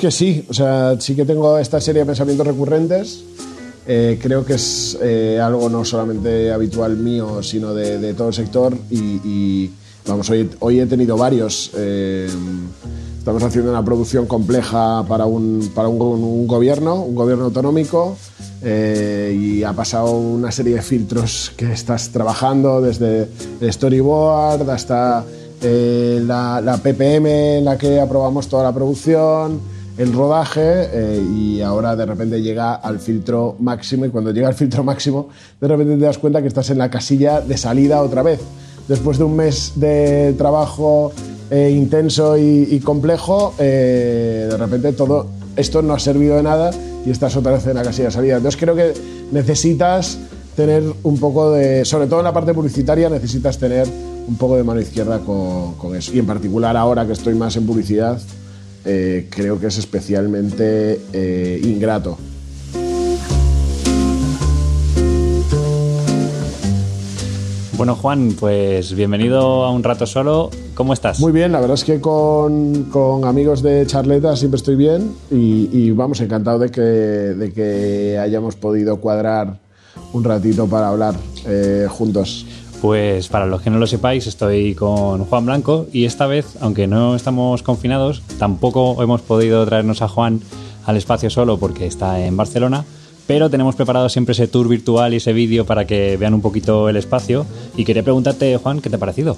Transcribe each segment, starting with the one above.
que sí. O sea, sí que tengo esta serie de pensamientos recurrentes. Eh, creo que es eh, algo no solamente habitual mío, sino de, todo el sector. Y, vamos, hoy, hoy he tenido varios. Eh, estamos haciendo una producción compleja para un, para un, gobierno, un gobierno autonómico. y ha pasado una serie de filtros que estás trabajando, desde el storyboard hasta la, la, PPM en la que aprobamos toda la producción, el rodaje eh, y ahora de repente llega al filtro máximo y cuando llega al filtro máximo de repente te das cuenta que estás en la casilla de salida otra vez. Después de un mes de trabajo eh, intenso y, complejo, eh, de repente todo esto no ha servido de nada y estás otra vez en la casilla de salida. Entonces creo que necesitas tener un poco de, sobre todo en la parte publicitaria, necesitas tener un poco de mano izquierda con, eso. Y en particular ahora que estoy más en publicidad, eh, creo que es especialmente eh, ingrato. Bueno, Juan, pues bienvenido a un rato solo. ¿Cómo estás? Muy bien, la verdad es que con, con amigos de charleta siempre estoy bien y, vamos, encantado de que, de que hayamos podido cuadrar un ratito para hablar eh, juntos. Pues para los que no lo sepáis, estoy con Juan Blanco y esta vez, aunque no estamos confinados, tampoco hemos podido traernos a Juan al espacio solo porque está en Barcelona, pero tenemos preparado siempre ese tour virtual y ese vídeo para que vean un poquito el espacio. Y quería preguntarte, Juan, ¿qué te ha parecido?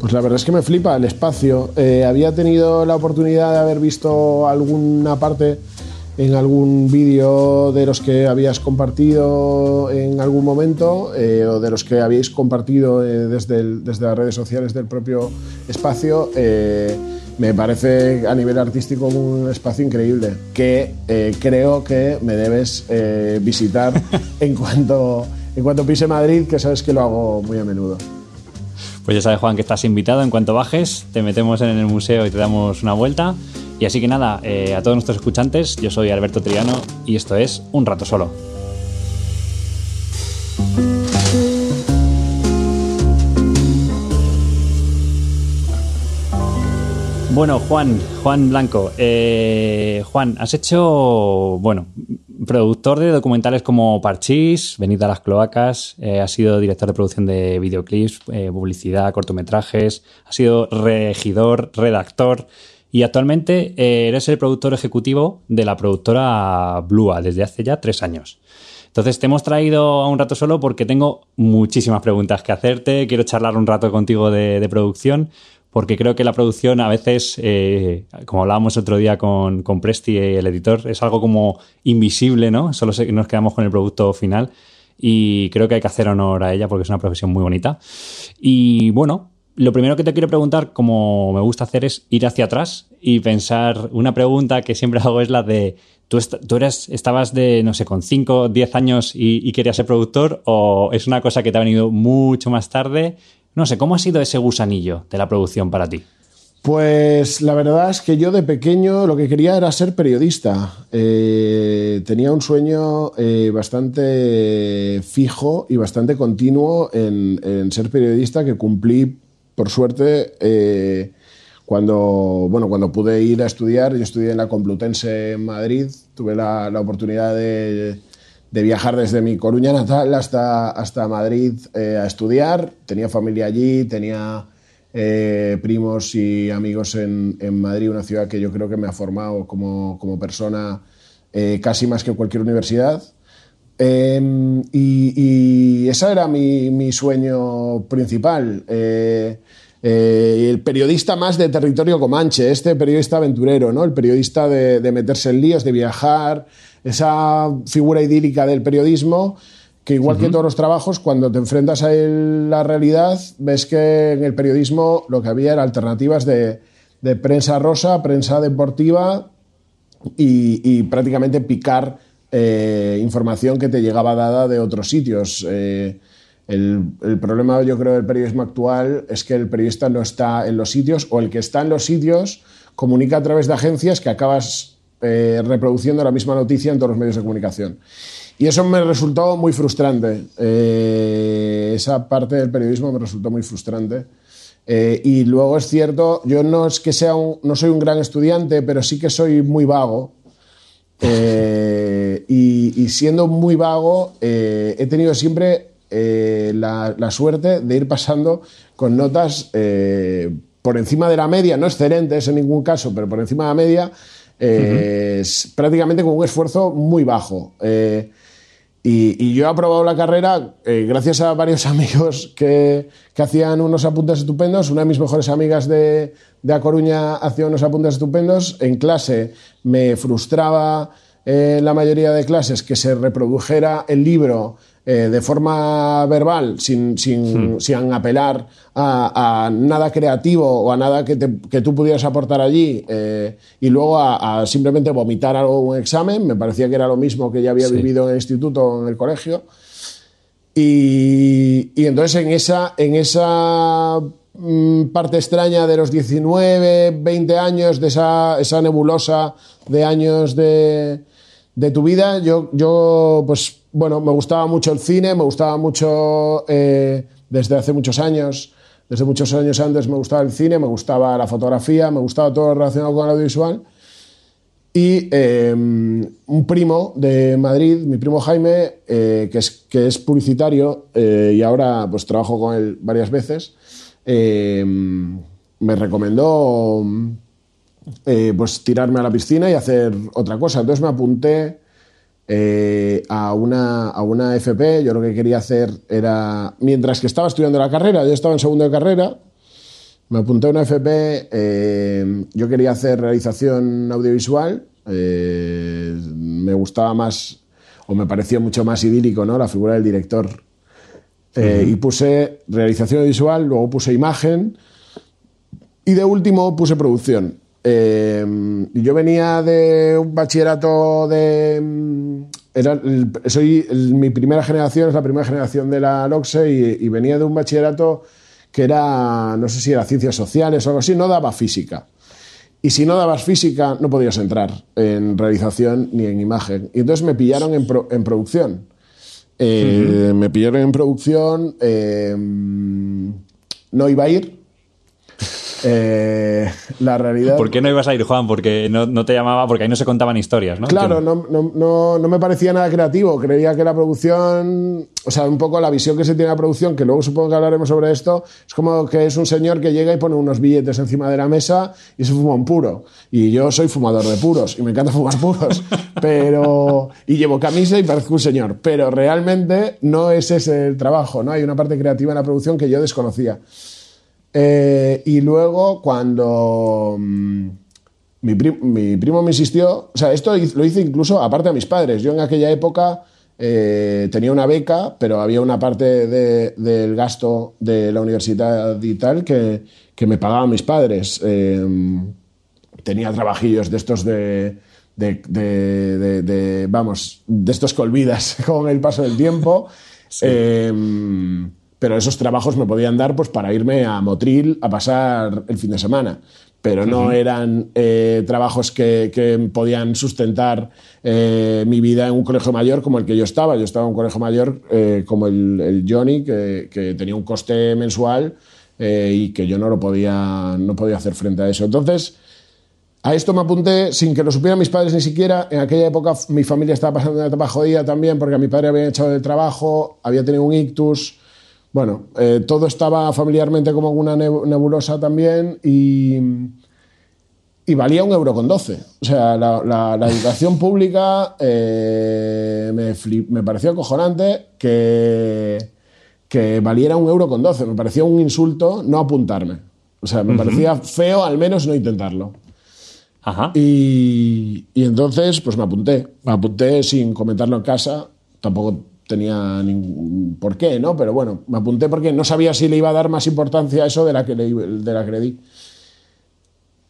Pues la verdad es que me flipa el espacio. Eh, había tenido la oportunidad de haber visto alguna parte en algún vídeo de los que habías compartido en algún momento eh, o de los que habéis compartido eh, desde, desde las redes sociales del propio espacio. Eh, me parece a nivel artístico un espacio increíble que creo que me debes visitar en cuanto, en cuanto pise Madrid, que sabes que lo hago muy a menudo. Pues ya sabes, Juan, que estás invitado. En cuanto bajes, te metemos en el museo y te damos una vuelta. Y así que nada, eh, a todos nuestros escuchantes, yo soy Alberto Triano y esto es Un Rato Solo. Bueno, Juan, Juan Blanco. Eh, Juan, has hecho, bueno, productor de documentales como Parchís, Venida a las Cloacas, eh, has sido director de producción de videoclips, publicidad, cortometrajes, has sido regidor, redactor y actualmente eh, eres el productor ejecutivo de la productora Blua desde hace ya tres años. Entonces te hemos traído a un rato solo porque tengo muchísimas preguntas que hacerte. Quiero charlar un rato contigo de, producción porque creo que la producción a veces, eh, como hablábamos otro día con, con Presti, el editor, es algo como invisible, ¿no? Solo nos quedamos con el producto final y creo que hay que hacer honor a ella porque es una profesión muy bonita. Y bueno, lo primero que te quiero preguntar, como me gusta hacer, es ir hacia atrás y pensar. Una pregunta que siempre hago es la de: ¿tú, tú eres, estabas de, no sé, con 5, 10 años y, querías ser productor? ¿O es una cosa que te ha venido mucho más tarde? No sé, ¿cómo ha sido ese gusanillo de la producción para ti? Pues la verdad es que yo de pequeño lo que quería era ser periodista. Eh, tenía un sueño eh, bastante fijo y bastante continuo en, ser periodista que cumplí por suerte, eh, cuando, bueno, cuando pude ir a estudiar, yo estudié en la Complutense en Madrid, tuve la, oportunidad de, viajar desde mi Coruña natal hasta, hasta Madrid eh, a estudiar. Tenía familia allí, tenía eh, primos y amigos en, Madrid, una ciudad que yo creo que me ha formado como, como persona casi más que cualquier universidad. Em, y, ese era mi, sueño principal. Eh, eh, el periodista más de territorio comanche, este periodista aventurero, ¿no? el periodista de, meterse en líos, de viajar, esa figura idílica del periodismo que igual que todos los trabajos, cuando te enfrentas a la realidad, ves que en el periodismo lo que había era alternativas de, prensa rosa, prensa deportiva y prácticamente picar eh, información que te llegaba dada de otros sitios. Eh, el, problema, yo creo, del periodismo actual es que el periodista no está en los sitios o el que está en los sitios comunica a través de agencias que acabas eh, reproduciendo la misma noticia en todos los medios de comunicación. Y eso me resultó muy frustrante. esa parte del periodismo me resultó muy frustrante. Eh, y luego es cierto, yo no es que sea no soy un gran estudiante, pero sí que soy muy vago. Eh, y, siendo muy vago, eh, he tenido siempre la, la, suerte de ir pasando con notas por encima de la media, no excelentes en ningún caso, pero por encima de la media, prácticamente con un esfuerzo muy bajo. Y, yo he aprobado la carrera eh, gracias a varios amigos que, hacían unos apuntes estupendos. Una de mis mejores amigas de, de A Coruña hacía unos apuntes estupendos. En clase me frustraba eh, la mayoría de clases que se reprodujera el libro eh, de forma verbal, sin, sin, hmm. sin apelar a, nada creativo o a nada que, que tú pudieras aportar allí, eh, y luego a, simplemente vomitar algo un examen, me parecía que era lo mismo que ya había vivido en el instituto o en el colegio. Y, y entonces en esa, en esa mm, parte extraña de los 19, 20 años, de esa, esa nebulosa de años de, de tu vida, yo, yo pues bueno, me gustaba mucho el cine, me gustaba mucho eh, desde hace muchos años, desde muchos años antes me gustaba el cine, me gustaba la fotografía, me gustaba todo lo relacionado con el audiovisual. Y em, un primo de Madrid, mi primo Jaime, eh, que, es, que es publicitario eh, y ahora pues trabajo con él varias veces, em, me recomendó pues tirarme a la piscina y hacer otra cosa. Entonces me apunté eh, a, una, a una FP. Yo lo que quería hacer era, mientras que estaba estudiando la carrera, yo estaba en segundo de carrera, me apunté a una FP, eh, yo quería hacer realización audiovisual, eh, me gustaba más, o me parecía mucho más idílico, ¿no? La figura del director. Y puse realización audiovisual, luego puse imagen y de último puse producción. Eh, yo venía de un bachillerato de. Mm, era soy mi primera generación, es la primera generación de la LOXE y, venía de un bachillerato que era, no sé si era ciencias sociales o algo así, no daba física. Y si no dabas física, no podías entrar en realización ni en imagen. Y entonces me pillaron en, producción. Eh, me pillaron en producción, eh, no iba a ir, eh, la realidad. ¿Por qué no ibas a ir, Juan? Porque no, te llamaba, porque ahí no se contaban historias, ¿no? Claro, no, no, no, me parecía nada creativo. Creía que la producción, o sea, un poco la visión que se tiene de la producción, que luego supongo que hablaremos sobre esto, es como que es un señor que llega y pone unos billetes encima de la mesa y se fuma un puro. Y yo soy fumador de puros y me encanta fumar puros. Pero. Y llevo camisa y parezco un señor. Pero realmente no es ese el trabajo, ¿no? Hay una parte creativa en la producción que yo desconocía. Eh, y luego cuando mm, mi, primo me insistió, o sea, esto lo hice incluso aparte de mis padres. Yo en aquella época eh, tenía una beca, pero había una parte del gasto de la universidad y tal que, que me pagaban mis padres. Eh, tenía trabajillos de estos de, de, vamos, de estos colvidas con el paso del tiempo. Pero esos trabajos me podían dar pues, para irme a Motril a pasar el fin de semana. Pero no eran eh, trabajos que, podían sustentar eh, mi vida en un colegio mayor como el que yo estaba. Yo estaba en un colegio mayor eh, como el, Johnny, que, tenía un coste mensual y que yo no lo podía, no podía hacer frente a eso. Entonces, a esto me apunté sin que lo supieran mis padres ni siquiera. En aquella época mi familia estaba pasando una etapa jodida también porque a mi padre había echado del trabajo, había tenido un ictus. Bueno, eh, todo estaba familiarmente como una nebulosa también y, y valía un euro con doce. O sea, la, educación pública eh, me, me, pareció acojonante que, que valiera un euro con doce. Me parecía un insulto no apuntarme. O sea, me parecía feo al menos no intentarlo. Ajá. Y, y entonces, pues me apunté. Me apunté sin comentarlo en casa. Tampoco tenía ningún por qué, ¿no? Pero bueno, me apunté porque no sabía si le iba a dar más importancia a eso de la que le, de la di.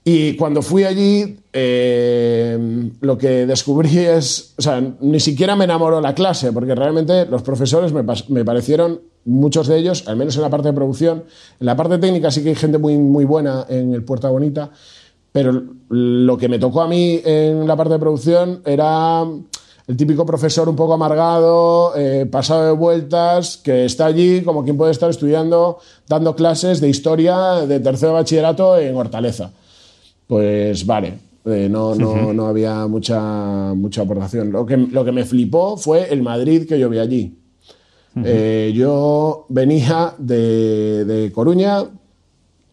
Y cuando fui allí, eh, lo que descubrí es, o sea, ni siquiera me enamoró la clase, porque realmente los profesores me, me, parecieron, muchos de ellos, al menos en la parte de producción, en la parte técnica sí que hay gente muy, muy buena en el Puerta Bonita, pero lo que me tocó a mí en la parte de producción era el típico profesor un poco amargado, eh, pasado de vueltas, que está allí como quien puede estar estudiando, dando clases de historia de tercero bachillerato en Hortaleza. Pues vale, eh, no, no, no, había mucha, mucha aportación. Lo que, lo que me flipó fue el Madrid que yo vi allí. Eh, yo venía de, de, Coruña,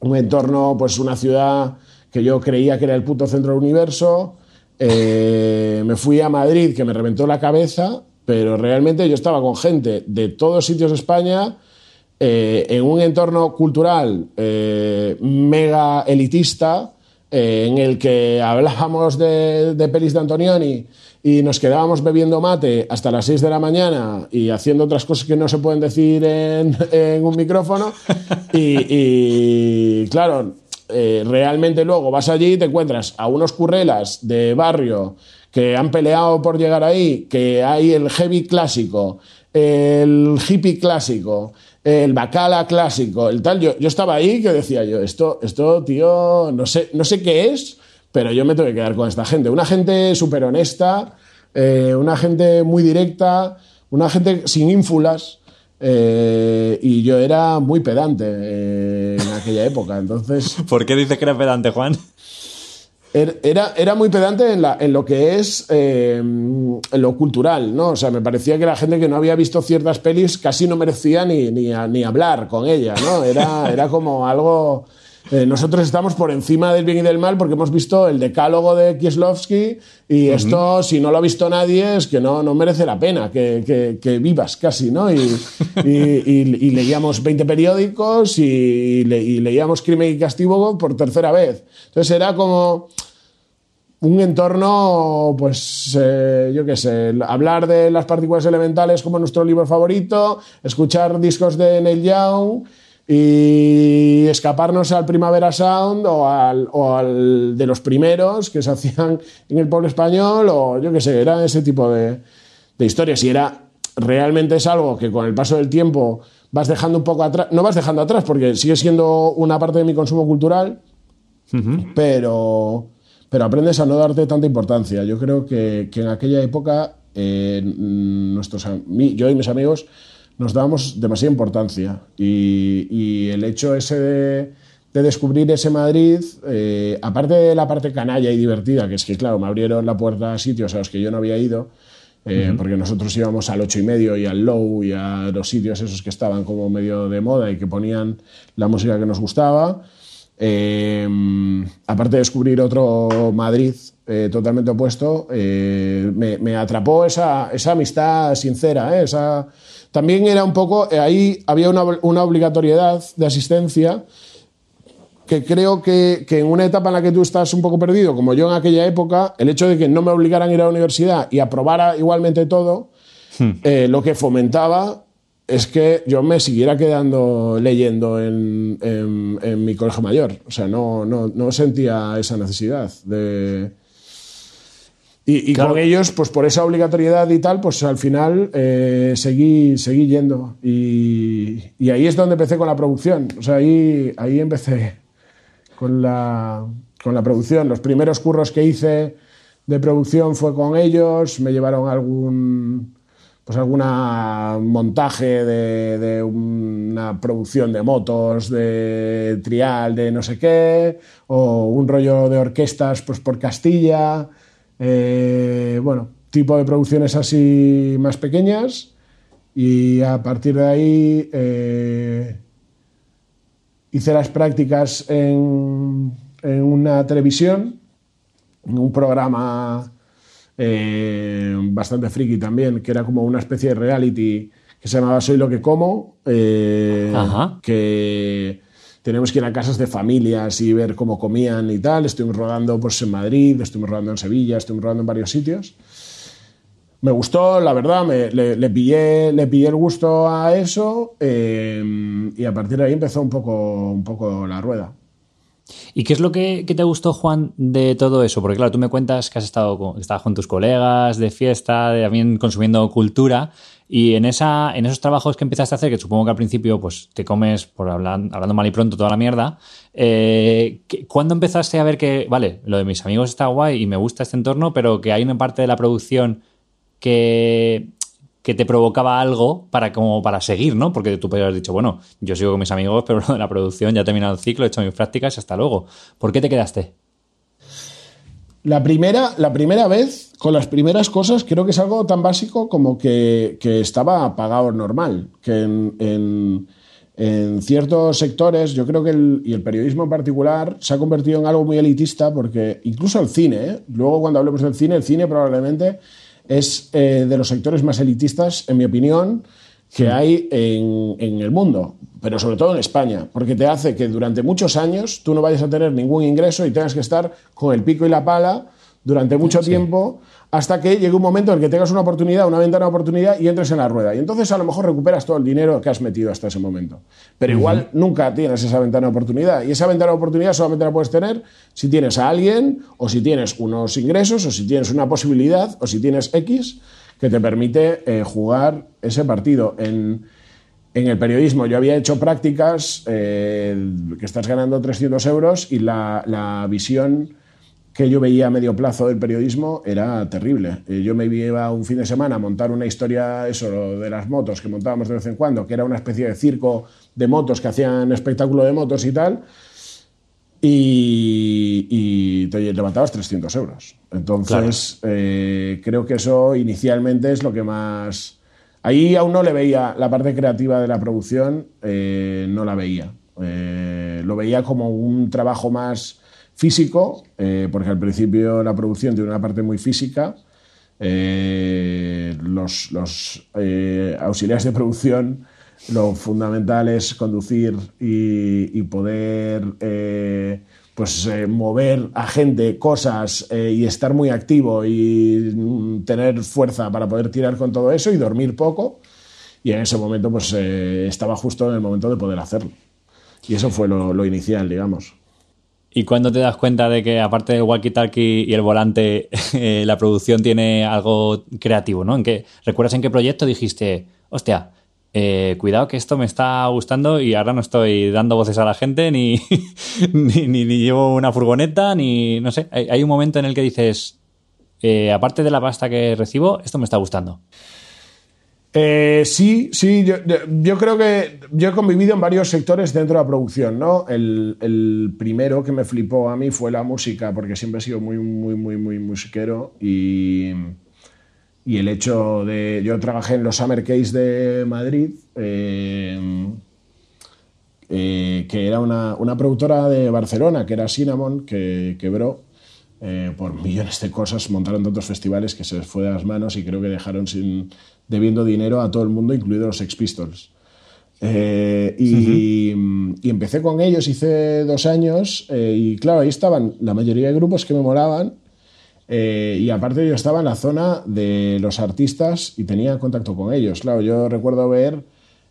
un entorno, pues una ciudad que yo creía que era el puto centro del universo, eh, me fui a Madrid, que me reventó la cabeza, pero realmente yo estaba con gente de todos sitios de España, eh, en un entorno cultural eh, mega elitista, en el que hablábamos de, pelis de Antonioni y nos quedábamos bebiendo mate hasta las 6 de la mañana y haciendo otras cosas que no se pueden decir en, un micrófono. y claro, eh, realmente luego vas allí y te encuentras a unos currelas de barrio que han peleado por llegar ahí, que hay el heavy clásico, el hippie clásico, el bacala clásico, el tal. Yo, yo estaba ahí que decía yo, esto, esto, tío, no sé, no sé qué es, pero yo me tengo que quedar con esta gente. Una gente súper honesta, eh, una gente muy directa, una gente sin ínfulas. Eh, y yo era muy pedante aquella época, entonces... ¿Por qué dices que era pedante, Juan? Er, era, era muy pedante en, la, en lo que es eh, en lo cultural, ¿no? O sea, me parecía que la gente que no había visto ciertas pelis casi no merecía ni, ni, ni hablar con ella, ¿no? Era, era como algo eh, nosotros estamos por encima del bien y del mal porque hemos visto el decálogo de Kieslowski y esto, si no lo ha visto nadie, es que no, no merece la pena que, que, vivas casi, ¿no? Y, y, leíamos 20 periódicos y, leíamos Crimen y Castigo por tercera vez. Entonces era como un entorno, pues, eh, yo qué sé, hablar de las partículas elementales como nuestro libro favorito, escuchar discos de Neil Young y escaparnos al Primavera Sound o al, o al, de los primeros que se hacían en el pueblo español o yo qué sé, era ese tipo de, de historias y era realmente es algo que con el paso del tiempo vas dejando un poco atrás, no vas dejando atrás porque sigue siendo una parte de mi consumo cultural, pero, pero aprendes a no darte tanta importancia. Yo creo que, que en aquella época eh, nuestros, yo y mis amigos nos dábamos demasiada importancia. Y, el hecho ese de, descubrir ese Madrid, eh, aparte de la parte canalla y divertida, que es que, claro, me abrieron la puerta a sitios a los que yo no había ido, eh, porque nosotros íbamos al ocho y medio y al low y a los sitios esos que estaban como medio de moda y que ponían la música que nos gustaba. Eh, aparte de descubrir otro Madrid totalmente opuesto, me, atrapó esa, esa amistad sincera, esa, también era un poco, eh, ahí había una, obligatoriedad de asistencia que creo que, en una etapa en la que tú estás un poco perdido, como yo en aquella época, el hecho de que no me obligaran a ir a la universidad y aprobara igualmente todo, hmm. eh, lo que fomentaba es que yo me siguiera quedando leyendo en, en mi colegio mayor. O sea, no, no, no sentía esa necesidad de y, con ellos, pues por esa obligatoriedad y tal, pues al final eh, seguí, seguí yendo. Y, ahí es donde empecé con la producción. O sea, ahí, ahí empecé con la, con la producción. Los primeros curros que hice de producción fue con ellos. Me llevaron algún pues alguna montaje de, de, una producción de motos, de trial, de no sé qué, o un rollo de orquestas pues por Castilla. Eh, bueno, tipo de producciones así más pequeñas y a partir de ahí eh, hice las prácticas en, una televisión, en un programa eh, bastante friki también, que era como una especie de reality que se llamaba Soy lo que como, que tenemos que ir a casas de familias y ver cómo comían y tal. Estuvimos rodando pues, en Madrid, estuvimos rodando en Sevilla, estuvimos rodando en varios sitios. Me gustó, la verdad, me, le, pillé, le pillé el gusto a eso eh, y a partir de ahí empezó un poco, un poco la rueda. ¿Y qué es lo que, te gustó, Juan, de todo eso? Porque claro, tú me cuentas que has estado con, con tus colegas de fiesta, de, también consumiendo cultura, y en, esa, en esos trabajos que empezaste a hacer, que supongo que al principio pues, te comes, por hablando, hablando mal y pronto, toda la mierda, eh, ¿cuándo empezaste a ver que, vale, lo de mis amigos está guay y me gusta este entorno, pero que hay una parte de la producción que, que te provocaba algo para, como para seguir, ¿no? Porque tú podrías haber dicho, bueno, yo sigo con mis amigos, pero lo de la producción ya he terminado el ciclo, he hecho mis prácticas y hasta luego. ¿Por qué te quedaste? La primera, la primera vez, con las primeras cosas, creo que es algo tan básico como que, estaba pagado normal. Que en, ciertos sectores, yo creo que el, y el periodismo en particular, se ha convertido en algo muy elitista, porque incluso el cine, ¿eh? luego cuando hablemos del cine, el cine probablemente es eh, de los sectores más elitistas, en mi opinión, que hay en, en, el mundo, pero sobre todo en España, porque te hace que durante muchos años tú no vayas a tener ningún ingreso y tengas que estar con el pico y la pala durante mucho tiempo hasta que llegue un momento en el que tengas una oportunidad, una ventana de oportunidad y entres en la rueda. Y entonces a lo mejor recuperas todo el dinero que has metido hasta ese momento. Pero igual nunca tienes esa ventana de oportunidad. Y esa ventana de oportunidad solamente la puedes tener si tienes a alguien o si tienes unos ingresos o si tienes una posibilidad o si tienes X que te permite eh, jugar ese partido. En, el periodismo yo había hecho prácticas eh, que estás ganando 300 euros y la, visión que yo veía a medio plazo del periodismo era terrible. Eh, yo me iba un fin de semana a montar una historia, eso, de las motos que montábamos de vez en cuando, que era una especie de circo de motos que hacían espectáculo de motos y tal, y, te levantabas 300 euros. Entonces, eh, creo que eso inicialmente es lo que más... Ahí aún no le veía la parte creativa de la producción, eh, no la veía. Eh, lo veía como un trabajo más físico, porque al principio la producción tiene una parte muy física. los, los auxiliares de producción lo fundamental es conducir y, poder eh, pues, eh, mover a gente, cosas eh, y estar muy activo y mm, tener fuerza para poder tirar con todo eso y dormir poco. Y en ese momento pues estaba justo en el momento de poder hacerlo. Y eso fue lo, inicial, digamos. ¿Y cuándo te das cuenta de que aparte del walkie-talkie y el volante, la producción tiene algo creativo, ¿no? ¿En qué, ¿Recuerdas en qué proyecto dijiste, hostia, eh, cuidado que esto me está gustando y ahora no estoy dando voces a la gente, ni, ni, llevo una furgoneta, ni no sé. Hay, un momento en el que dices, eh, aparte de la pasta que recibo, esto me está gustando. Eh, sí, sí, yo, creo que yo he convivido en varios sectores dentro de la producción, ¿no? El, primero que me flipó a mí fue la música, porque siempre he sido muy, muy, muy, muy musiquero y y el hecho de. Yo trabajé en los Summer Case de Madrid, eh, eh, que era una, productora de Barcelona, que era Cinnamon, que quebró eh, por millones de cosas. Montaron tantos festivales que se les fue de las manos y creo que dejaron sin, debiendo dinero a todo el mundo, incluidos los Sex Pistols. y, y, empecé con ellos, hice dos años, y claro, ahí estaban la mayoría de grupos que me molaban eh, y aparte yo estaba en la zona de los artistas y tenía contacto con ellos. Claro, yo recuerdo ver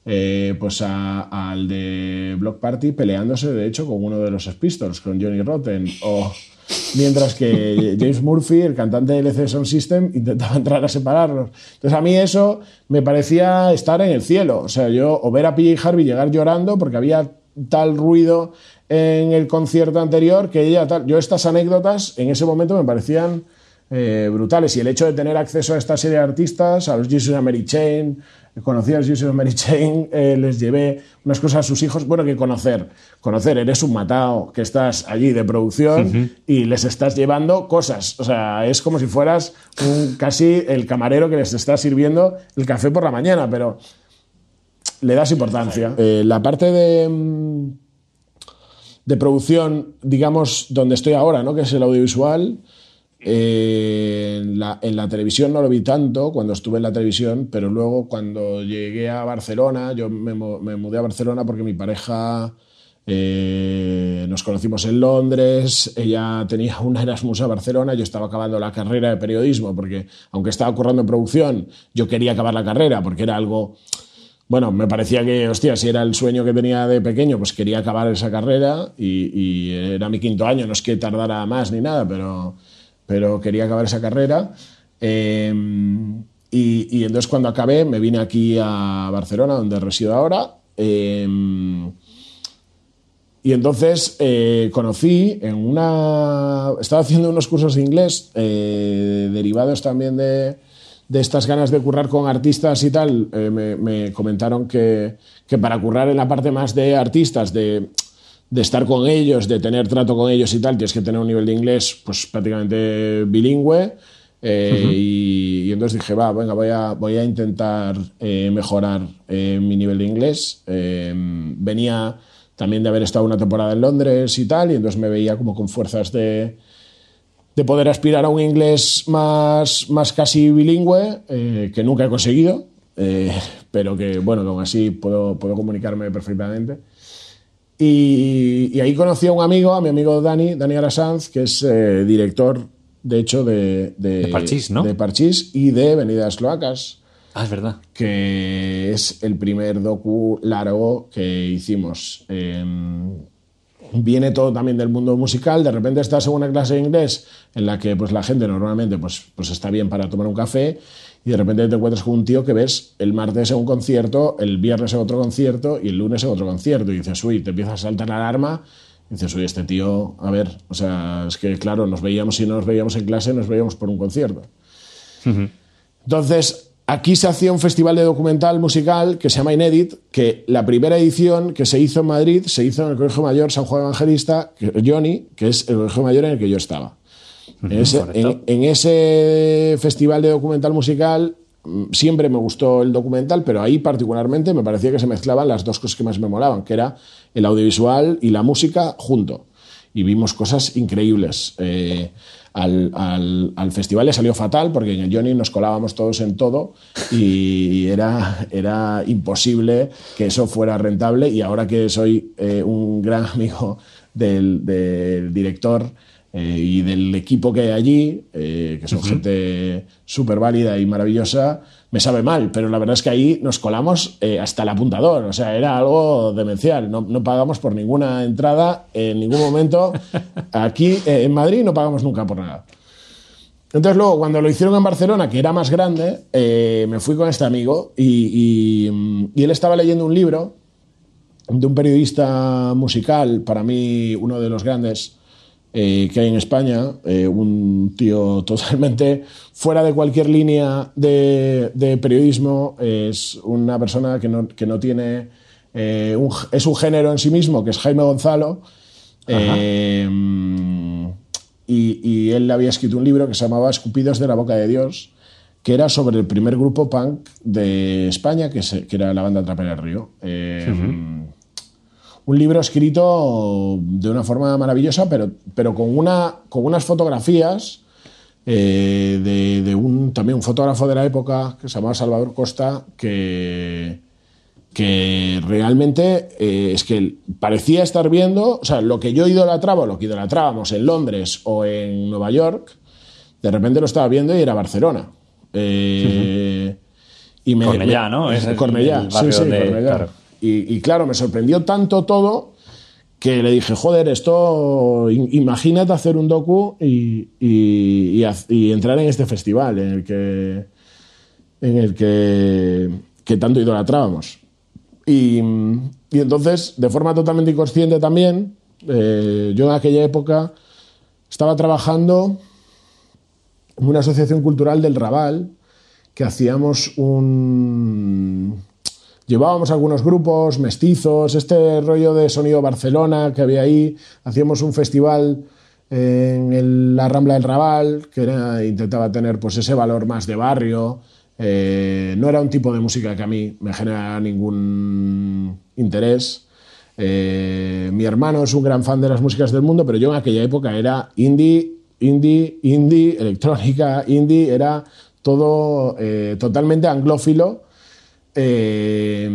eh, pues al de Block Party peleándose, de hecho, con uno de los Pistols, con Johnny Rotten. O mientras que James Murphy, el cantante de LC Sound System, intentaba entrar a separarlos. Entonces a mí eso me parecía estar en el cielo. O sea, yo o ver a PJ Harvey llegar llorando porque había tal ruido en el concierto anterior que ella tal. Yo estas anécdotas en ese momento me parecían eh, brutales y el hecho de tener acceso a esta serie de artistas, a los Jesus and Mary Chain, conocí a los Jesus and Mary Chain, eh, les llevé unas cosas a sus hijos, bueno, que conocer, conocer, eres un matado que estás allí de producción y les estás llevando cosas, o sea, es como si fueras un, casi el camarero que les está sirviendo el café por la mañana, pero le das importancia. Eh, la parte de mm, de producción, digamos, donde estoy ahora, ¿no? que es el audiovisual. Eh, en, la, televisión no lo vi tanto cuando estuve en la televisión, pero luego cuando llegué a Barcelona, yo me, mudé a Barcelona porque mi pareja eh, nos conocimos en Londres, ella tenía un Erasmus a Barcelona, yo estaba acabando la carrera de periodismo porque aunque estaba currando en producción, yo quería acabar la carrera porque era algo bueno, me parecía que, hostia, si era el sueño que tenía de pequeño, pues quería acabar esa carrera y, era mi quinto año, no es que tardara más ni nada, pero, quería acabar esa carrera. Em, y, entonces cuando acabé me vine aquí a Barcelona, donde resido ahora. Em, y entonces eh, conocí en una... Estaba haciendo unos cursos de inglés eh, derivados también de, de estas ganas de currar con artistas y tal, eh, me, comentaron que, que, para currar en la parte más de artistas, de, de, estar con ellos, de tener trato con ellos y tal, tienes que tener un nivel de inglés pues prácticamente bilingüe. Eh, y, entonces dije, va, venga, voy a, voy a intentar eh, mejorar mi nivel de inglés. venía también de haber estado una temporada en Londres y tal, y entonces me veía como con fuerzas de, de poder aspirar a un inglés más, más casi bilingüe, eh, que nunca he conseguido, eh, pero que, bueno, aún así puedo, puedo comunicarme perfectamente. Y, ahí conocí a un amigo, a mi amigo Dani, Dani Arasanz, que es eh, director, de hecho, de, de, Parchís, ¿no? De Parchís y de Venidas Cloacas. Ah, es verdad. Que es el primer docu largo que hicimos viene todo también del mundo musical, de repente estás en una clase de inglés en la que pues, la gente normalmente pues, pues está bien para tomar un café y de repente te encuentras con un tío que ves el martes en un concierto, el viernes en otro concierto y el lunes en otro concierto y dices, uy, te empieza a saltar la alarma y dices, uy, este tío, a ver, o sea, es que claro, nos veíamos, si no nos veíamos en clase, nos veíamos por un concierto. Entonces, Aquí se hacía un festival de documental musical que se llama Inédit, que la primera edición que se hizo en Madrid se hizo en el Colegio Mayor San Juan Evangelista, Johnny, que es el Colegio Mayor en el que yo estaba. en, ese, festival de documental musical mm, siempre me gustó el documental, pero ahí particularmente me parecía que se mezclaban las dos cosas que más me molaban, que era el audiovisual y la música junto. Y vimos cosas increíbles. Eh, al, al, festival le salió fatal porque en el Johnny nos colábamos todos en todo y era, era imposible que eso fuera rentable y ahora que soy eh, un gran amigo del, del director eh, y del equipo que hay allí, eh, que son gente súper válida y maravillosa, me sabe mal, pero la verdad es que ahí nos colamos eh, hasta el apuntador, o sea, era algo demencial, no, no pagamos por ninguna entrada en ningún momento. Aquí en Madrid no pagamos nunca por nada. Entonces luego, cuando lo hicieron en Barcelona, que era más grande, me fui con este amigo y, y él estaba leyendo un libro de un periodista musical, para mí uno de los grandes, eh, que hay en España, eh, un tío totalmente fuera de cualquier línea de, periodismo, es una persona que no, que no tiene, eh, es un género en sí mismo, que es Jaime Gonzalo, y, él había escrito un libro que se llamaba Escupidos de la Boca de Dios, que era sobre el primer grupo punk de España, que, que era la banda Trapera del Río un libro escrito de una forma maravillosa, pero, pero con, una, con unas fotografías eh, de, un, también un fotógrafo de la época que se llamaba Salvador Costa, que, que realmente eh, es que parecía estar viendo, o sea, lo que yo idolatraba, lo que idolatrábamos en Londres o en Nueva York, de repente lo estaba viendo y era Barcelona. Eh, y me, Cornellá, ¿no? Es Cornellá, sí, sí, Cornellá. Y, claro, me sorprendió tanto todo que le dije, joder, esto, imagínate hacer un docu y, entrar en este festival en el que, en el que, que tanto idolatrábamos. Y, y, entonces, de forma totalmente inconsciente también, eh, yo en aquella época estaba trabajando en una asociación cultural del Raval, que hacíamos un, llevábamos algunos grupos mestizos, este rollo de sonido Barcelona que había ahí, hacíamos un festival en la Rambla del Raval, que intentaba tener pues ese valor más de barrio. Eh, no era un tipo de música que a mí me genera ningún interés. Eh, mi hermano es un gran fan de las músicas del mundo, pero yo en aquella época era indie, indie, indie, electrónica, indie, era todo eh, totalmente anglófilo eh,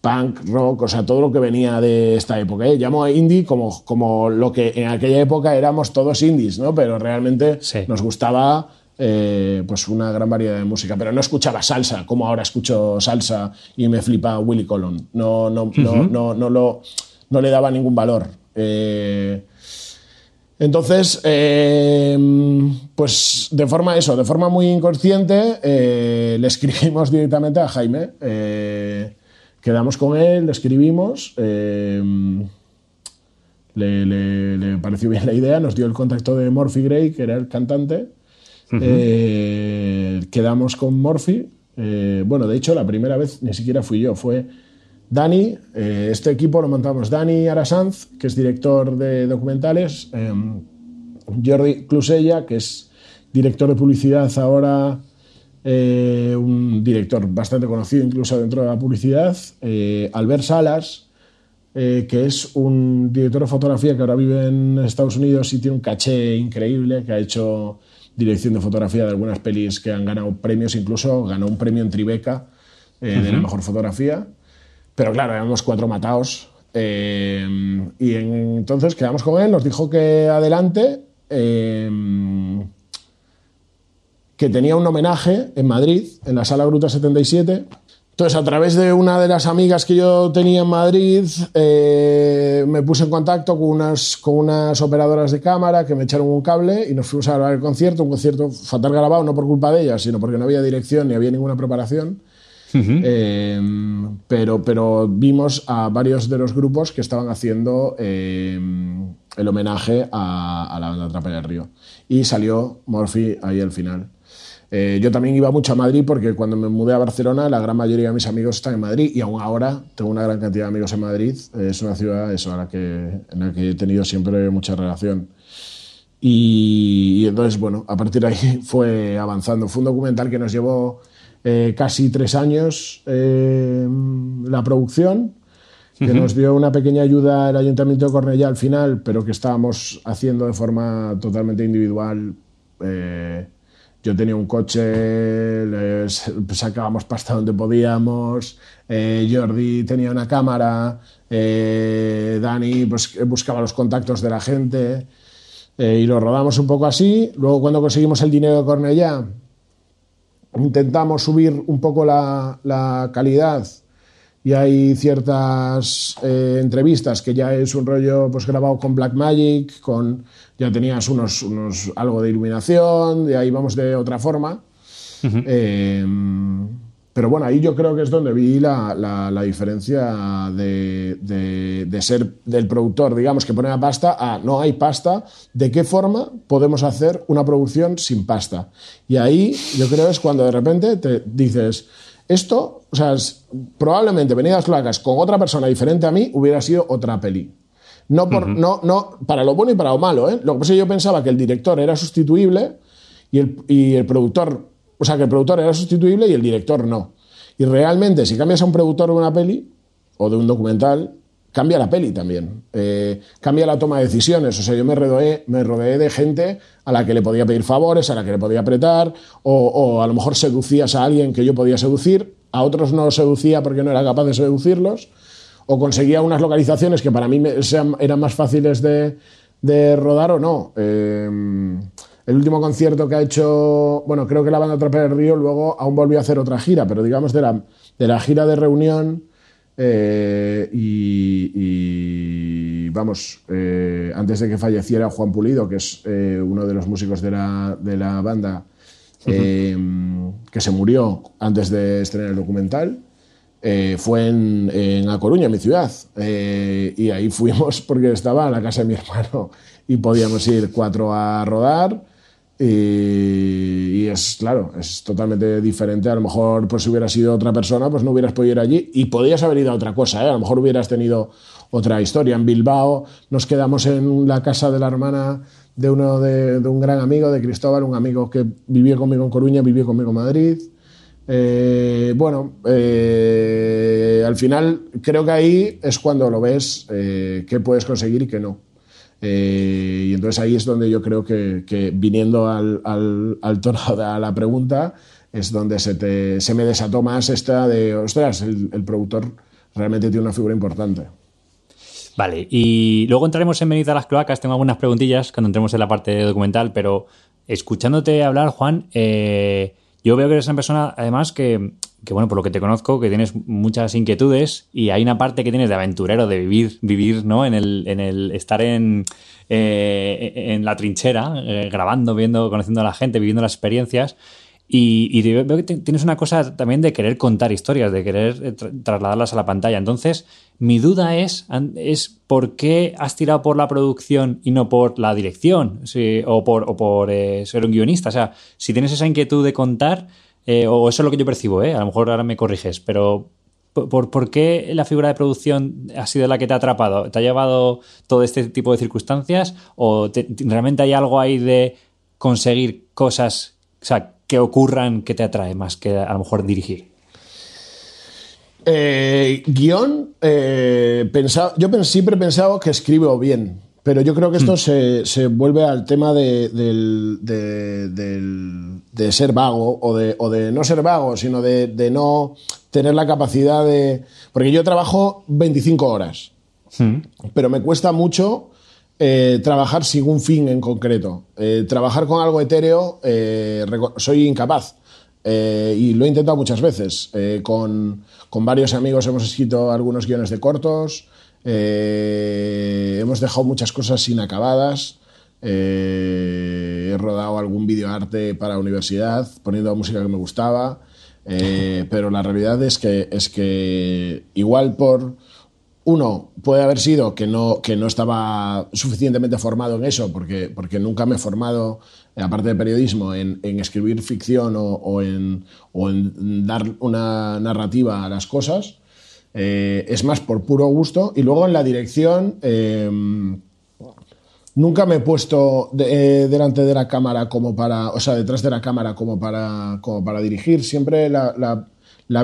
punk, rock, o sea, todo lo que venía de esta época. ¿eh? Llamo a indie como, como lo que en aquella época éramos todos indies, ¿no? Pero realmente nos gustaba eh, pues una gran variedad de música. Pero no escuchaba salsa, como ahora escucho salsa y me flipa Willy Colon. No, no, no, no, no, lo, no le daba ningún valor. Eh, entonces, eh, pues de forma eso, de forma muy inconsciente, eh, le escribimos directamente a Jaime. Eh, quedamos con él, le escribimos. Le, pareció bien la idea, nos dio el contacto de Morphy Gray, que era el cantante, quedamos con Morphy. Bueno, de hecho, la primera vez ni siquiera fui yo, fue Dani. este equipo lo montamos Dani Arasanz, que es director de documentales, em, Jordi Clusella, que es director de publicidad ahora eh, un director bastante conocido incluso dentro de la publicidad, eh, Albert Salas, eh, que es un director de fotografía que ahora vive en Estados Unidos y tiene un caché increíble, que ha hecho dirección de fotografía de algunas pelis que han ganado premios, incluso ganó un premio en Tribeca de la mejor fotografía. Pero claro, éramos cuatro matados. y entonces quedamos con él, nos dijo que adelante que tenía un homenaje en Madrid, en la Sala Gruta 77. Entonces, a través de una de las amigas que yo tenía en Madrid, eh, me puse en contacto con unas, con unas operadoras de cámara que me echaron un cable y nos fuimos a grabar el concierto, un concierto fatal grabado, no por culpa de ellas, sino porque no había dirección ni había ninguna preparación. Eh, pero, pero vimos a varios de los grupos que estaban haciendo eh, el homenaje a, a la banda Trapa del Río. Y salió Morphy ahí al final. Eh, yo también iba mucho a Madrid porque cuando me mudé a Barcelona la gran mayoría de mis amigos están en Madrid y aún ahora tengo una gran cantidad de amigos en Madrid. Es una ciudad eso, a la que, en la que he tenido siempre mucha relación. Y, entonces, bueno, a partir de ahí fue avanzando. Fue un documental que nos llevó eh, casi tres años eh, la producción, que nos dio una pequeña ayuda el Ayuntamiento de Cornellá al final, pero que estábamos haciendo de forma totalmente individual. Yo tenía un coche, sacábamos pasta donde podíamos, eh, Jordi tenía una cámara, eh, Dani pues, buscaba los contactos de la gente eh, y lo rodamos un poco así. Luego cuando conseguimos el dinero de Cornellá, intentamos subir un poco la, la calidad y hay ciertas eh, entrevistas que ya es un rollo pues grabado con Blackmagic, con ya tenías unos, unos algo de iluminación, y ahí vamos de otra forma. Eh, pero bueno, ahí yo creo que es donde vi la, la, diferencia de, de, ser del productor, digamos, que pone la pasta a no hay pasta, ¿de qué forma podemos hacer una producción sin pasta? Y ahí yo creo es cuando de repente te dices, esto, o sea, probablemente Venidas Cloacas con otra persona diferente a mí hubiera sido otra peli. No, por, no, no, para lo bueno y para lo malo. ¿eh? Lo que pasa es que yo pensaba que el director era sustituible y el, y el productor, o sea, que el productor era sustituible y el director no. Y realmente, si cambias a un productor de una peli o de un documental, cambia la peli también. Eh, cambia la toma de decisiones. O sea, yo me rodeé, me rodeé de gente a la que le podía pedir favores, a la que le podía apretar, o, a lo mejor seducías a alguien que yo podía seducir, a otros no seducía porque no era capaz de seducirlos, o conseguía unas localizaciones que para mí eran más fáciles de, rodar o no. Eh, el último concierto que ha hecho, bueno, creo que la banda Trapper del Río luego aún volvió a hacer otra gira, pero digamos de la, de la gira de reunión eh, y, vamos, eh, antes de que falleciera Juan Pulido, que es eh, uno de los músicos de la, de la banda, que se murió antes de estrenar el documental, fue en, en, A Coruña, mi ciudad. y ahí fuimos porque estaba en la casa de mi hermano y podíamos ir cuatro a rodar. Y, es, claro, es totalmente diferente. A lo mejor, pues si hubiera sido otra persona, pues no hubieras podido ir allí y podías haber ido a otra cosa. ¿eh? A lo mejor hubieras tenido otra historia. En Bilbao nos quedamos en la casa de la hermana de uno de, un gran amigo, de Cristóbal, un amigo que vivió conmigo en Coruña, vivió conmigo en Madrid. Eh, bueno, eh, al final creo que ahí es cuando lo ves qué puedes conseguir y qué no. Eh, y entonces ahí es donde yo creo que, viniendo al, al, tono de la pregunta, es donde se, te, se me desató más esta de, ostras, el, productor realmente tiene una figura importante. Vale, y luego entraremos en venir a las cloacas. Tengo algunas preguntillas cuando entremos en la parte documental, pero escuchándote hablar, Juan, eh, yo veo que eres una persona, además, que que bueno, por lo que te conozco, que tienes muchas inquietudes y hay una parte que tienes de aventurero, de vivir, vivir, ¿no? En el, en el estar en, eh, en la trinchera, eh, grabando, viendo, conociendo a la gente, viviendo las experiencias. Y, veo que tienes una cosa también de querer contar historias, de querer eh, trasladarlas a la pantalla. Entonces, mi duda es, es por qué has tirado por la producción y no por la dirección o por, por eh, ser un guionista. O sea, si tienes esa inquietud de contar, eh, o eso es lo que yo percibo, a lo mejor ahora me corriges, pero ¿por, ¿por, qué la figura de producción ha sido la que te ha atrapado? ¿Te ha llevado todo este tipo de circunstancias? ¿O realmente hay algo ahí de conseguir cosas? O sea, que ocurran que te atrae más que a lo mejor dirigir? Eh, guion, eh, yo siempre he pensado que escribo bien, pero yo creo que esto hmm. se, vuelve al tema de, de, ser vago o de, o de, no ser vago, sino de, no tener la capacidad de... Porque yo trabajo 25 horas, hmm. pero me cuesta mucho eh, trabajar sin un fin en concreto. Eh, trabajar con algo etéreo, eh, soy incapaz. y lo he intentado muchas veces. Con, varios amigos hemos escrito algunos guiones de cortos. hemos dejado muchas cosas inacabadas. he rodado algún videoarte para la universidad poniendo música que me gustaba. pero la realidad es que, es que igual por uno, puede haber sido que no, que no estaba suficientemente formado en eso, porque, porque nunca me he formado, eh, aparte de periodismo, en, escribir ficción o, en, dar una narrativa a las cosas. Eh, es más por puro gusto. Y luego en la dirección, eh, nunca me he puesto delante de la cámara como para, o sea, detrás de la cámara como para, como para dirigir. Siempre la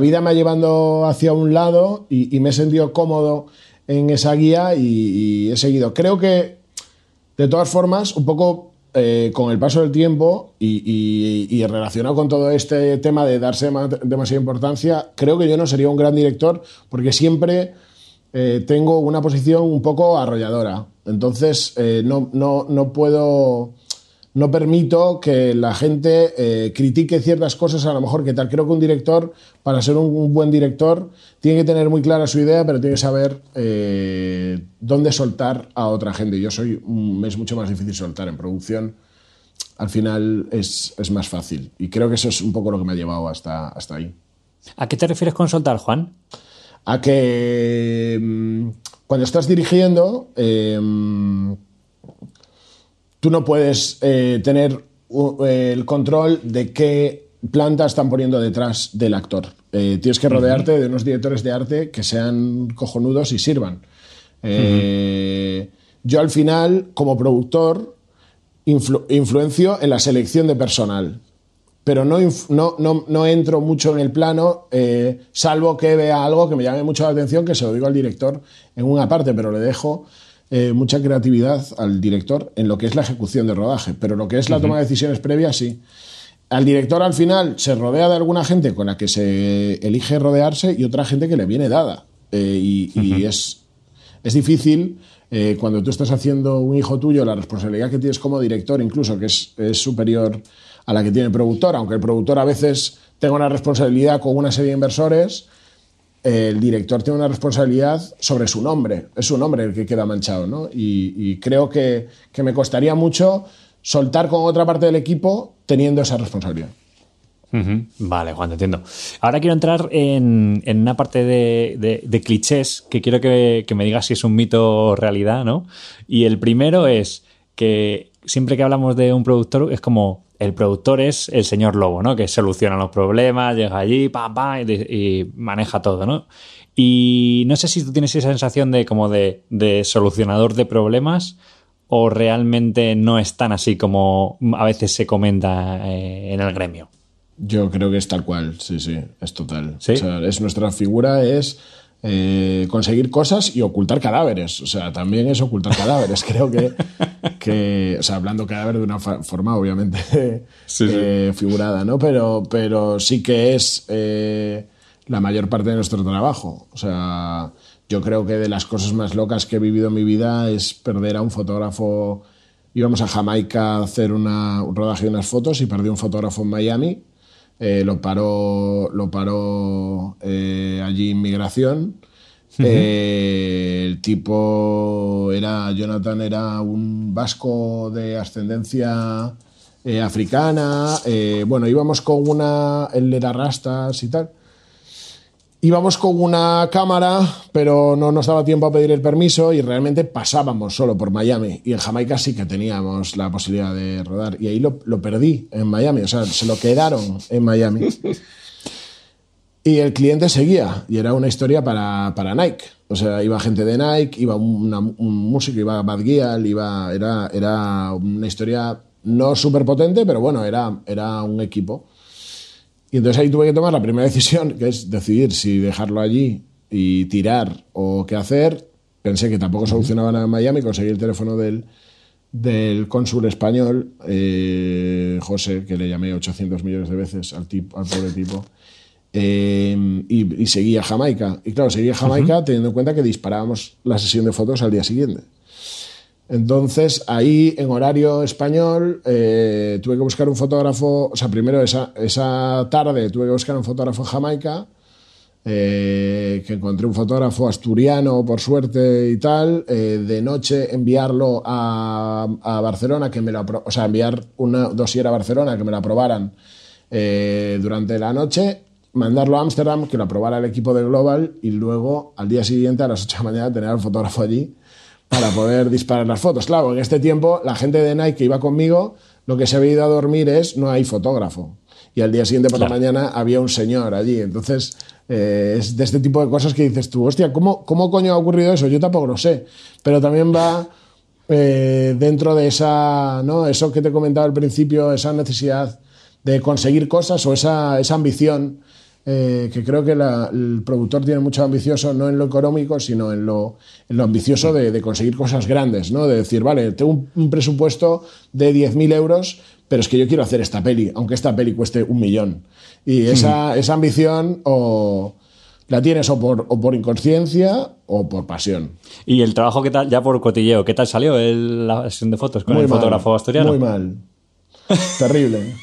vida me ha llevado hacia un lado y, me he sentido cómodo en esa guía y, he seguido. Creo que, de todas formas, un poco eh, con el paso del tiempo y, relacionado con todo este tema de darse demasiada importancia, creo que yo no sería un gran director porque siempre eh, tengo una posición un poco arrolladora. Entonces, eh, no, no, no puedo no permito que la gente eh, critique ciertas cosas a lo mejor que tal. Creo que un director, para ser un, buen director, tiene que tener muy clara su idea, pero tiene que saber eh, dónde soltar a otra gente. Yo soy, es mucho más difícil soltar en producción. Al final es, más fácil. Y creo que eso es un poco lo que me ha llevado hasta, hasta ahí. ¿A qué te refieres con soltar, Juan? A que mm, cuando estás dirigiendo eh, tú no puedes eh, tener el control de qué planta están poniendo detrás del actor. Eh, tienes que rodearte de unos directores de arte que sean cojonudos y sirvan. Eh, yo al final, como productor, influencio en la selección de personal, pero no, no, no, entro mucho en el plano, salvo que vea algo que me llame mucho la atención, que se lo digo al director en una parte, pero le dejo eh, mucha creatividad al director en lo que es la ejecución del rodaje, pero lo que es la toma de decisiones previas, sí. Al director al final se rodea de alguna gente con la que se elige rodearse y otra gente que le viene dada. Eh, y, es, es difícil eh, cuando tú estás haciendo un hijo tuyo, la responsabilidad que tienes como director, incluso que es, es, superior a la que tiene el productor, aunque el productor a veces tenga una responsabilidad con una serie de inversores, el director tiene una responsabilidad sobre su nombre, es su nombre el que queda manchado, ¿no? Y, creo que, me costaría mucho soltar con otra parte del equipo teniendo esa responsabilidad. Vale, Juan, te entiendo. Ahora quiero entrar en, una parte de, clichés que quiero que, que, me digas si es un mito o realidad, ¿no? Y el primero es que siempre que hablamos de un productor es como el productor es el señor lobo, ¿no? Que soluciona los problemas, llega allí, pam, pam, y, maneja todo, ¿no? Y no sé si tú tienes esa sensación de como de, solucionador de problemas o realmente no es tan así como a veces se comenta eh, en el gremio. Yo creo que es tal cual, sí, sí, es total. ¿Sí? O sea, es nuestra figura es eh, conseguir cosas y ocultar cadáveres. O sea, también es ocultar cadáveres. Creo que, que o sea, hablando cadáver de una forma obviamente eh, figurada, ¿no? Pero, pero sí que es eh, la mayor parte de nuestro trabajo. O sea, yo creo que de las cosas más locas que he vivido en mi vida es perder a un fotógrafo. Íbamos a Jamaica a hacer una, un rodaje de unas fotos y perdí un fotógrafo en Miami lo paró, lo paró allí inmigración. Eh, el tipo era, Jonathan era un vasco de ascendencia eh, africana. eh, bueno, íbamos con una. Él era rastas y tal. Íbamos con una cámara, pero no nos daba tiempo a pedir el permiso y realmente pasábamos solo por Miami. Y en Jamaica sí que teníamos la posibilidad de rodar. Y ahí lo, lo perdí en Miami, o sea, se lo quedaron en Miami. Y el cliente seguía, y era una historia para, para Nike. O sea, iba gente de Nike, iba una- un músico, iba Bad Gyal, iba, era, era una historia no súper potente, pero bueno, era, era un equipo. Y entonces ahí tuve que tomar la primera decisión, que es decidir si dejarlo allí y tirar o qué hacer. Pensé que tampoco solucionaba nada en Miami, conseguí el teléfono del, del cónsul español, eh, José, que le llamé 800 millones de veces al, tipo, al pobre tipo. Eh, y, y seguí a Jamaica. Y claro, seguí a Jamaica teniendo en cuenta que disparábamos la sesión de fotos al día siguiente. Entonces, ahí en horario español, eh, tuve que buscar un fotógrafo. O sea, primero esa, esa tarde tuve que buscar un fotógrafo en Jamaica. eh, que encontré un fotógrafo asturiano, por suerte y tal. eh, de noche enviarlo a, a Barcelona, que me lo o sea, enviar una dosier a Barcelona, que me la aprobaran durante la noche. Mandarlo a Ámsterdam, que lo aprobara el equipo de Global, y luego al día siguiente, a las 8 de la mañana, tener al fotógrafo allí para poder disparar las fotos. Claro, en este tiempo la gente de Nike que iba conmigo, lo que se había ido a dormir es no hay fotógrafo. Y al día siguiente por la mañana había un señor allí. Entonces, eh, es de este tipo de cosas que dices tú, hostia, ¿cómo, ¿cómo coño ha ocurrido eso? Yo tampoco lo sé. Pero también va eh, dentro de esa, ¿no? Eso que te comentaba al principio, esa necesidad de conseguir cosas o esa, esa ambición eh, que creo que la- el productor tiene mucho ambicioso, no en lo económico, sino en lo, en lo ambicioso de, de conseguir cosas grandes, ¿no? De decir, vale, tengo un, un presupuesto de 10.000 euros, pero es que yo quiero hacer esta peli, aunque esta peli cueste un millón. Y esa, esa ambición o la tienes o por, o por inconsciencia o por pasión. Y el trabajo, ¿qué tal? Ya por cotilleo, ¿qué tal salió el- la sesión de fotos con el mal, fotógrafo asturiano? Muy mal. Terrible.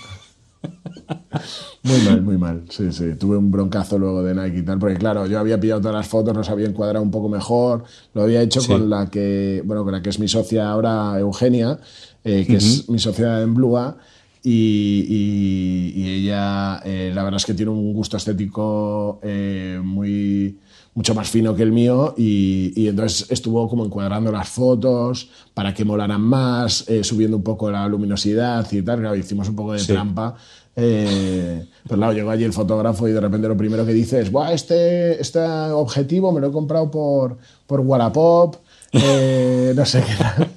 Muy mal, muy mal. Sí, sí. Tuve un broncazo luego de Nike y tal, porque claro, yo había pillado todas las fotos, los había encuadrado un poco mejor. Lo había hecho Sí. con la que, bueno, con la que es mi socia ahora, Eugenia, eh, que es mi socia en Blua. Y, y- y ella, eh, la verdad es que tiene un gusto estético eh, muy mucho más fino que el mío y, y entonces estuvo como encuadrando las fotos para que molaran más, eh, subiendo un poco la luminosidad y tal. Claro, hicimos un poco de Sí. trampa. Eh, pero claro, llegó allí el fotógrafo y de repente lo primero que dice es, Buah, este, este objetivo me lo he comprado por, por Wallapop. eh, no sé qué tal.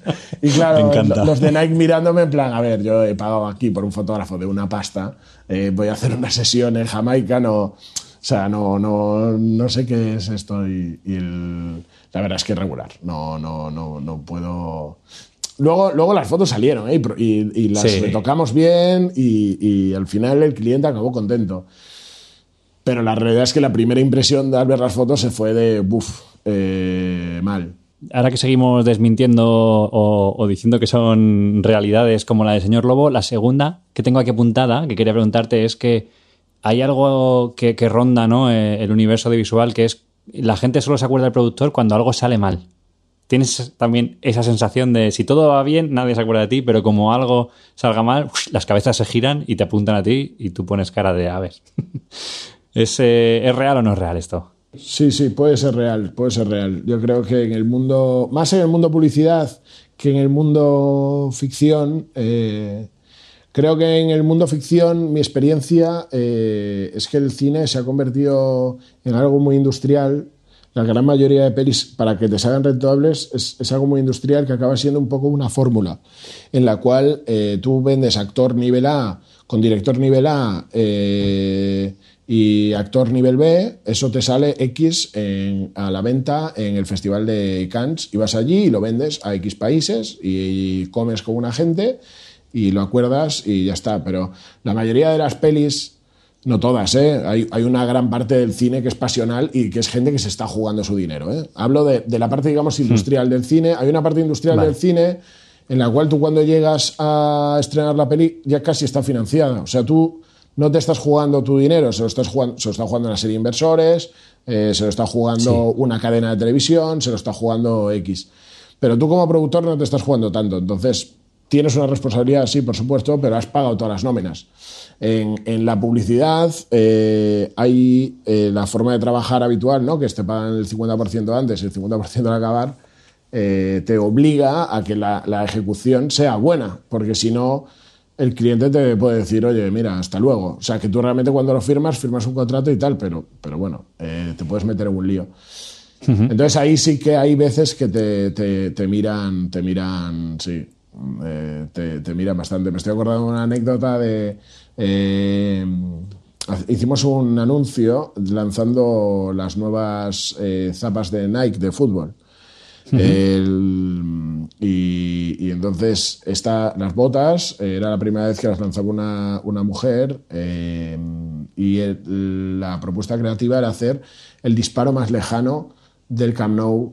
Y claro, los de Nike mirándome en plan, a ver, yo he pagado aquí por un fotógrafo de una pasta, eh, voy a hacer una sesión en Jamaica, no, o sea, no, no, no sé qué es esto y, y el- la verdad es que es regular, no, no, no, no puedo... Luego, luego las fotos salieron ¿eh? y, las Sí. retocamos bien y, y al final el cliente acabó contento. Pero la realidad es que la primera impresión de al ver las fotos se fue de, buf, eh, mal. Ahora que seguimos desmintiendo o, o diciendo que son realidades como la del señor Lobo, la segunda que tengo aquí apuntada, que quería preguntarte, es que hay algo que, que ronda ¿no? Eh, el universo de visual, que es la gente solo se acuerda del productor cuando algo sale mal. Tienes también esa sensación de si todo va bien, nadie se acuerda de ti, pero como algo salga mal, las cabezas se giran y te apuntan a ti y tú pones cara de a ver. ¿Es, eh, ¿Es real o no es real esto? Sí, sí, puede ser real, puede ser real. Yo creo que en el mundo, más en el mundo publicidad que en el mundo ficción, eh, creo que en el mundo ficción mi experiencia eh, es que el cine se ha convertido en algo muy industrial. La gran mayoría de pelis, para que te salgan rentables, es, es algo muy industrial que acaba siendo un poco una fórmula en la cual eh, tú vendes actor nivel A con director nivel A eh, y actor nivel B, eso te sale X a la venta en el Festival de Cannes y vas allí y lo vendes a X países y, comes con una gente y lo acuerdas y ya está. Pero la mayoría de las pelis, no todas, ¿eh? hay, hay una gran parte del cine que es pasional y que es gente que se está jugando su dinero. ¿eh? Hablo de, de la parte, digamos, industrial del cine. Hay una parte industrial Vale. del cine en la cual tú cuando llegas a estrenar la peli ya casi está financiada. O sea, tú no te estás jugando tu dinero, se lo, estás jugando, se lo está jugando una serie de inversores, eh, se lo está jugando una cadena de televisión, se lo está jugando X. Pero tú como productor no te estás jugando tanto. Entonces, tienes una responsabilidad, sí, por supuesto, pero has pagado todas las nóminas. En, la publicidad eh, hay eh, la forma de trabajar habitual, ¿no? que te pagan el 50% antes y el 50% al acabar, eh, te obliga a que la, ejecución sea buena, porque si no, el cliente te puede decir, oye, mira, hasta luego. O sea, que tú realmente cuando lo firmas, firmas un contrato y tal, pero, pero bueno, te puedes meter en un lío. Entonces ahí sí que hay veces que te, te miran, te miran, sí, te, te, miran bastante. Me estoy acordando de una anécdota de eh, hicimos un anuncio lanzando las nuevas eh, zapas de Nike de fútbol. y, entonces esta, las botas era la primera vez que las lanzaba una, una mujer eh, y la propuesta creativa era hacer el disparo más lejano del Camp Nou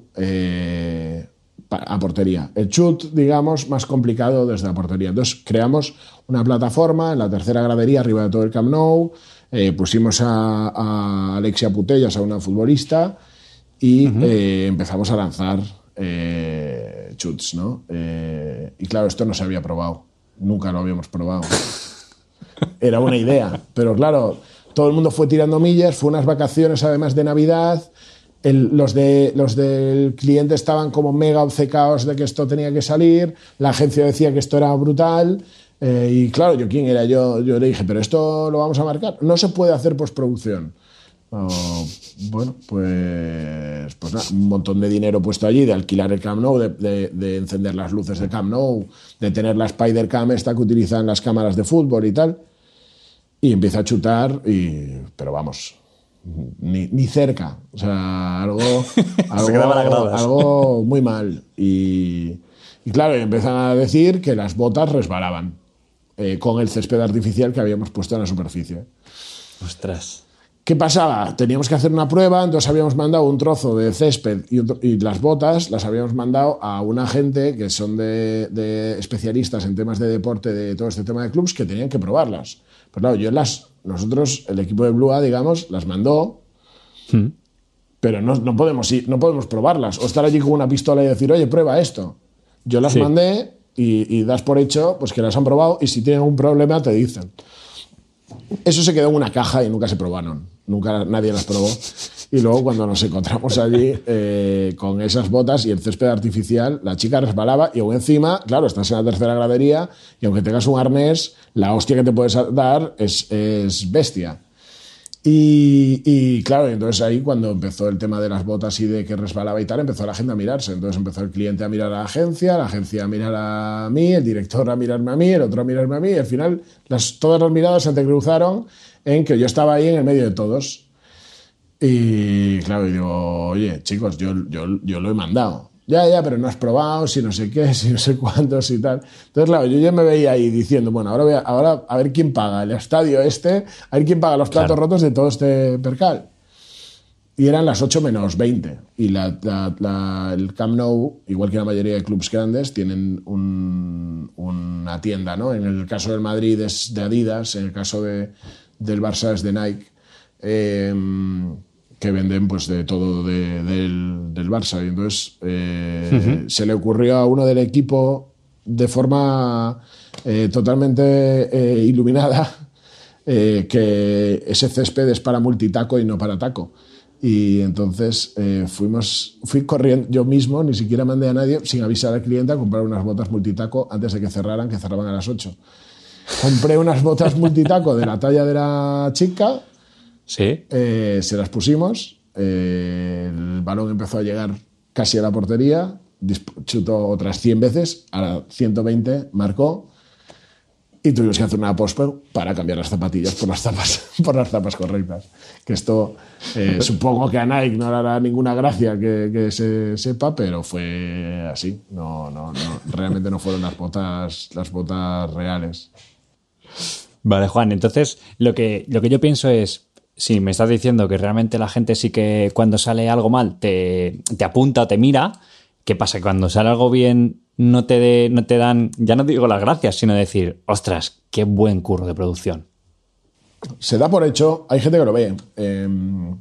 a portería. El chut, digamos, más complicado desde la portería. Entonces creamos una plataforma en la tercera gradería arriba de todo el Camp Nou, eh, pusimos a, Alexia Putellas, a una futbolista, y eh, empezamos a lanzar eh, chuts, ¿no? y claro, esto no se había probado, nunca lo habíamos probado. Era una idea, pero claro, todo el mundo fue tirando millas, fue unas vacaciones además de Navidad, los, de, los del cliente estaban como mega obcecados de que esto tenía que salir, la agencia decía que esto era brutal. Eh, y claro, yo quién era, yo, yo le dije, pero esto lo vamos a marcar. No se puede hacer postproducción. bueno, pues, pues un montón de dinero puesto allí, de alquilar el Camp Nou, de, de, encender las luces de Camp Nou, de tener la Spider Cam esta que utilizan las cámaras de fútbol y tal. Y empieza a chutar, y, pero vamos, ni, ni, cerca. O sea, algo, algo, muy mal. Y, y, claro, empiezan a decir que las botas resbalaban eh, con el césped artificial que habíamos puesto en la superficie. Ostras. ¿Qué pasaba? Teníamos que hacer una prueba, entonces habíamos mandado un trozo de césped y, las botas las habíamos mandado a una gente que son de, de, especialistas en temas de deporte, de todo este tema de clubs, que tenían que probarlas. Pues claro, yo las, nosotros, el equipo de Blue digamos, las mandó, hmm. pero no, no, podemos ir, no podemos probarlas. O estar allí con una pistola y decir, oye, prueba esto. Yo las mandé y, das por hecho pues que las han probado y si tienen un problema te dicen. Eso se quedó en una caja y nunca se probaron. Nunca nadie las probó. Y luego cuando nos encontramos allí eh, con esas botas y el césped artificial, la chica resbalaba y aún encima, claro, estás en la tercera gradería y aunque tengas un arnés, la hostia que te puedes dar es, es bestia. Y, claro, entonces ahí cuando empezó el tema de las botas y de que resbalaba y tal, empezó la gente a mirarse. Entonces empezó el cliente a mirar a la agencia, la agencia a mirar a mí, el director a mirarme a mí, el otro a mirarme a mí. Y al final todas las miradas se cruzaron en que yo estaba ahí en el medio de todos. Y claro, digo, oye, chicos, yo, yo, yo lo he mandado ya, ya, pero no has probado, si no sé qué, si no sé cuántos y tal. Entonces, claro, yo ya me veía ahí diciendo, bueno, ahora, voy a, ahora a ver quién paga el estadio este, a ver quién paga los platos rotos de todo este percal. Y eran las 8 menos 20. Y la, el Camp Nou, igual que la mayoría de clubes grandes, tienen una tienda, ¿no? En el caso del Madrid es de Adidas, en el caso de, del Barça es de Nike. Eh, que venden pues de todo del, del, Barça. Y entonces eh, se le ocurrió a uno del equipo de forma eh, totalmente eh, iluminada que ese césped es para multitaco y no para taco. Y entonces fuimos, fui corriendo yo mismo, ni siquiera mandé a nadie, sin avisar al cliente, a comprar unas botas multitaco antes de que cerraran, que cerraban a las 8. Compré unas botas multitaco de la talla de la chica, Sí. Eh, se las pusimos, eh, el balón empezó a llegar casi a la portería, chutó otras 100 veces, a la 120 marcó y tuvimos que hacer una post para cambiar las zapatillas por las zapas, por las zapas correctas. Que esto eh, supongo que a Nike no le hará ninguna gracia que, se sepa, pero fue así. No, no, no, realmente no fueron las botas, las botas reales. Vale, Juan, entonces lo que, lo que yo pienso es, si me estás diciendo que realmente la gente sí que cuando sale algo mal te, apunta o te mira, ¿qué pasa? Que cuando sale algo bien no te, no te dan, ya no digo las gracias, sino decir, ostras, qué buen curro de producción. Se da por hecho, hay gente que lo ve. Em,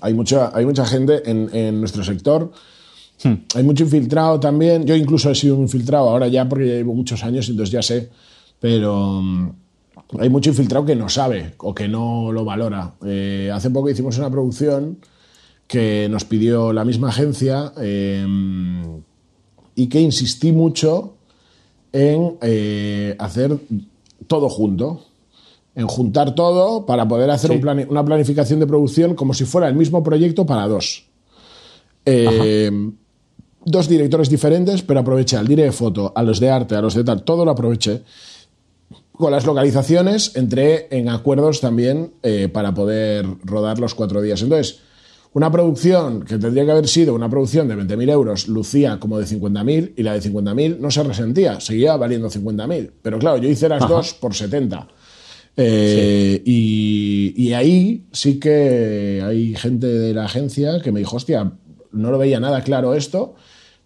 hay, mucha, hay mucha gente en, nuestro sector Hmm. Hay mucho infiltrado también. Yo incluso he sido un infiltrado ahora ya porque ya llevo muchos años, entonces ya sé. Pero mm, hay mucho infiltrado que no sabe o que no lo valora. Eh, hace poco hicimos una producción que nos pidió la misma agencia eh, y que insistí mucho en eh, hacer todo junto, en juntar todo para poder hacer una planificación de producción como si fuera el mismo proyecto para dos. dos directores diferentes, pero aproveché al dire de foto, a los de arte, a los de tal, todo lo aproveché con las localizaciones entré en acuerdos también eh, para poder rodar los cuatro días. Entonces, una producción que tendría que haber sido una producción de 20.000 euros lucía como de 50.000 y la de 50.000 no se resentía, seguía valiendo 50.000. Pero claro, yo hice las dos por 70. Eh, y, y, ahí sí que hay gente de la agencia que me dijo, hostia, no lo veía nada claro esto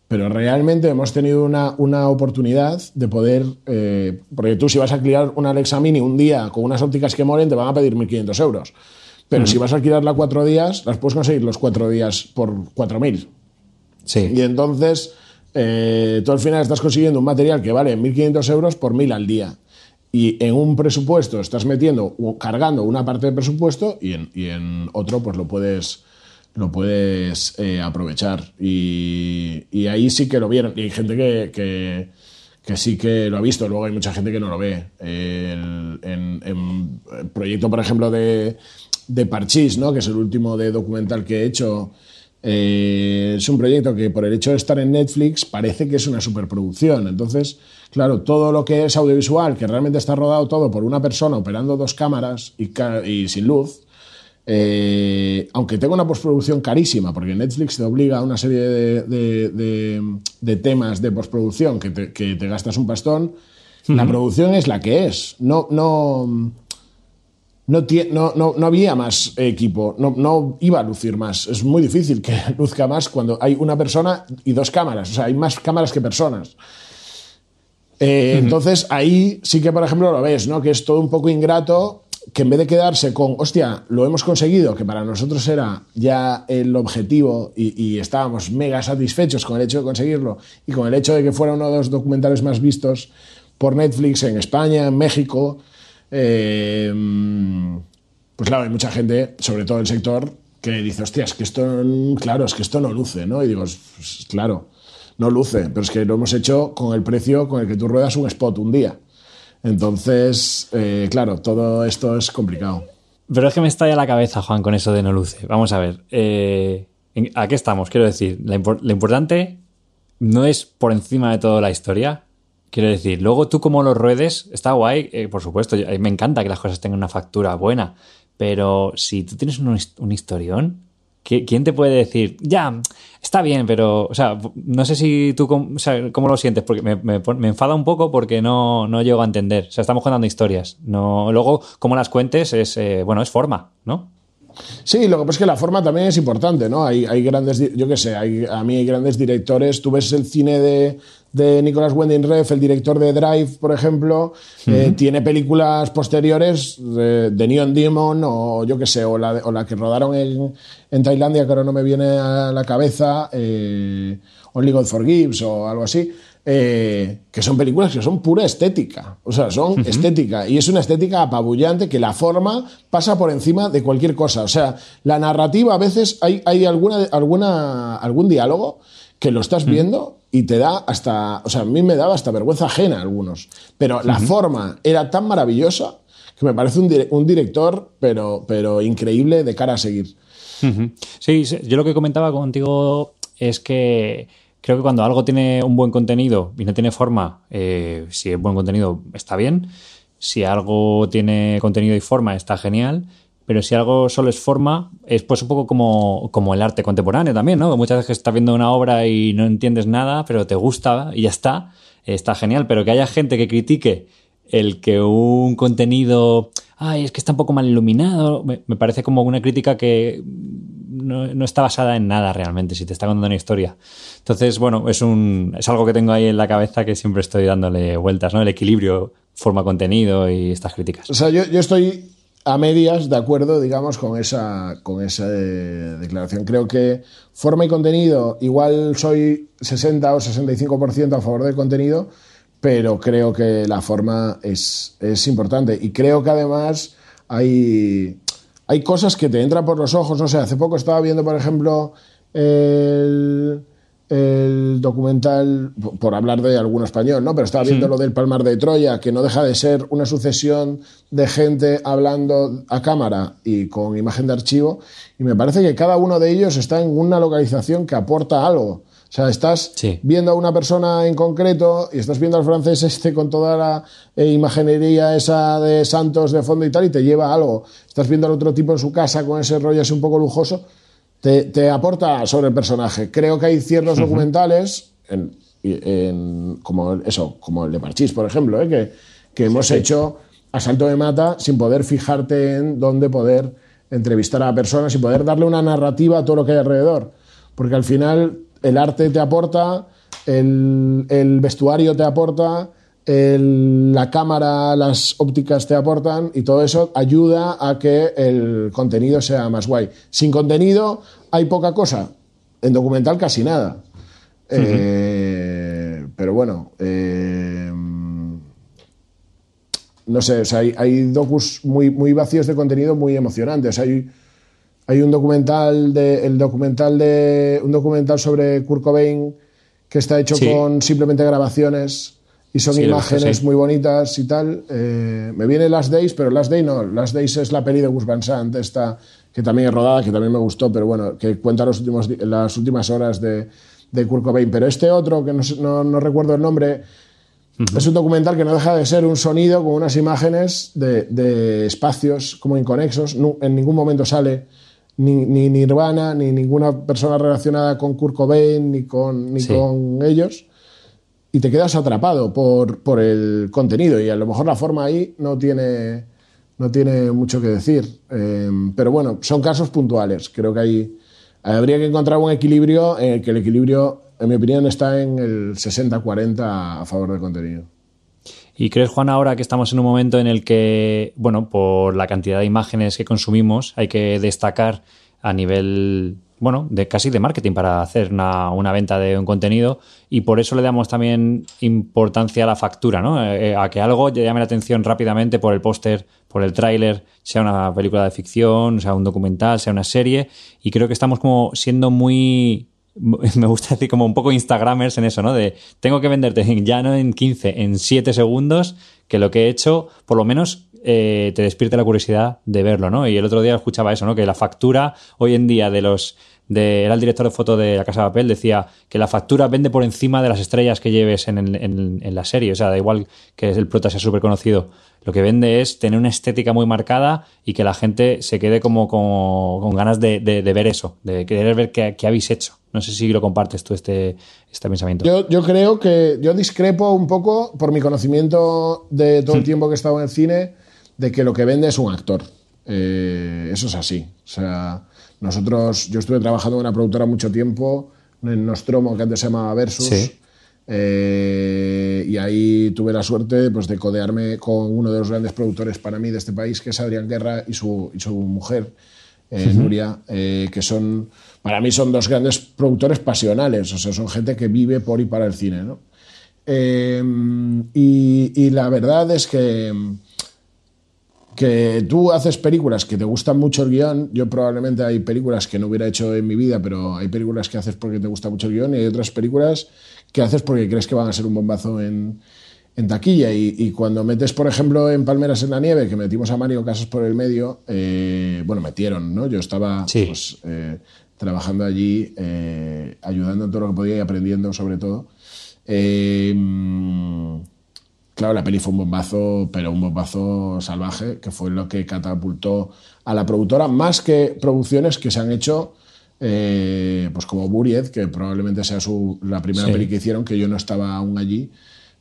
pero realmente hemos tenido una, una oportunidad de poder, eh, porque tú si vas a alquilar una Alexa Mini un día con unas ópticas que moren, te van a pedir 1.500 euros. Pero si vas a alquilarla cuatro días, las puedes conseguir los cuatro días por 4.000. Sí. Y entonces, eh, tú al final estás consiguiendo un material que vale 1.500 euros por 1.000 al día. Y en un presupuesto estás metiendo, cargando una parte del presupuesto y en, y en otro pues lo puedes lo puedes eh, aprovechar. Y, ahí sí que lo vieron. Y hay gente que, sí que lo ha visto, luego hay mucha gente que no lo ve. El, en, el proyecto, por ejemplo, de, de Parchís, ¿no? que es el último de documental que he hecho, eh, es un proyecto que por el hecho de estar en Netflix parece que es una superproducción. Entonces, claro, todo lo que es audiovisual, que realmente está rodado todo por una persona operando dos cámaras y, y sin luz, eh, aunque tenga una postproducción carísima, porque Netflix te obliga a una serie de, temas de postproducción que te, gastas un pastón, la producción es la que es. No, no, no, no, no, había más equipo, no, no iba a lucir más. Es muy difícil que luzca más cuando hay una persona y dos cámaras. O sea, hay más cámaras que personas. Eh, entonces ahí sí que, por ejemplo, lo ves, ¿no? Que es todo un poco ingrato que en vez de quedarse con, hostia, lo hemos conseguido, que para nosotros era ya el objetivo y, estábamos mega satisfechos con el hecho de conseguirlo y con el hecho de que fuera uno de los documentales más vistos por Netflix en España, en México, eh, pues claro, hay mucha gente, sobre todo el sector, que dice, hostia, es que esto, claro, es que esto no luce, ¿no? Y digo, claro, no luce, pero es que lo hemos hecho con el precio con el que tú ruedas un spot un día. Entonces, eh, claro, todo esto es complicado. Pero es que me estalla la cabeza, Juan, con eso de no luce. Vamos a ver. Eh, ¿A qué estamos? Quiero decir, lo importante no es por encima de todo la historia. Quiero decir, luego tú como lo ruedes, está guay, eh, por supuesto, me encanta que las cosas tengan una factura buena, pero si tú tienes un historión, ¿quién te puede decir, ya, está bien, pero, o sea, no sé si tú cómo lo sientes, porque me, enfada un poco porque no, no llego a entender. O sea, estamos contando historias. No, luego, cómo las cuentes es, eh, bueno, es forma, ¿no? Sí, lo que pasa es que la forma también es importante, ¿no? Hay, hay grandes, yo qué sé, hay, a mí hay grandes directores. Tú ves el cine de, de Nicolas Winding Refn, el director de Drive, por ejemplo, eh, tiene películas posteriores de, Neon Demon o yo qué sé, o la, o la que rodaron en, en, Tailandia, que ahora no me viene a la cabeza, eh, Only God Forgives o algo así. Eh, que son películas que son pura estética, o sea, son estética, y es una estética apabullante que la forma pasa por encima de cualquier cosa, o sea, la narrativa a veces hay, hay alguna, alguna, algún diálogo que lo estás viendo y te da hasta, o sea, a mí me daba hasta vergüenza ajena algunos, pero la forma era tan maravillosa que me parece un, director, pero, pero increíble de cara a seguir. Sí, yo lo que comentaba contigo es que creo que cuando algo tiene un buen contenido y no tiene forma, eh, si es buen contenido está bien, si algo tiene contenido y forma está genial, pero si algo solo es forma, es pues un poco como, como el arte contemporáneo también, ¿no? Muchas veces estás viendo una obra y no entiendes nada, pero te gusta y ya está, está genial, pero que haya gente que critique el que un contenido, ay, es que está un poco mal iluminado, me, parece como una crítica que no, está basada en nada realmente, si te está contando una historia. Entonces, bueno, es, es algo que tengo ahí en la cabeza que siempre estoy dándole vueltas, ¿no? El equilibrio, forma, contenido y estas críticas. O sea, yo, yo estoy a medias de acuerdo, digamos, con esa, con esa eh, declaración. Creo que forma y contenido, igual soy 60 o 65% a favor del contenido, pero creo que la forma es, es importante. Y creo que además hay, hay cosas que te entran por los ojos. No sé, hace poco estaba viendo, por ejemplo, el el documental, por hablar de alguno español, ¿no? Pero estaba viendo lo del Palmar de Troya, que no deja de ser una sucesión de gente hablando a cámara y con imagen de archivo, y me parece que cada uno de ellos está en una localización que aporta algo. O sea, estás viendo a una persona en concreto y estás viendo al francés este con toda la eh, imaginería esa de santos de fondo y tal y te lleva algo. Estás viendo al otro tipo en su casa con ese rollo así un poco lujoso te, aporta sobre el personaje. Creo que hay ciertos documentales, como eso, como el de Parchís, por ejemplo, ¿eh? que, hemos hecho a salto de mata sin poder fijarte en dónde poder entrevistar a la persona, sin poder darle una narrativa a todo lo que hay alrededor. Porque al final el arte te aporta, el, el vestuario te aporta, la cámara, las ópticas te aportan y todo eso ayuda a que el contenido sea más guay. Sin contenido hay poca cosa, en documental casi nada. Eh, pero bueno, eh, no sé, hay, hay, docus muy, muy vacíos de contenido muy emocionantes. Hay, hay un documental de, el documental de un documental sobre Kurt Cobain que está hecho con simplemente grabaciones y son imágenes muy bonitas y tal. Eh, me viene Last Days, pero Last Days no. Last Days es la peli de Gus Van Sant, esta que también es rodada, que también me gustó, pero bueno, que cuenta los últimos, las últimas horas de, de Kurt Cobain. Pero este otro, que no, no, recuerdo el nombre, es un documental que no deja de ser un sonido con unas imágenes de, de espacios como inconexos. en ningún momento sale ni, ni Nirvana, ni ninguna persona relacionada con Kurt Cobain, ni con, ni con ellos y te quedas atrapado por, por, el contenido y a lo mejor la forma ahí no tiene, no tiene mucho que decir. Eh, pero bueno, son casos puntuales. Creo que hay, habría que encontrar un equilibrio en el que el equilibrio, en mi opinión, está en el 60-40 a favor del contenido. ¿Y crees, Juan, ahora que estamos en un momento en el que, bueno, por la cantidad de imágenes que consumimos, hay que destacar a nivel bueno, de casi de marketing para hacer una, venta de un contenido y por eso le damos también importancia a la factura, ¿no? Eh, a que algo llame la atención rápidamente por el póster, por el tráiler, sea una película de ficción, sea un documental, sea una serie y creo que estamos como siendo muy me gusta decir como un poco instagramers en eso, ¿no? De tengo que venderte ya no en 15, en 7 segundos, que lo que he hecho, por lo menos eh, te despierte la curiosidad de verlo, ¿no? Y el otro día escuchaba eso, ¿no? Que la factura hoy en día de los de, era el director de foto de la Casa de Papel, decía que la factura vende por encima de las estrellas que lleves en, en, la serie. O sea, da igual que el prota sea súper conocido. Lo que vende es tener una estética muy marcada y que la gente se quede como, con ganas de, ver eso, de querer ver qué, habéis hecho. No sé si lo compartes tú este, este pensamiento. Yo, yo, creo que yo discrepo un poco por mi conocimiento de todo el hmm. tiempo que he estado en el cine, de que lo que vende es un actor. Eh, eso es así. O sea, nosotros, yo estuve trabajando en una productora mucho tiempo, en Nostromo, que antes se llamaba Versus. Eh, y ahí tuve la suerte pues, de codearme con uno de los grandes productores para mí de este país, que es Adrián Guerra y su, y su mujer, eh, Nuria, eh, que son, para mí son dos grandes productores pasionales, o sea, son gente que vive por y para el cine. ¿no? y, y, la verdad es que que tú haces películas que te gustan mucho el guion. Yo probablemente hay películas que no hubiera hecho en mi vida, pero hay películas que haces porque te gusta mucho el guion y hay otras películas que haces porque crees que van a ser un bombazo en, en taquilla. Y, cuando metes, por ejemplo, en Palmeras en la Nieve, que metimos a Mario Casas por el medio, eh, bueno, metieron, ¿no? Yo estaba pues, eh, trabajando allí, eh, ayudando en todo lo que podía y aprendiendo sobre todo. Claro, la peli fue un bombazo, pero un bombazo salvaje, que fue lo que catapultó a la productora, más que producciones que se han hecho, eh, pues como Buried, que probablemente sea su, la primera peli que hicieron, que yo no estaba aún allí,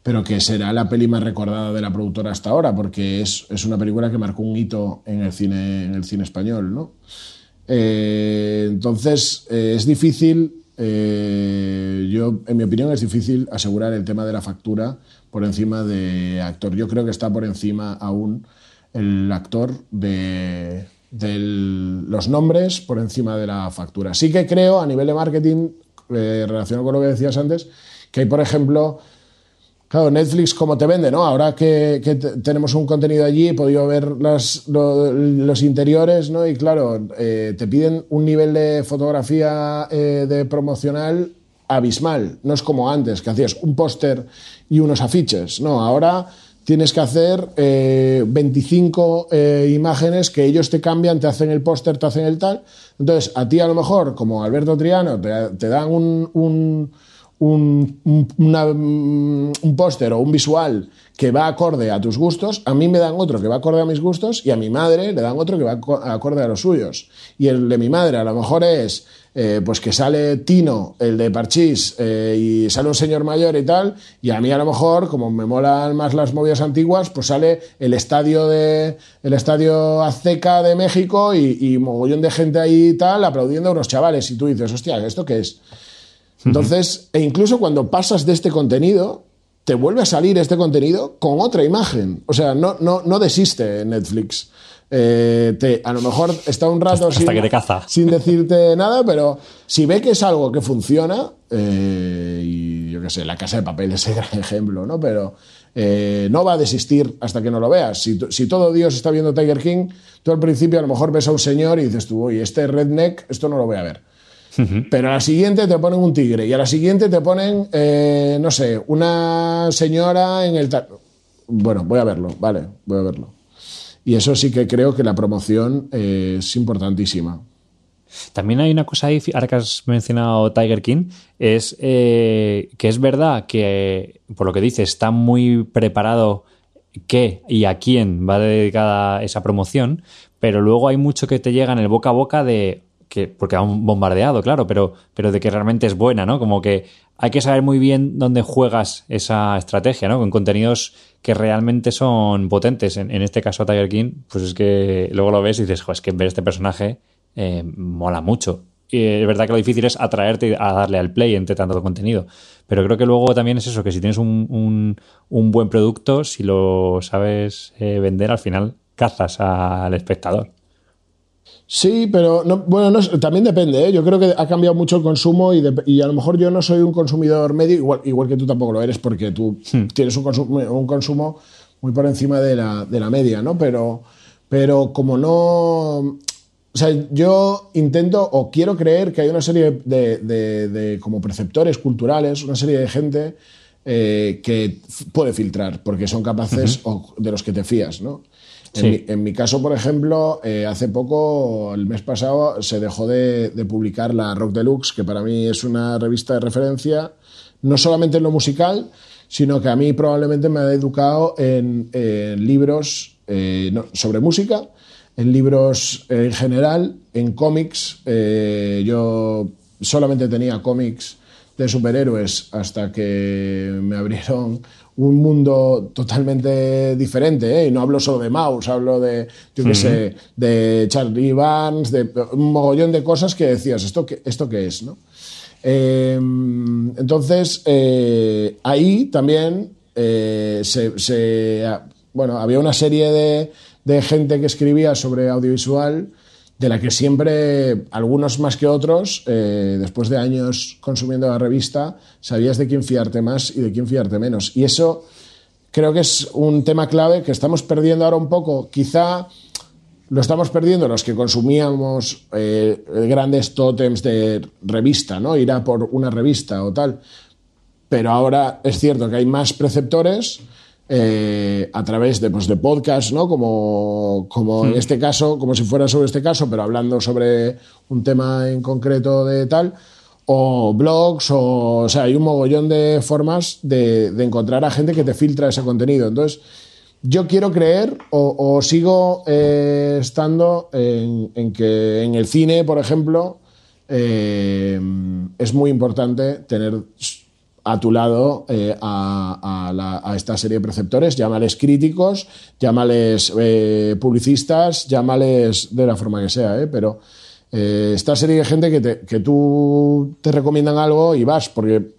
pero que será la peli más recordada de la productora hasta ahora, porque es, es una película que marcó un hito en el cine, en el cine español, ¿no? Eh, entonces, eh, es difícil, yo, en mi opinión, es difícil asegurar el tema de la factura por encima de actor. Yo creo que está por encima aún el actor de, de los nombres por encima de la factura. Sí que creo, a nivel de marketing, eh, relacionado con lo que decías antes, que hay, por ejemplo, Claro, Netflix, como te vende, ¿no? Ahora que, tenemos un contenido allí, he podido ver los interiores, ¿no? Y claro, eh, te piden un nivel de fotografía eh, de promocional abismal. No es como antes, que hacías un póster y unos afiches. No, ahora tienes que hacer 25 eh, imágenes que ellos te cambian, te hacen el póster, te hacen el tal. Entonces, a ti a lo mejor, como Alberto Triano, te, dan un un, un, póster o un visual que va acorde a tus gustos, a mí me dan otro que va acorde a mis gustos y a mi madre le dan otro que va acorde a los suyos. Y el de mi madre a lo mejor es eh, pues que sale Tino, el de Parchís, eh, y sale un señor mayor y tal, y a mí a lo mejor, como me molan más las movidas antiguas, pues sale el estadio de el estadio Azteca de México y, y mogollón de gente ahí y tal, aplaudiendo a unos chavales, y tú dices, hostia, ¿esto qué es? Entonces, e incluso cuando pasas de este contenido, te vuelve a salir este contenido con otra imagen. O sea, no, no, no desiste Netflix. Eh, te, a lo mejor está un rato sin, que te caza. sin decirte nada, pero si ve que es algo que funciona, eh, y yo qué sé, la casa de papel es el gran ejemplo, ¿no? Pero eh, no va a desistir hasta que no lo veas. Si, si, todo Dios está viendo Tiger King, tú al principio a lo mejor ves a un señor y dices tú, oye, este redneck, esto no lo voy a ver. Pero a la siguiente te ponen un tigre y a la siguiente te ponen, eh, no sé, una señora en el... Bueno, voy a verlo, vale, voy a verlo. Y eso sí que creo que la promoción eh, es importantísima. También hay una cosa ahí, ahora que has mencionado Tiger King, es eh, que es verdad que, por lo que dices, está muy preparado qué y a quién va dedicada esa promoción, pero luego hay mucho que te llega en el boca a boca de, que, porque han bombardeado, claro, pero, pero de que realmente es buena, ¿no? Como que hay que saber muy bien dónde juegas esa estrategia, ¿no? Con contenidos que realmente son potentes. En, este caso, Tiger King, pues es que luego lo ves y dices, es que ver este personaje eh, mola mucho. Y es verdad que lo difícil es atraerte a darle al play entre tanto contenido. Pero creo que luego también es eso, que si tienes un, un, buen producto, si lo sabes eh, vender, al final cazas al espectador. Sí, pero no, bueno, también depende. ¿eh? Yo creo que ha cambiado mucho el consumo y, a lo mejor yo no soy un consumidor medio, igual, igual que tú tampoco lo eres, porque tú hmm. tienes un consumo, un consumo muy por encima de la, de la media, ¿no? Pero, pero como no. O sea, yo intento o quiero creer que hay una serie de, de, como preceptores culturales, una serie de gente eh, que puede filtrar, porque son capaces o de los que te fías, ¿no? En, mi, caso, por ejemplo, eh, hace poco, el mes pasado, se dejó de, publicar la Rock Deluxe, que para mí es una revista de referencia, no solamente en lo musical, sino que a mí probablemente me ha educado en, libros eh, sobre música, en libros en general, en cómics. Eh, yo solamente tenía cómics de superhéroes hasta que me abrieron un mundo totalmente diferente, ¿eh? y no hablo solo de Mouse, hablo de, yo qué sé, de Charlie Barnes, de un mogollón de cosas que decías, ¿esto qué, esto qué es? ¿no? Em, entonces, eh, ahí también eh, se, bueno, había una serie de, de gente que escribía sobre audiovisual de la que siempre, algunos más que otros, eh, después de años consumiendo la revista, sabías de quién fiarte más y de quién fiarte menos. Y eso creo que es un tema clave que estamos perdiendo ahora un poco. Quizá lo estamos perdiendo los que consumíamos eh, grandes tótems de revista, ¿no? Ir por una revista o tal. Pero ahora es cierto que hay más preceptores eh, a través de, pues, de podcasts, ¿no? Como, como en hmm. este caso, como si fuera sobre este caso, pero hablando sobre un tema en concreto de tal, o blogs, o, o sea, hay un mogollón de formas de, de, encontrar a gente que te filtra ese contenido. Entonces, yo quiero creer o, sigo eh, estando en, en, que en el cine, por ejemplo, eh, es muy importante tener a tu lado eh, a, esta serie de preceptores, llámales críticos, llámales eh, publicistas, llámales de la forma que sea, ¿eh? pero esta serie de gente que, te, que tú te recomiendan algo y vas, porque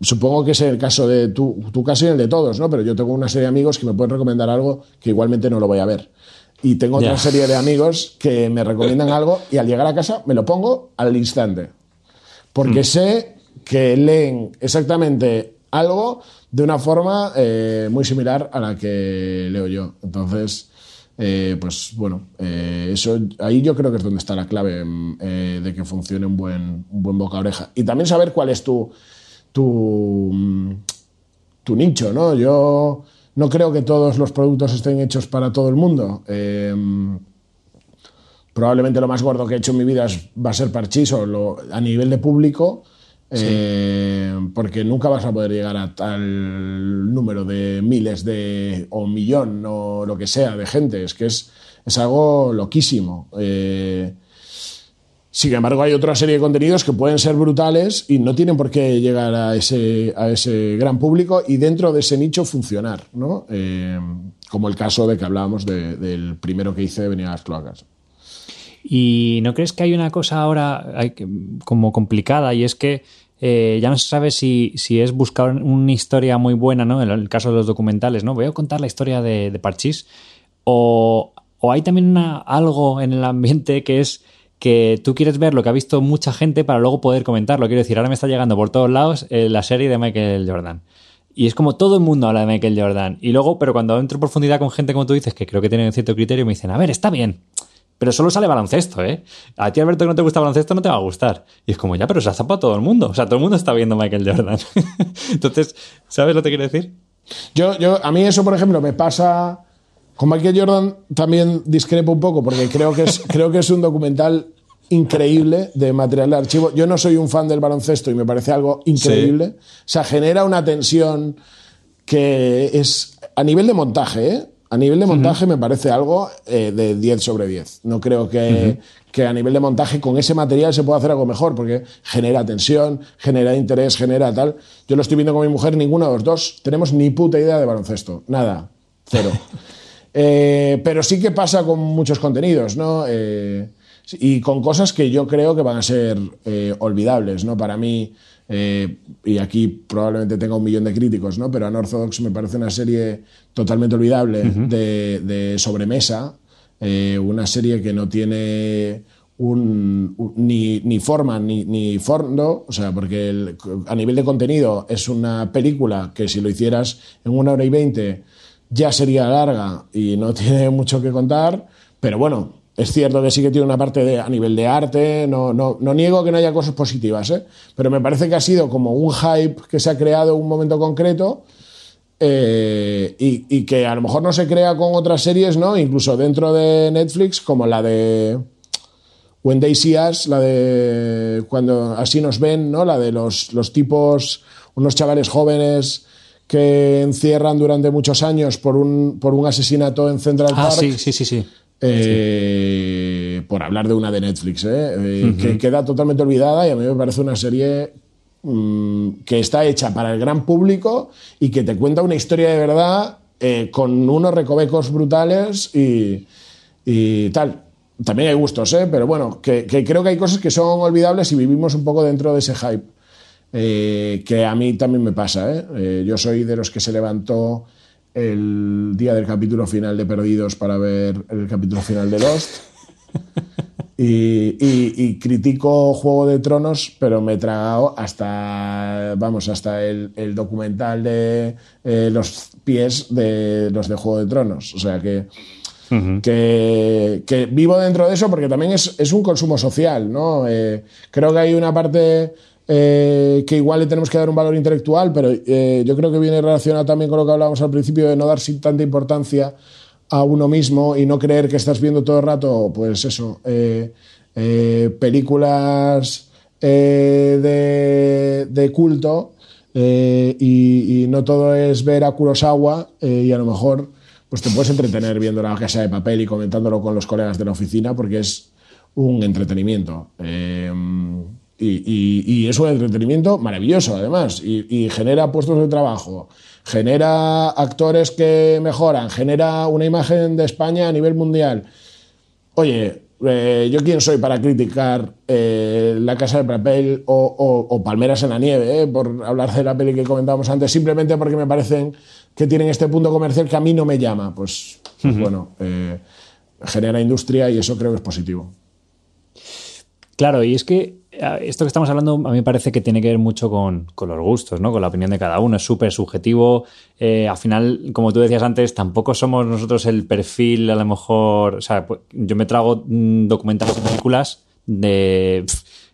supongo que es el caso de tu, tu caso y el de todos, ¿no? Pero yo tengo una serie de amigos que me pueden recomendar algo que igualmente no lo voy a ver. Y tengo otra serie de amigos que me recomiendan algo y al llegar a casa me lo pongo al instante. Porque sé que leen exactamente algo de una forma eh, muy similar a la que leo yo. Entonces, eh, pues bueno, eh, eso ahí yo creo que es donde está la clave mm, de que funcione un buen, buen boca a oreja. Y también saber cuál es tu, tu, mm, tu nicho, ¿no? Yo no creo que todos los productos estén hechos para todo el mundo. Probablemente lo más gordo que he hecho en mi vida va a ser Parchís a nivel de público, eh, porque nunca vas a poder llegar a tal número de miles de o millón o lo que sea de gente. Es que es, es algo loquísimo. Eh, sin embargo, hay otra serie de contenidos que pueden ser brutales y no tienen por qué llegar a ese, a ese gran público y dentro de ese nicho funcionar, ¿no? Eh, como el caso de que hablábamos de- del primero que hice de venir a las cloacas. ¿Y no crees que hay una cosa ahora como complicada y es que eh, ya no se sabe si, si es buscar una historia muy buena, ¿no? En el caso de los documentales, ¿no? Voy a contar la historia de, de Parchís. O, o hay también una- algo en el ambiente que es que tú quieres ver lo que ha visto mucha gente para luego poder comentarlo. Quiero decir, ahora me está llegando por todos lados eh, la serie de Michael Jordan. Y es como todo el mundo habla de Michael Jordan. Y luego, pero cuando entro en profundidad con gente como tú dices, que creo que tienen cierto criterio, me dicen, a ver, está bien. Pero solo sale baloncesto, ¿eh? A ti, Alberto, que no te gusta baloncesto, no te va a gustar. Y es como, ya, pero se ha zapado todo el mundo. O sea, todo el mundo está viendo Michael Jordan. Entonces, ¿sabes lo que quiero decir? Yo, yo, a mí eso, por ejemplo, me pasa. Con Michael Jordan también discrepo un poco, porque creo que es, creo que es un documental increíble de material de archivo. Yo no soy un fan del baloncesto y me parece algo increíble. O sea, genera una tensión que es a nivel de montaje, ¿eh? A nivel de montaje me parece algo eh, de 10 sobre 10. No creo que, que a nivel de montaje con ese material se pueda hacer algo mejor, porque genera tensión, genera interés, genera tal. Yo lo estoy viendo con mi mujer, ninguno de los dos tenemos ni puta idea de baloncesto. Nada. Cero. Eh, pero sí que pasa con muchos contenidos, ¿no? Eh, y con cosas que yo creo que van a ser olvidables, ¿no? Para mí, eh, y aquí probablemente tenga un millón de críticos, ¿no? Pero Unorthodox me parece una serie totalmente olvidable de, de sobremesa, eh, una serie que no tiene un, un- ni, ni forma ni, ni fondo, o sea, porque el- a nivel de contenido es una película que si lo hicieras en una hora y veinte ya sería larga y no tiene mucho que contar, pero bueno, es cierto que sí que tiene una parte de, a nivel de arte, no, no, no niego que no haya cosas positivas, ¿eh? pero me parece que ha sido como un hype que se ha creado en un momento concreto eh, y, y que a lo mejor no se crea con otras series, ¿no? Incluso dentro de Netflix, como la de When They See Us, la de cuando así nos ven, ¿no? La de los, los tipos, unos chavales jóvenes que encierran durante muchos años por un, por un asesinato en Central Ah, Park. sí, sí, sí, sí. Eh, por hablar de una de Netflix, ¿eh? Eh, que queda totalmente olvidada y a mí me parece una serie mm, que está hecha para el gran público y que te cuenta una historia de verdad con unos recovecos brutales y, y tal. También hay gustos, ¿eh? pero bueno, que, que creo que hay cosas que son olvidables y vivimos un poco dentro de ese hype. que a mí también me pasa. yo soy de los que se levantó el día del capítulo final de Perdidos para ver el capítulo final de Lost. Y, y- y critico Juego de Tronos, pero me he tragado hasta, vamos, hasta el, el documental de eh, los pies de los de Juego de Tronos. O sea que, que, que vivo dentro de eso porque también es, es un consumo social, ¿no? Eh, creo que hay una parte eh, que igual le tenemos que dar un valor intelectual, pero eh, yo creo que viene relacionado también con lo que hablábamos al principio de no dar tanta importancia a uno mismo y no creer que estás viendo todo el rato, pues eso, eh, películas de, culto y, y no todo es ver a Kurosawa y a lo mejor pues te puedes entretener viendo la casa de papel y comentándolo con los colegas de la oficina porque es un entretenimiento. Eh, y, y- y es un entretenimiento maravilloso, además, y, y genera puestos de trabajo, genera actores que mejoran, genera una imagen de España a nivel mundial. Oye, eh, yo quién soy para criticar eh, La Casa de Papel o, Palmeras en la Nieve, por hablar de la peli que comentábamos antes, simplemente porque me parecen que tienen este punto comercial que a mí no me llama. Pues, pues bueno, genera industria y eso creo que es positivo. Claro, y es que esto que estamos hablando a mí me parece que tiene que ver mucho con, los gustos, ¿no? Con la opinión de cada uno. Es súper subjetivo. Eh, al final, como tú decías antes, tampoco somos nosotros el perfil, a lo mejor. O sea, pues, yo me trago mm, documentales y películas de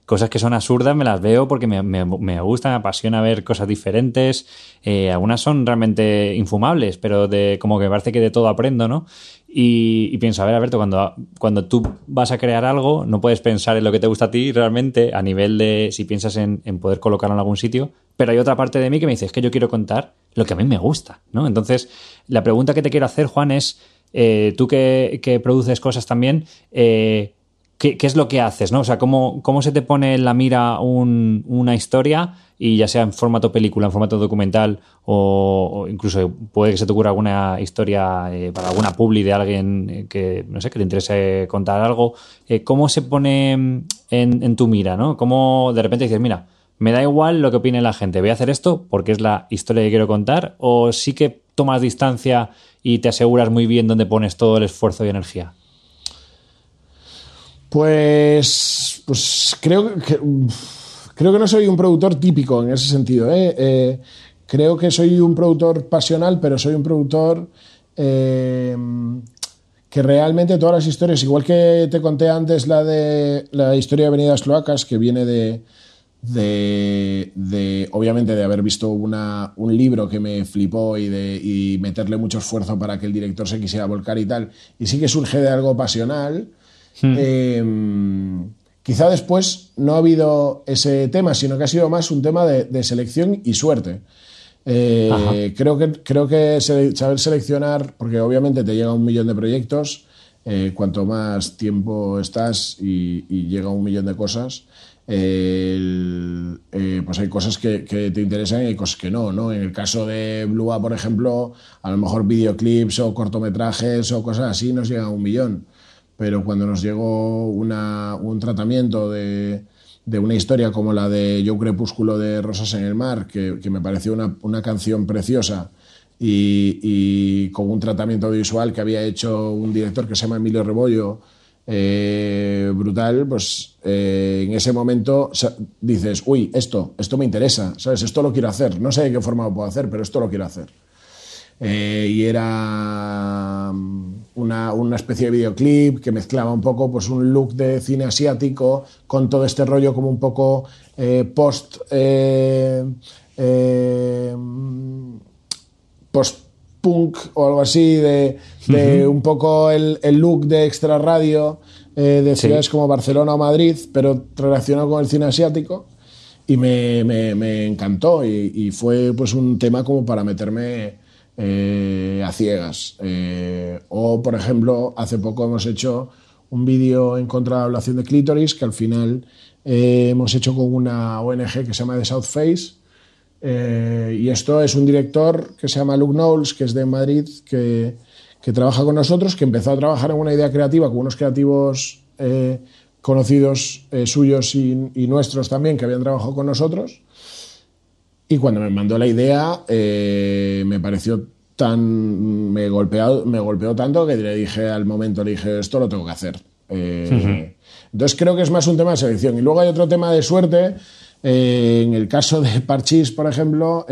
cosas que son absurdas, me las veo porque me, me, me gusta, me apasiona ver cosas diferentes. Eh, algunas son realmente infumables, pero de como que parece que de todo aprendo, ¿no? Y, pienso, a ver, Alberto, cuando, cuando tú vas a crear algo, no puedes pensar en lo que te gusta a ti realmente a nivel de si piensas en, poder colocarlo en algún sitio, pero hay otra parte de mí que me dice, es que yo quiero contar lo que a mí me gusta, ¿no? Entonces, la pregunta que te quiero hacer, Juan, es, eh, tú que, que, produces cosas también, eh, ¿qué, es lo que haces, ¿no? O sea, ¿cómo, cómo se te pone en la mira una historia y ya sea en formato película, en formato documental o, incluso puede que se te ocurra alguna historia eh, para alguna publi de alguien eh, que, no sé, que te interese contar algo, eh, ¿cómo se pone en, tu mira, ¿no? ¿Cómo de repente dices, mira, me da igual lo que opine la gente, voy a hacer esto porque es la historia que quiero contar o sí que tomas distancia y te aseguras muy bien dónde pones todo el esfuerzo y energía? Pues, pues creo que Creo que no soy un productor típico en ese sentido. ¿eh? Eh, creo que soy un productor pasional, pero soy un productor eh, que realmente todas las historias, igual que te conté antes la de la historia de Avenidas Cloacas, que viene de, de, obviamente de haber visto una, un libro que me flipó y de y meterle mucho esfuerzo para que el director se quisiera volcar y tal, y sí que surge de algo pasional. Hmm. Quizá después no ha habido ese tema, sino que ha sido más un tema de, selección y suerte. Eh, creo que, creo que saber seleccionar, porque obviamente te llega un millón de proyectos, eh, cuanto más tiempo estás y, llega un millón de cosas, eh, pues hay cosas que, te interesan y hay cosas que no, ¿no? En el caso de Blua, por ejemplo, a lo mejor videoclips o cortometrajes o cosas así nos llega a un millón pero cuando nos llegó un tratamiento de, una historia como la de Yo Crepúsculo de Rosas en el Mar, que, me pareció una, canción preciosa y, con un tratamiento visual que había hecho un director que se llama Emilio Rebollo, eh, brutal, pues eh, en ese momento dices, uy, esto, esto me interesa, ¿sabes? Esto lo quiero hacer, no sé de qué forma lo puedo hacer, pero esto lo quiero hacer. Eh, y era mm, una, especie de videoclip que mezclaba un poco pues, un look de cine asiático con todo este rollo como un poco eh, post... Eh, post punk o algo así, de, un poco el, look de extra radio de ciudades como Barcelona o Madrid, pero relacionado con el cine asiático. Y me, me, encantó y, y, fue pues un tema como para meterme eh, a ciegas. Eh, o, por ejemplo, hace poco hemos hecho un vídeo en contra de la ablación de clítoris que al final eh, hemos hecho con una ONG que se llama The South Face. y esto es un director que se llama Luke Knowles, que es de Madrid, que, que trabaja con nosotros, que empezó a trabajar en una idea creativa con unos creativos conocidos suyos y, y, nuestros también, que habían trabajado con nosotros. Y cuando me mandó la idea, eh, me pareció tan. Me, golpeado, me golpeó tanto que le dije al momento, le dije, esto lo tengo que hacer. Eh, entonces creo que es más un tema de selección. Y luego hay otro tema de suerte. Eh, en el caso de Parchís, por ejemplo,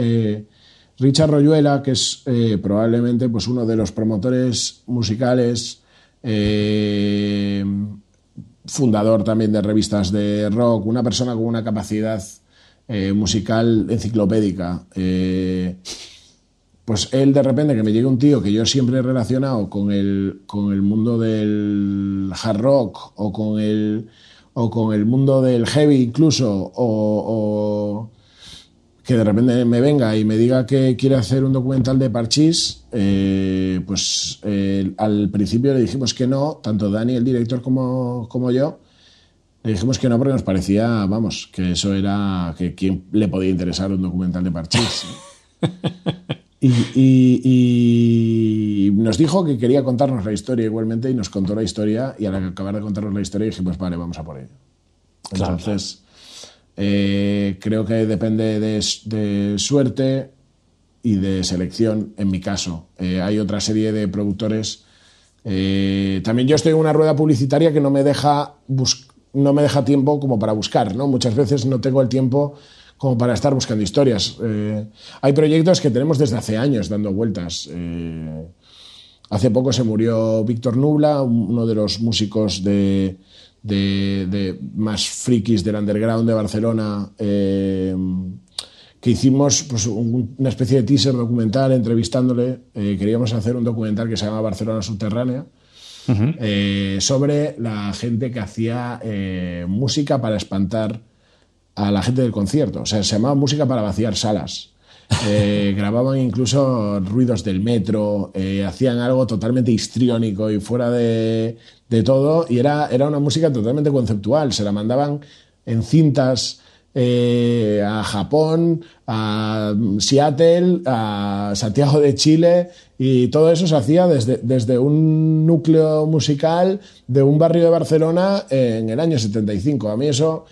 Richard Royuela, que es probablemente pues, uno de los promotores musicales, fundador también de revistas de rock, una persona con una capacidad eh, musical enciclopédica. Eh, pues él de repente que me llegue un tío que yo siempre he relacionado con el, con el mundo del hard rock o con el, o con el mundo del heavy incluso, o, que de repente me venga y me diga que quiere hacer un documental de Parchís, eh, pues al principio le dijimos que no, tanto Dani, el director, como, como yo, le dijimos que no porque nos parecía, vamos, que eso era, que quién le podía interesar un documental de Parchís. Y, nos dijo que quería contarnos la historia igualmente y nos contó la historia y al acabar de contarnos la historia dije, pues vale, vamos a por ello. Entonces, eh, creo que depende de, suerte y de selección en mi caso. Eh, hay otra serie de productores. Eh, también yo estoy en una rueda publicitaria que no me deja no me deja tiempo como para buscar, ¿no? Muchas veces no tengo el tiempo como para estar buscando historias. Eh, hay proyectos que tenemos desde hace años dando vueltas. Eh, hace poco se murió Víctor Nubla, uno de los músicos de, más frikis del underground de Barcelona, eh, que hicimos pues, una especie de teaser documental entrevistándole. queríamos hacer un documental que se llama Barcelona Subterránea. Sobre la gente que hacía música para espantar a la gente del concierto. O sea, se llamaba música para vaciar salas. Eh, grababan incluso ruidos del metro, eh, hacían algo totalmente histriónico y fuera de, todo, y era, era una música totalmente conceptual. Se la mandaban en cintas eh, a Japón, a Seattle, a Santiago de Chile, y todo eso se hacía desde, desde un núcleo musical de un barrio de Barcelona en el año 75. A mí eso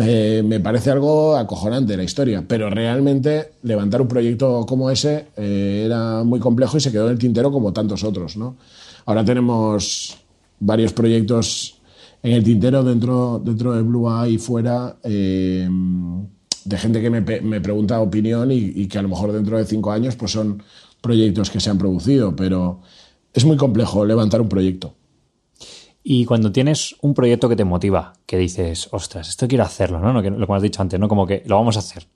eh, me parece algo acojonante la historia, pero realmente levantar un proyecto como ese eh, era muy complejo y se quedó en el tintero como tantos otros. ¿no? Ahora tenemos varios proyectos en el tintero dentro, dentro de Blue Eye y fuera eh, de gente que me, me pregunta opinión y, y, que a lo mejor dentro de cinco años pues son proyectos que se han producido, pero es muy complejo levantar un proyecto. Y cuando tienes un proyecto que te motiva, que dices, ostras, esto quiero hacerlo, ¿no? Lo que, has dicho antes, ¿no? Como que lo vamos a hacer.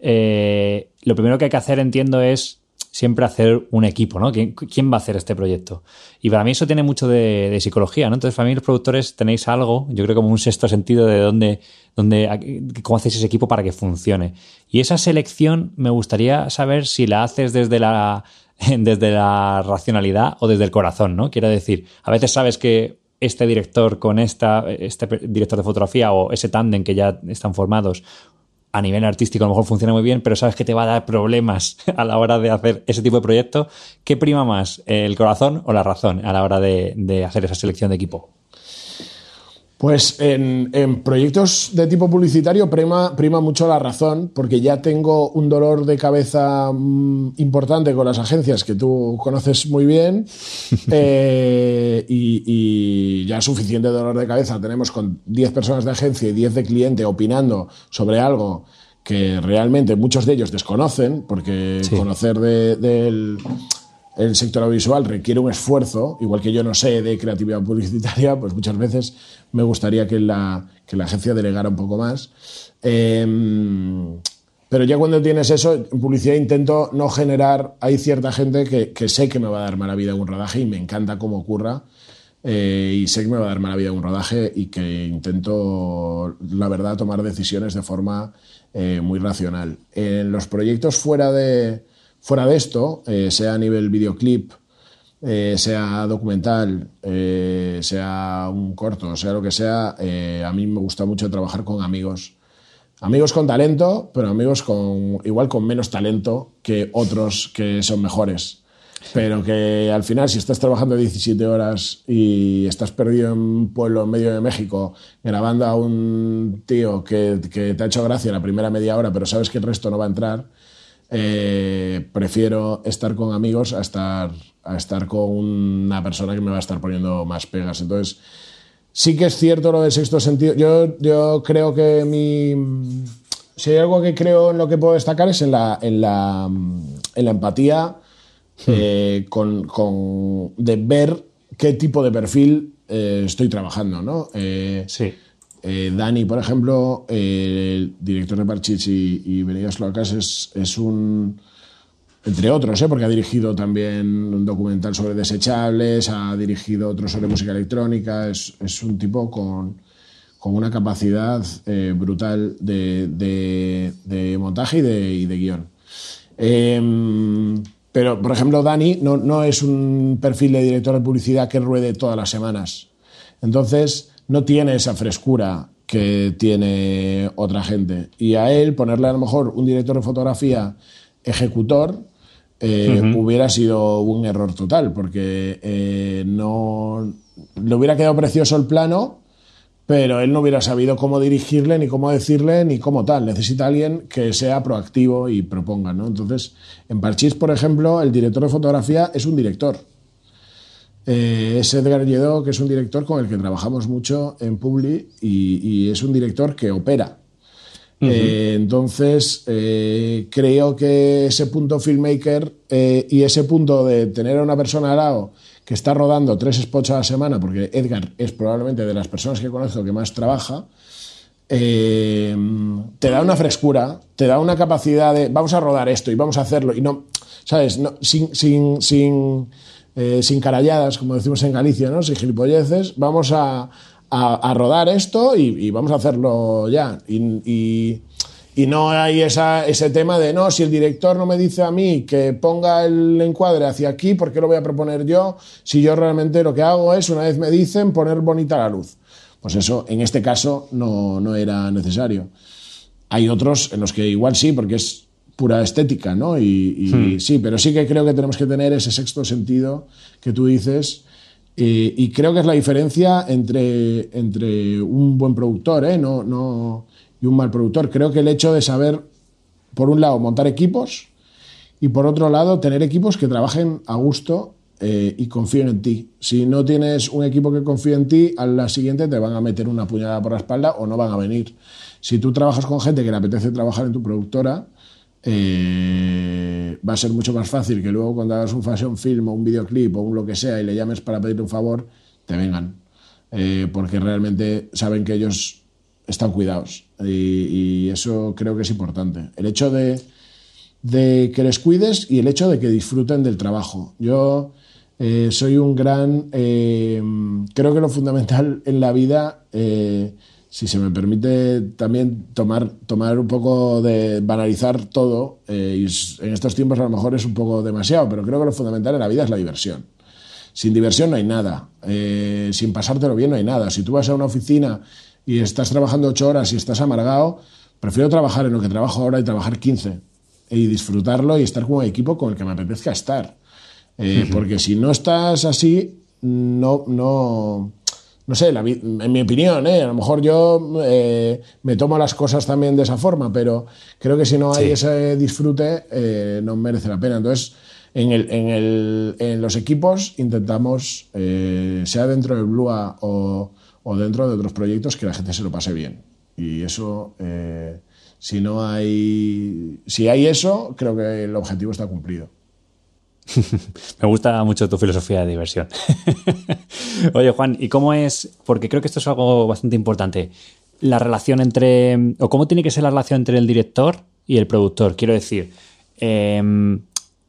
Eh, lo primero que hay que hacer, entiendo, es siempre hacer un equipo, ¿no? ¿Quién, va a hacer este proyecto? Y para mí eso tiene mucho de, psicología, ¿no? Entonces, para mí los productores tenéis algo, yo creo como un sexto sentido de dónde, dónde, cómo hacéis ese equipo para que funcione. Y esa selección me gustaría saber si la haces desde la, desde la racionalidad o desde el corazón, ¿no? Quiero decir, a veces sabes que este director con esta, este director de fotografía o ese tándem que ya están formados a nivel artístico a lo mejor funciona muy bien, pero sabes que te va a dar problemas a la hora de hacer ese tipo de proyecto. ¿Qué prima más, el corazón o la razón a la hora de hacer esa selección de equipo? Pues en, proyectos de tipo publicitario prima, prima, mucho la razón, porque ya tengo un dolor de cabeza mm, importante con las agencias que tú conoces muy bien, eh, y, ya suficiente dolor de cabeza. Tenemos con 10 personas de agencia y 10 de cliente opinando sobre algo que realmente muchos de ellos desconocen, porque conocer del el sector audiovisual requiere un esfuerzo, igual que yo no sé de creatividad publicitaria, pues muchas veces me gustaría que la, que la agencia delegara un poco más. Em, pero ya cuando tienes eso, en publicidad intento no generar, hay cierta gente que, sé que me va a dar mala vida un rodaje y me encanta cómo ocurra. Eh, y sé que me va a dar mala vida un rodaje y que intento, la verdad, tomar decisiones de forma eh, muy racional. En los proyectos fuera de, Fuera de esto, eh, sea a nivel videoclip, eh, sea documental, eh, sea un corto, sea lo que sea, a mí me gusta mucho trabajar con amigos. Amigos con talento, pero amigos con igual con menos talento que otros que son mejores. Pero que al final, si estás trabajando 17 horas y estás perdido en un pueblo en medio de México grabando a un tío que, que te ha hecho gracia la primera media hora, pero sabes que el resto no va a entrar, eh, prefiero estar con amigos a estar, a estar con una persona que me va a estar poniendo más pegas. Entonces, sí que es cierto lo del sexto sentido. Yo, yo creo que mi... Si hay algo que creo en lo que puedo destacar es en la, en la, en la empatía hmm. eh, con, con, de ver qué tipo de perfil eh, estoy trabajando, ¿no? sí. Eh, Dani, por ejemplo, el director de Parchich y, y Locas, es, es, un. Entre otros, ¿eh? porque ha dirigido también un documental sobre desechables, ha dirigido otro sobre música electrónica. Es, es un tipo con, con una capacidad eh, brutal de, de, montaje y de, y de guion. Em, pero, por ejemplo, Dani no, no es un perfil de director de publicidad que ruede todas las semanas. Entonces no tiene esa frescura que tiene otra gente. Y a él ponerle a lo mejor un director de fotografía ejecutor hubiera sido un error total, porque no le hubiera quedado precioso el plano, pero él no hubiera sabido cómo dirigirle, ni cómo decirle, ni cómo tal. Necesita alguien que sea proactivo y proponga, ¿no? Entonces, en Parchís, por ejemplo, el director de fotografía es un director. Eh, es Edgar Lledó, que es un director con el que trabajamos mucho en Publi y, es un director que opera. Eh, entonces, eh, creo que ese punto filmmaker y ese punto de tener a una persona al lado que está rodando tres spots a la semana, porque Edgar es probablemente de las personas que conozco que más trabaja, eh, te da una frescura, te da una capacidad de vamos a rodar esto y vamos a hacerlo y no, ¿sabes? No, sin, sin, sin, eh, sin caralladas, como decimos en Galicia, ¿no? Sin gilipolleces, vamos a, a, rodar esto y, vamos a hacerlo ya. y y no hay ese tema de, no, si el director no me dice a mí que ponga el encuadre hacia aquí, ¿por qué lo voy a proponer yo? Si yo realmente lo que hago es, una vez me dicen, poner bonita la luz. Pues eso, en este caso, no, no era necesario. Hay otros en los que igual sí, porque es pura estética, ¿no? Y, hmm. sí, pero sí que creo que tenemos que tener ese sexto sentido que tú dices. y creo que es la diferencia entre, entre un buen productor, ¿eh? No, no, y un mal productor. Creo que el hecho de saber, por un lado, montar equipos y por otro lado, tener equipos que trabajen a gusto eh, y confíen en ti. Si no tienes un equipo que confíe en ti, a la siguiente te van a meter una puñalada por la espalda o no van a venir. Si tú trabajas con gente que le apetece trabajar en tu productora, va a ser mucho más fácil que luego cuando hagas un fashion film o un videoclip o un lo que sea y le llames para pedirle un favor, te vengan. Eh, porque realmente saben que ellos están cuidados. Y, eso creo que es importante. El hecho de, que les cuides y el hecho de que disfruten del trabajo. Yo eh, soy un gran... Eh, creo que lo fundamental en la vida, si se me permite también tomar, tomar un poco de banalizar todo, y en estos tiempos a lo mejor es un poco demasiado, pero creo que lo fundamental en la vida es la diversión. Sin diversión no hay nada. sin pasártelo bien no hay nada. Si tú vas a una oficina y estás trabajando ocho horas y estás amargado, prefiero trabajar en lo que trabajo ahora y trabajar 15 y disfrutarlo y estar con un equipo con el que me apetezca estar. Eh, porque si no estás así, no, no, no sé, en mi opinión, ¿eh? a lo mejor yo eh, me tomo las cosas también de esa forma, pero creo que si no hay ese disfrute, no merece la pena. Entonces, en, el, en, el, en los equipos intentamos, sea dentro del Blua o o dentro de otros proyectos que la gente se lo pase bien. Y eso, eh, si no hay, si hay eso, creo que el objetivo está cumplido. Me gusta mucho tu filosofía de diversión. Oye, Juan, ¿y cómo es? Porque creo que esto es algo bastante importante. La relación entre. o cómo tiene que ser la relación entre el director y el productor. Quiero decir, em,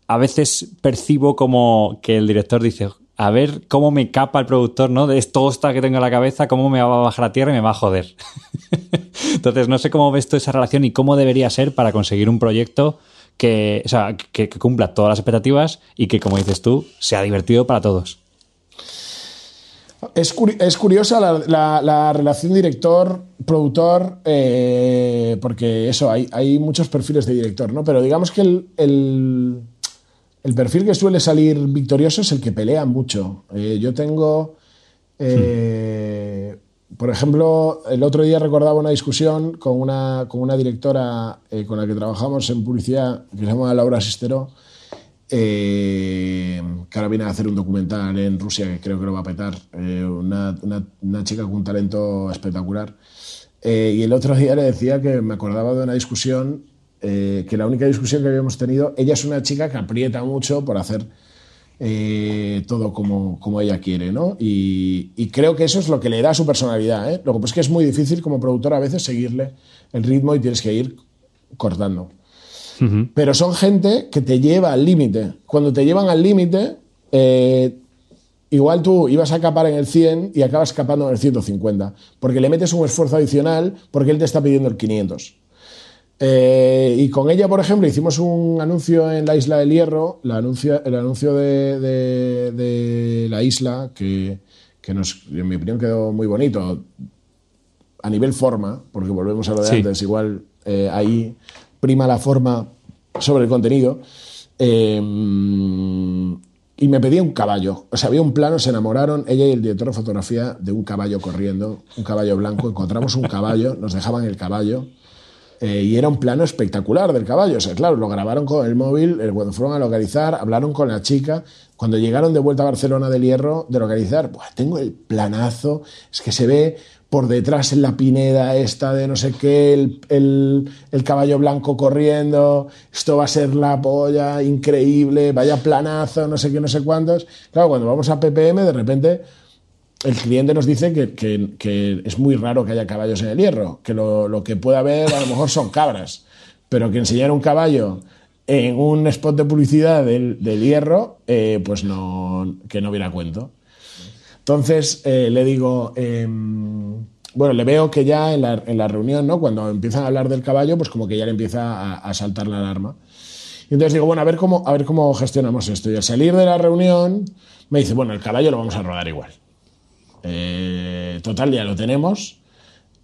a veces percibo como que el director dice, a ver cómo me capa el productor, ¿no? De esto esta que tengo en la cabeza, cómo me va a bajar a tierra y me va a joder. Entonces, no sé cómo ves tú esa relación y cómo debería ser para conseguir un proyecto que, o sea, que, cumpla todas las expectativas y que, como dices tú, sea divertido para todos. Es, curiosa la, relación director-productor, eh, porque eso, hay, hay, muchos perfiles de director, ¿no? Pero digamos que el el perfil que suele salir victorioso es el que pelea mucho. Eh, yo tengo, eh, por ejemplo, el otro día recordaba una discusión con una, con una directora eh, con la que trabajamos en publicidad, que se llama Laura Sistero, que ahora viene a hacer un documental en Rusia que creo que lo va a petar. Una, una, chica con un talento espectacular. y el otro día le decía que me acordaba de una discusión eh, que la única discusión que habíamos tenido, ella es una chica que aprieta mucho por hacer eh, todo como, como, ella quiere, ¿no? Y, creo que eso es lo que le da su personalidad, ¿eh? Lo que pasa es que es muy difícil como productor a veces seguirle el ritmo y tienes que ir cortando. Pero son gente que te lleva al límite. Cuando te llevan al límite, igual tú ibas a capar en el 100 y acabas capando en el 150, porque le metes un esfuerzo adicional porque él te está pidiendo el 500. Eh, y con ella, por ejemplo, hicimos un anuncio en la isla del Hierro, el anuncio de, la isla, que, nos, en mi opinión quedó muy bonito a nivel forma, porque volvemos a lo de antes, igual eh, ahí prima la forma sobre el contenido. Em, y me pedía un caballo. O sea, había un plano, se enamoraron ella y el director de fotografía de un caballo corriendo, un caballo blanco. Encontramos un caballo, nos dejaban el caballo. Eh, y era un plano espectacular del caballo. O sea, claro, lo grabaron con el móvil, eh, cuando fueron a localizar, hablaron con la chica. Cuando llegaron de vuelta a Barcelona del Hierro de localizar, tengo el planazo, es que se ve por detrás en la pineda esta de no sé qué, el, el, caballo blanco corriendo, esto va a ser la polla, increíble, vaya planazo, no sé qué, no sé cuántos. Claro, cuando vamos a PPM, de repente el cliente nos dice que, es muy raro que haya caballos en el hierro, que lo, que puede haber a lo mejor son cabras, pero que enseñar un caballo en un spot de publicidad del, hierro, eh, pues no, que no viene a cuento. Entonces eh, le digo, em, bueno, le veo que ya en la, reunión, ¿no? Cuando empiezan a hablar del caballo, pues como que ya le empieza a, saltar la alarma. Y entonces digo, bueno, a ver cómo gestionamos esto. Y al salir de la reunión me dice, bueno, el caballo lo vamos a rodar igual. Eh, total, ya lo tenemos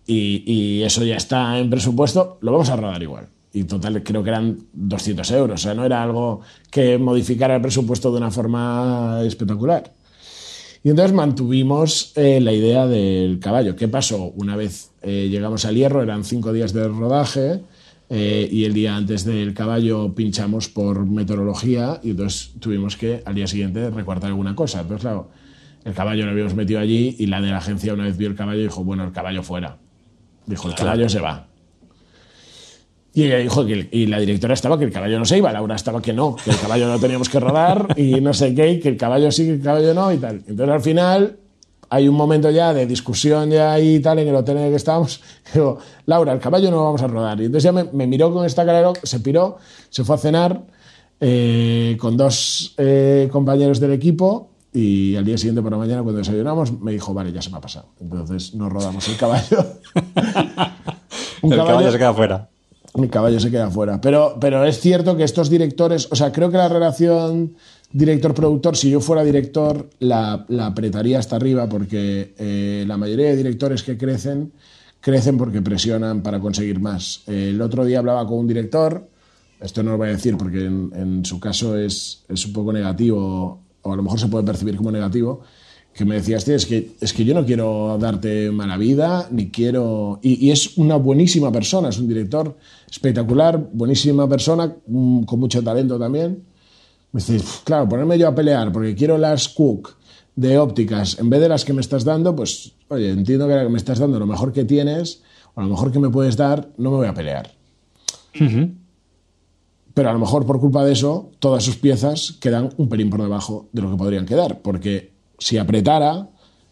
y, eso ya está en presupuesto, lo vamos a rodar igual. Y total, creo que eran 200 euros. O sea, no era algo que modificara el presupuesto de una forma espectacular. Y entonces mantuvimos eh, la idea del caballo. ¿Qué pasó? Una vez eh, llegamos al hierro, eran cinco días de rodaje. Y el día antes del caballo pinchamos por meteorología y entonces tuvimos que al día siguiente recortar alguna cosa. Entonces, claro, el caballo lo habíamos metido allí y la de la agencia una vez vio el caballo dijo, bueno, el caballo fuera. Dijo, el caballo se va. Y ella dijo que y la directora estaba que el caballo no se iba, Laura estaba que no, que el caballo no teníamos que rodar y no sé qué, que el caballo sí, que el caballo no y tal. Entonces al final hay un momento ya de discusión ya y tal en el hotel en el que estábamos. Digo, Laura, el caballo no lo vamos a rodar. Y entonces ya me, miró con esta cara, se piró, se fue a cenar eh, con dos eh, compañeros del equipo y al día siguiente por la mañana cuando desayunamos me dijo, vale, ya se me ha pasado. Entonces no rodamos el caballo. el caballo se queda fuera mi caballo se queda fuera. Pero, pero es cierto que estos directores, o sea, creo que la relación director-productor, si yo fuera director, la, apretaría hasta arriba porque eh, la mayoría de directores que crecen, crecen porque presionan para conseguir más. el otro día hablaba con un director, esto no lo voy a decir porque en, su caso es, es un poco negativo, o a lo mejor se puede percibir como negativo, que me decías, es que, es que yo no quiero darte mala vida, ni quiero... Y, es una buenísima persona, es un director espectacular, buenísima persona, mm, con mucho talento también. Me dices, claro, ponerme yo a pelear porque quiero las Cook de ópticas en vez de las que me estás dando, pues, oye, entiendo que la que me estás dando lo mejor que tienes, o lo mejor que me puedes dar, no me voy a pelear. Pero a lo mejor por culpa de eso, todas sus piezas quedan un pelín por debajo de lo que podrían quedar, porque si apretara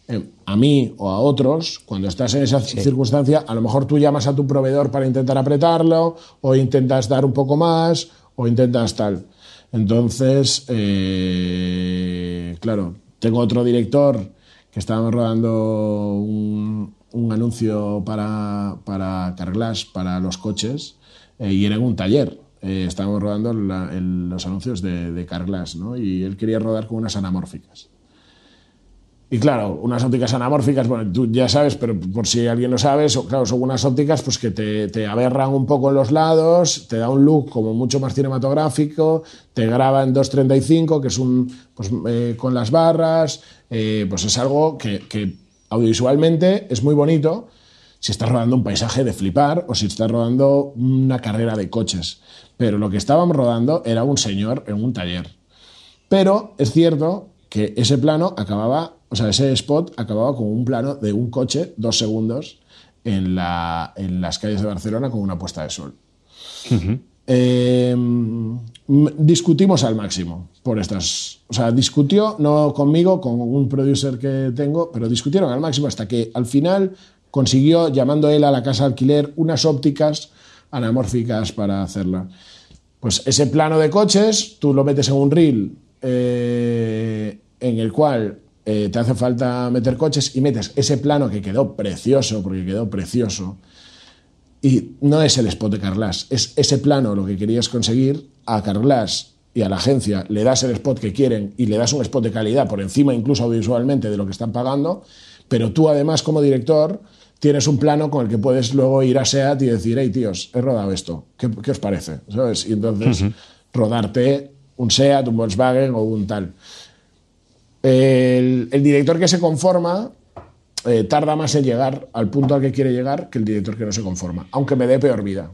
eh, a mí o a otros, cuando estás en esa circunstancia, a lo mejor tú llamas a tu proveedor para intentar apretarlo, o intentas dar un poco más, o intentas tal. Entonces, eh, claro, tengo otro director que estábamos rodando un, anuncio para, para Carglass, para los coches, eh, y era en un taller. Estábamos rodando los anuncios de, de Carglass, ¿no? Y él quería rodar con unas anamórficas. Y claro, unas ópticas anamórficas, bueno, tú ya sabes, pero por si alguien no sabe, claro, son unas ópticas pues, que te, aberran un poco en los lados, te da un look como mucho más cinematográfico, te graba en 2.35, que es un, pues, eh, con las barras, eh, pues es algo que, audiovisualmente es muy bonito si estás rodando un paisaje de flipar o si estás rodando una carrera de coches. Pero lo que estábamos rodando era un señor en un taller. Pero es cierto que ese plano acababa, o sea, ese spot acababa con un plano de un coche, dos segundos, en, la, en las calles de Barcelona con una puesta de sol. Em, discutimos al máximo por estas. O sea, discutió, no conmigo, con un producer que tengo, pero discutieron al máximo hasta que al final consiguió, llamando él a la casa de alquiler, unas ópticas anamórficas para hacerla. Pues ese plano de coches, tú lo metes en un reel eh, en el cual eh, te hace falta meter coches y metes ese plano que quedó precioso, porque quedó precioso, y no es el spot de Carlas, es ese plano lo que querías conseguir, a Carlas y a la agencia le das el spot que quieren y le das un spot de calidad por encima incluso audiovisualmente de lo que están pagando, pero tú además como director tienes un plano con el que puedes luego ir a SEAT y decir, hey tíos, he rodado esto, ¿qué, os parece? ¿Sabes? Y entonces rodarte un SEAT, un Volkswagen o un tal. El, director que se conforma eh, tarda más en llegar al punto al que quiere llegar que el director que no se conforma, aunque me dé peor vida.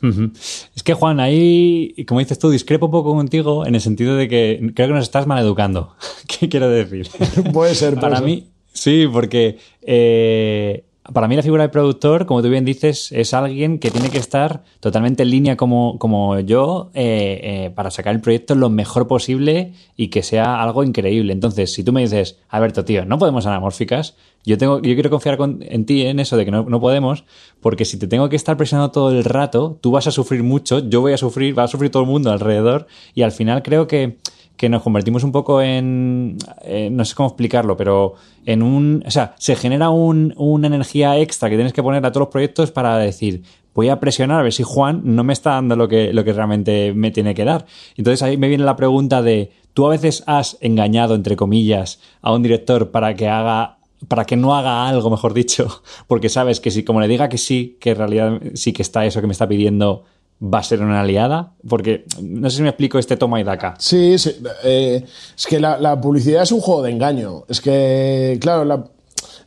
Es que, Juan, ahí, como dices tú, discrepo un poco contigo en el sentido de que creo que nos estás maleducando. ¿Qué quiero decir? puede ser, Para mí, sí, porque eh, para mí la figura del productor, como tú bien dices, es alguien que tiene que estar totalmente en línea como, como yo eh, eh, para sacar el proyecto lo mejor posible y que sea algo increíble. Entonces, si tú me dices, Alberto, tío, no podemos anamórficas, yo, tengo, yo quiero confiar en ti en eso de que no, no, podemos, porque si te tengo que estar presionando todo el rato, tú vas a sufrir mucho, yo voy a sufrir, va a sufrir todo el mundo alrededor y al final creo que que nos convertimos un poco en, eh, no sé cómo explicarlo, pero en un, o sea, se genera un, una energía extra que tienes que poner a todos los proyectos para decir, voy a presionar a ver si Juan no me está dando lo que, lo que realmente me tiene que dar. Entonces ahí me viene la pregunta de, ¿tú a veces has engañado, entre comillas, a un director para que haga para que no haga algo, mejor dicho, porque sabes que si como le diga que sí, que en realidad sí que está eso que me está pidiendo, va a ser una aliada? Porque no sé si me explico este toma y daca. Sí, eh, es que la, publicidad es un juego de engaño. Es que, claro,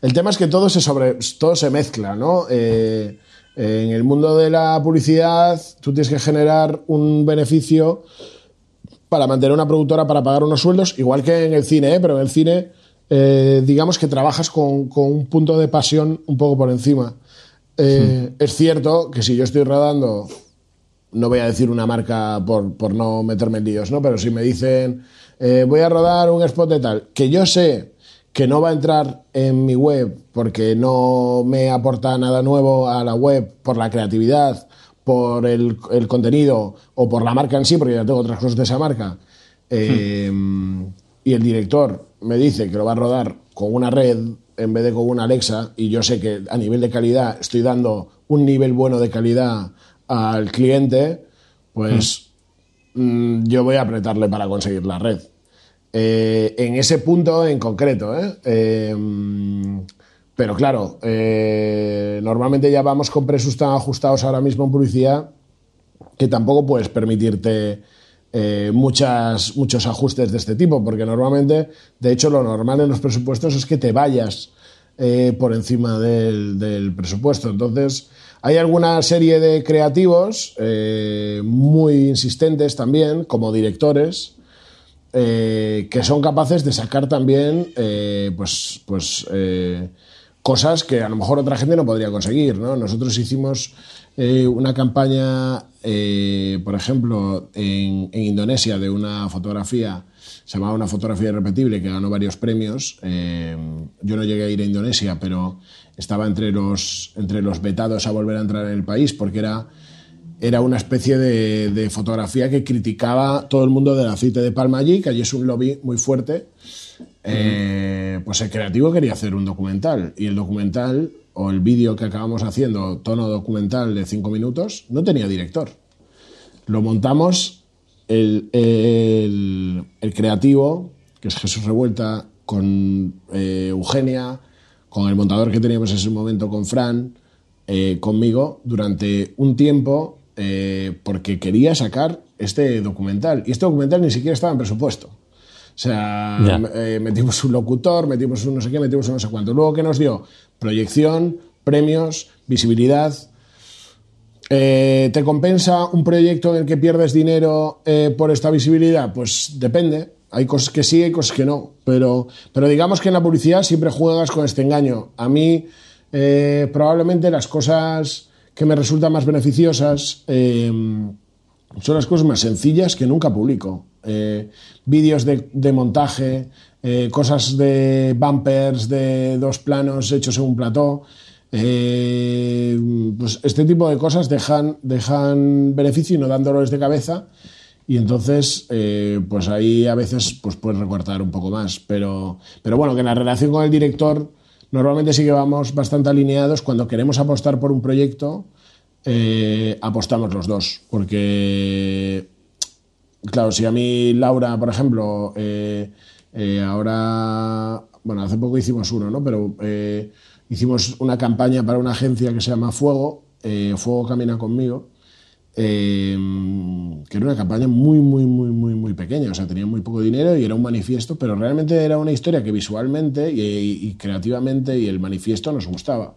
el tema es que todo se, sobre, todo se mezcla, ¿no? Eh, en el mundo de la publicidad, tú tienes que generar un beneficio para mantener una productora, para pagar unos sueldos, igual que en el cine, ¿eh? pero en el cine, digamos que trabajas con, un punto de pasión un poco por encima. Hmm. Es cierto que si yo estoy rodando no voy a decir una marca por, no meterme en líos, ¿no? Pero si me dicen, eh, voy a rodar un spot de tal, que yo sé que no va a entrar en mi web porque no me aporta nada nuevo a la web por la creatividad, por el, contenido o por la marca en sí, porque ya tengo otras cosas de esa marca, eh, y el director me dice que lo va a rodar con una red en vez de con una Alexa, y yo sé que a nivel de calidad estoy dando un nivel bueno de calidad al cliente, pues mm, yo voy a apretarle para conseguir la red. Eh, en ese punto en concreto, ¿eh? Em, pero claro, eh, normalmente ya vamos con precios tan ajustados ahora mismo en publicidad que tampoco puedes permitirte muchas, muchos ajustes de este tipo, porque normalmente, de hecho, lo normal en los presupuestos es que te vayas por encima del, del presupuesto. Entonces, hay alguna serie de creativos eh, muy insistentes también, como directores, eh, que son capaces de sacar también eh, pues, pues, cosas que a lo mejor otra gente no podría conseguir. Nosotros hicimos una campaña, por ejemplo, en, en, Indonesia de una fotografía, se llamaba Una fotografía irrepetible, que ganó varios premios. yo no llegué a ir a Indonesia, pero estaba entre los, entre los vetados a volver a entrar en el país, porque era, era una especie de, fotografía que criticaba todo el mundo del aceite de palma allí, que allí es un lobby muy fuerte. Eh, pues el creativo quería hacer un documental y el documental o el vídeo que acabamos haciendo, tono documental de cinco minutos, no tenía director. Lo montamos el, el, creativo, que es Jesús Revuelta, con eh, Eugenia, con el montador que teníamos en ese momento, con Fran, eh, conmigo, durante un tiempo, eh, porque quería sacar este documental. Y este documental ni siquiera estaba en presupuesto. O sea, eh, metimos un locutor, metimos un no sé qué, metimos un no sé cuánto. Luego, ¿qué nos dio? Proyección, premios, visibilidad. ¿Te compensa un proyecto en el que pierdes dinero por esta visibilidad? Pues depende. Hay cosas que sí, hay cosas que no, pero, pero digamos que en la publicidad siempre juegas con este engaño. A mí, eh, probablemente las cosas que me resultan más beneficiosas eh, son las cosas más sencillas que nunca publico. Eh, vídeos de, montaje, cosas de bumpers, de dos planos hechos en un plató. pues este tipo de cosas dejan, dejan beneficio y no dan dolores de cabeza y entonces, eh, pues ahí a veces pues puedes recortar un poco más. Pero, pero bueno, que en la relación con el director normalmente sí que vamos bastante alineados. Cuando queremos apostar por un proyecto, eh, apostamos los dos. Porque, claro, si a mí Laura, por ejemplo, eh, ahora, bueno, hace poco hicimos uno, ¿no? Pero hicimos una campaña para una agencia que se llama Fuego, Fuego Camina conmigo eh, que era una campaña muy, muy, muy, muy, muy pequeña. O sea, tenía muy poco dinero y era un manifiesto, pero realmente era una historia que visualmente y, creativamente y el manifiesto nos gustaba.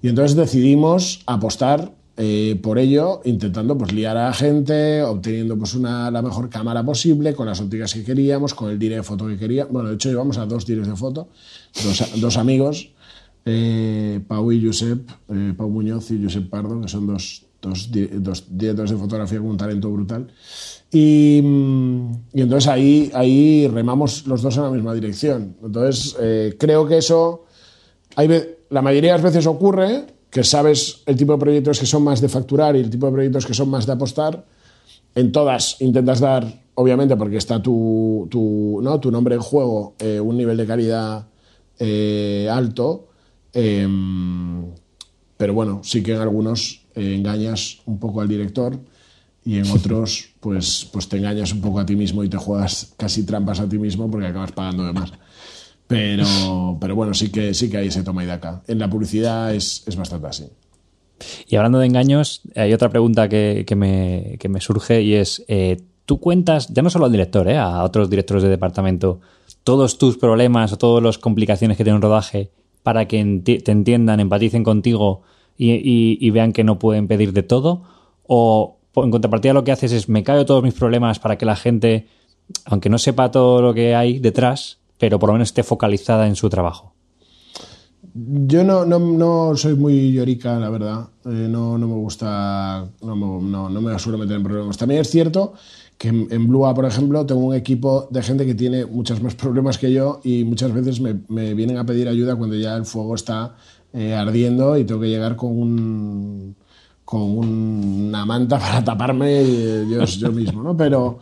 Y entonces decidimos apostar eh, por ello, intentando pues, liar a la gente, obteniendo pues, una, la mejor cámara posible, con las ópticas que queríamos, con el direct de foto que queríamos. Bueno, de hecho, llevamos a dos directs de foto, dos, dos amigos, eh, Pau y Josep, Pau Muñoz y Josep Pardo, que son dos dos, directores de fotografía con un talento brutal. Y, y, entonces ahí, ahí remamos los dos en la misma dirección. Entonces eh, creo que eso, hay, la mayoría de las veces ocurre que sabes el tipo de proyectos que son más de facturar y el tipo de proyectos que son más de apostar. En todas intentas dar, obviamente, porque está tu, tu, ¿no? tu nombre en juego, eh, un nivel de calidad eh, alto. Em, pero bueno, sí que en algunos eh, engañas un poco al director y en otros pues, pues te engañas un poco a ti mismo y te juegas casi trampas a ti mismo porque acabas pagando de más. Pero, pero bueno, sí que, sí que hay ese toma y daca. En la publicidad es, es bastante así. Y hablando de engaños, hay otra pregunta que, que, me, que me, surge y es, eh, ¿tú cuentas, ya no solo al director, eh, a otros directores de departamento, todos tus problemas o todas las complicaciones que tiene un rodaje para que te entiendan, empaticen contigo y, vean que no pueden pedir de todo? ¿O en contrapartida lo que haces es me callo todos mis problemas para que la gente, aunque no sepa todo lo que hay detrás, pero por lo menos esté focalizada en su trabajo? Yo no, no, no soy muy llorica, la verdad. Eh, no, no, me gusta, no, no, no, me suelo meter en problemas. También es cierto que en, en Blua, por ejemplo, tengo un equipo de gente que tiene muchos más problemas que yo y muchas veces me, me vienen a pedir ayuda cuando ya el fuego está eh, ardiendo y tengo que llegar con un con una manta para taparme yo, yo mismo, ¿no? Pero,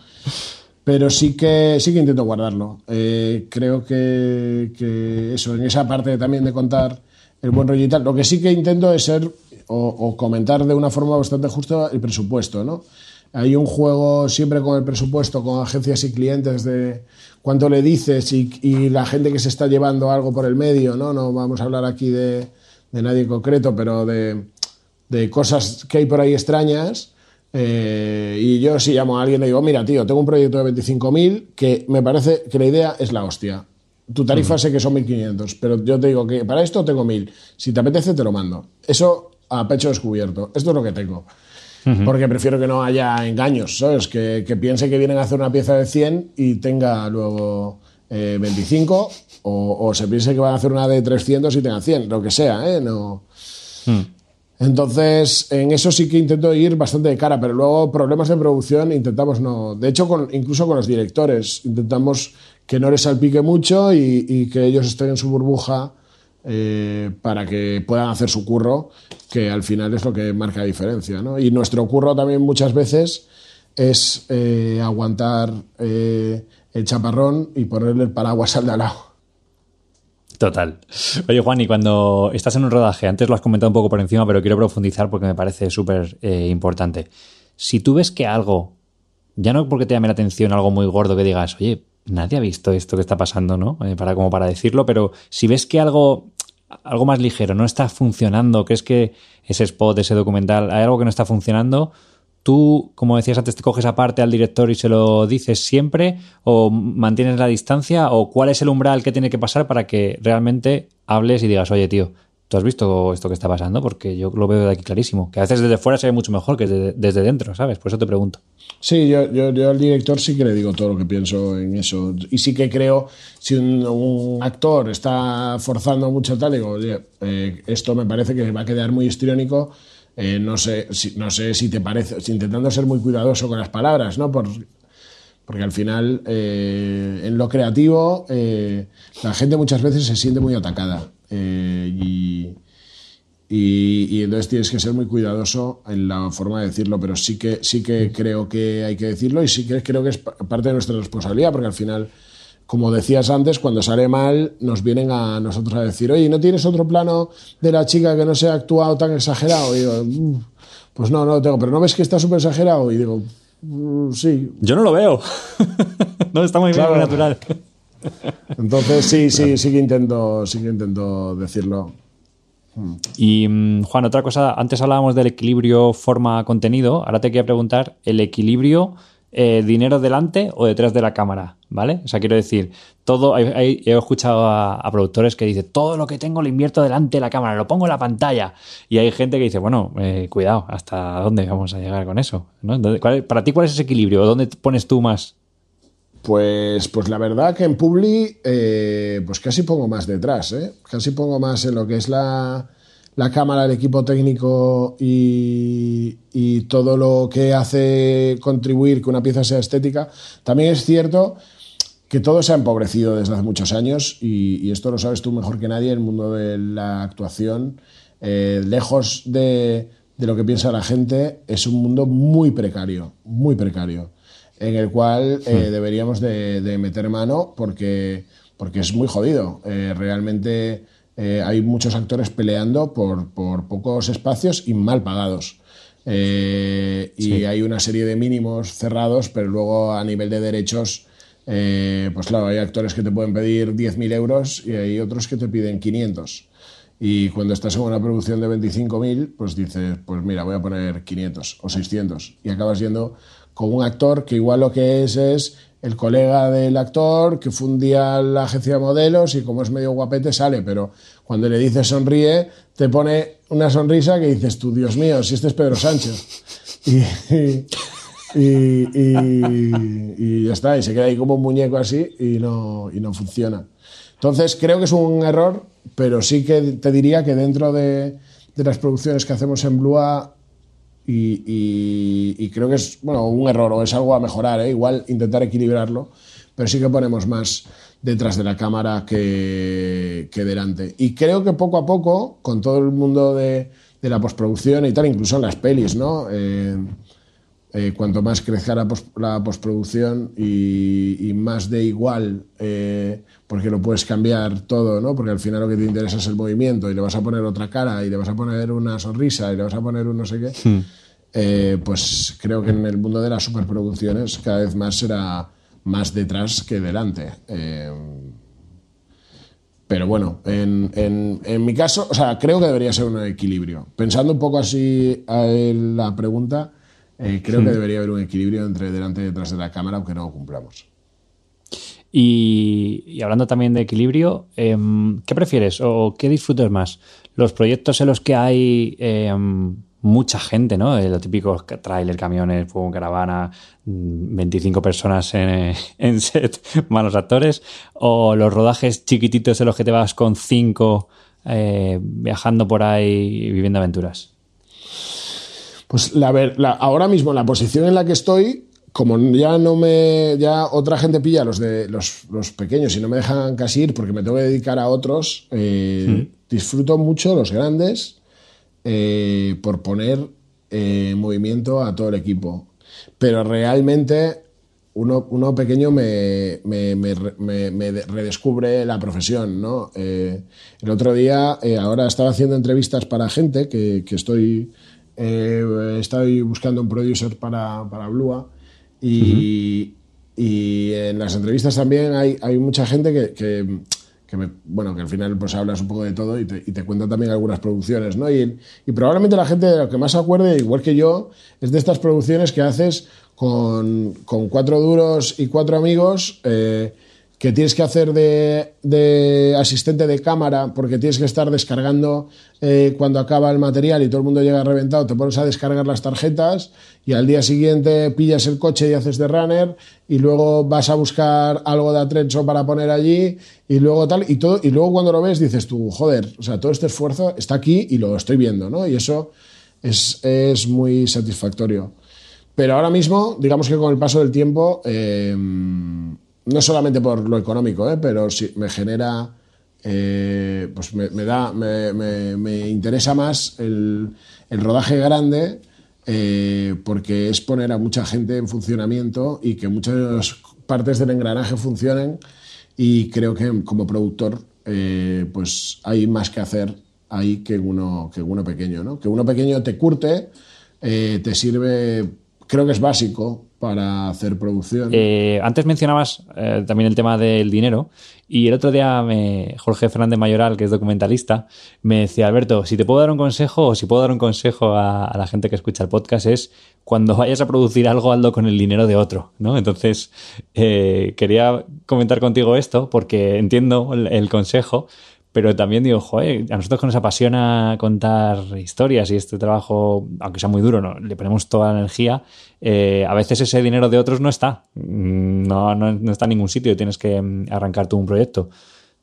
pero sí que sí que intento guardarlo. Eh, creo que, eso, en esa parte también de contar el buen rollo y tal, lo que sí que intento es ser o, comentar de una forma bastante justa el presupuesto, ¿no? Hay un juego siempre con el presupuesto, con agencias y clientes de cuánto le dices y la gente que se está llevando algo por el medio, ¿no? No vamos a hablar aquí de, de nadie en concreto, pero de, de cosas que hay por ahí extrañas. Eh, y yo si llamo a alguien y digo, mira, tío, tengo un proyecto de 25.000 que me parece que la idea es la hostia. Tu tarifa sé que son 1.500, pero yo te digo que para esto tengo 1.000. Si te apetece, te lo mando. Eso a pecho descubierto. Esto es lo que tengo. Porque prefiero que no haya engaños, ¿sabes? Que, que, piense que vienen a hacer una pieza de 100 y tenga luego 25 eh, o, se piense que van a hacer una de 300 y tengan 100, lo que sea, ¿eh? No. Hmm. Entonces, en eso sí que intento ir bastante de cara, pero luego problemas de producción intentamos no. De hecho, con, incluso con los directores, intentamos que no les salpique mucho y, que ellos estén en su burbuja eh, para que puedan hacer su curro, que al final es lo que marca la diferencia. ¿no? Y nuestro curro también muchas veces es eh, aguantar el chaparrón y ponerle el paraguas al de al lado. Total. Oye, Juan, y cuando estás en un rodaje, antes lo has comentado un poco por encima, pero quiero profundizar porque me parece súper eh, importante. Si tú ves que algo, ya no porque te llame la atención algo muy gordo que digas, oye, nadie ha visto esto que está pasando, ¿no? Eh, para, como para decirlo, pero si ves que algo, algo más ligero no está funcionando, que es que ese spot, ese documental, hay algo que no está funcionando, ¿Tú, como decías antes, te coges aparte al director y se lo dices siempre? ¿O mantienes la distancia? ¿O cuál es el umbral que tiene que pasar para que realmente hables y digas, oye, tío, ¿tú has visto esto que está pasando? Porque yo lo veo de aquí clarísimo. Que a veces desde fuera se ve mucho mejor que desde, dentro, ¿sabes? Por eso te pregunto. Sí, yo, yo, al director sí que le digo todo lo que pienso en eso. Y sí que creo, si un, actor está forzando mucho tal, digo, oye, eh, esto me parece que va a quedar muy histriónico eh, no, sé, si, no sé si te parece, intentando ser muy cuidadoso con las palabras, ¿no? Por, porque al final, eh, en lo creativo, eh, la gente muchas veces se siente muy atacada. Y, y, entonces tienes que ser muy cuidadoso en la forma de decirlo, pero sí que, sí que creo que hay que decirlo y sí que creo que es parte de nuestra responsabilidad, porque al final como decías antes, cuando sale mal, nos vienen a nosotros a decir, oye, ¿no tienes otro plano de la chica que no se ha actuado tan exagerado? Y digo, mm, pues no, no lo tengo, pero ¿no ves que está súper exagerado? Y digo, mm, sí. Yo no lo veo. no, está muy bien, muy natural. Entonces, sí, sí, sí que intento, sí que intento decirlo. Y mm, Juan, otra cosa, antes hablábamos del equilibrio forma-contenido, ahora te quiero preguntar el equilibrio eh, dinero delante o detrás de la cámara, ¿vale? O sea, quiero decir, todo, he escuchado a, productores que dicen, todo lo que tengo lo invierto delante de la cámara, lo pongo en la pantalla. Y hay gente que dice, bueno, eh, cuidado, ¿hasta dónde vamos a llegar con eso? para ti, ¿cuál es ese equilibrio? ¿Dónde pones tú más? Pues, pues la verdad que en Publi, eh, pues casi pongo más detrás, ¿eh? Casi pongo más en lo que es la, la cámara, el equipo técnico y, todo lo que hace contribuir que una pieza sea estética. También es cierto que todo se ha empobrecido desde hace muchos años y, esto lo sabes tú mejor que nadie, el mundo de la actuación, eh, lejos de, lo que piensa la gente, es un mundo muy precario, muy precario, en el cual eh, hmm. deberíamos de, meter mano porque, porque es muy jodido. Eh, realmente eh, hay muchos actores peleando por, pocos espacios y mal pagados. Eh, y hay una serie de mínimos cerrados, pero luego a nivel de derechos, eh, pues claro, hay actores que te pueden pedir 10.000 euros y hay otros que te piden 500. Y cuando estás en una producción de 25.000, pues dices, pues mira, voy a poner 500 o 600. Y acabas yendo con un actor que igual lo que es es el colega del actor que fundía la agencia de modelos y como es medio guapete sale, pero cuando le dices sonríe, te pone una sonrisa que dices tú, Dios mío, si este es Pedro Sánchez. Y, y, ya está, y se queda ahí como un muñeco así y no, y no funciona. Entonces creo que es un error, pero sí que te diría que dentro de, de las producciones que hacemos en Blua y, creo que es bueno, un error o es algo a mejorar, ¿eh? igual intentar equilibrarlo, pero sí que ponemos más detrás de la cámara que, que delante. Y creo que poco a poco, con todo el mundo de, la postproducción y tal, incluso en las pelis, ¿no? Eh, eh, cuanto más crezca la, postproducción y, más de igual, eh, porque lo puedes cambiar todo, ¿no? Porque al final lo que te interesa es el movimiento y le vas a poner otra cara y le vas a poner una sonrisa y le vas a poner un no sé qué, hmm. eh, pues creo que en el mundo de las superproducciones cada vez más será más detrás que delante. pero bueno, en, en, mi caso, o sea, creo que debería ser un equilibrio. Pensando un poco así en la pregunta, eh, creo que debería haber un equilibrio entre delante y detrás de la cámara, aunque no lo cumplamos. Y, hablando también de equilibrio, em, ¿qué prefieres o qué disfrutas más? ¿Los proyectos en los que hay em, mucha gente, ¿no? Eh, lo típico trailer, camiones, fuego, caravana, 25 mm, personas en, en, set, malos actores, o los rodajes chiquititos en los que te vas con cinco eh, viajando por ahí viviendo aventuras? Pues la, la, ahora mismo la posición en la que estoy, como ya no me, ya otra gente pilla los de los, pequeños y no me dejan casi ir porque me tengo que dedicar a otros, eh, disfruto mucho los grandes eh, por poner eh, movimiento a todo el equipo. Pero realmente uno, uno pequeño me, me, me, redescubre la profesión, ¿no? el otro día, ahora estaba haciendo entrevistas para gente que, que estoy eh, estoy buscando un producer para, para Blua y, y, en las entrevistas también hay, hay mucha gente que, que, me, bueno, que al final pues hablas un poco de todo y te, y te cuenta también algunas producciones, ¿no? Y, y, probablemente la gente de lo que más se acuerde, igual que yo, es de estas producciones que haces con, con cuatro duros y cuatro amigos. Eh, que tienes que hacer de, asistente de cámara porque tienes que estar descargando eh, cuando acaba el material y todo el mundo llega reventado, te pones a descargar las tarjetas y al día siguiente pillas el coche y haces de runner y luego vas a buscar algo de atrecho para poner allí y luego tal y todo y luego cuando lo ves dices tú, joder, o sea, todo este esfuerzo está aquí y lo estoy viendo, ¿no? Y eso es, es muy satisfactorio. Pero ahora mismo, digamos que con el paso del tiempo... Eh, no solamente por lo económico, ¿eh? pero sí, me genera, eh, pues me, da, me, interesa más el, rodaje grande eh, porque es poner a mucha gente en funcionamiento y que muchas partes del engranaje funcionen y creo que como productor pues hay más que hacer ahí que uno, que uno pequeño, ¿no? Que uno pequeño te curte, te sirve, creo que es básico, para hacer producción. Eh, antes mencionabas eh, también el tema del dinero y el otro día me, Jorge Fernández Mayoral, que es documentalista, me decía, Alberto, si te puedo dar un consejo o si puedo dar un consejo a, la gente que escucha el podcast es cuando vayas a producir algo, hazlo con el dinero de otro, ¿no? Entonces, eh, quería comentar contigo esto porque entiendo el consejo, pero también digo, joder, a nosotros que nos apasiona contar historias y este trabajo, aunque sea muy duro, ¿no? le ponemos toda la energía, eh, a veces ese dinero de otros no está. Mm, no, no, está en ningún sitio, tienes que mm, arrancar tú un proyecto.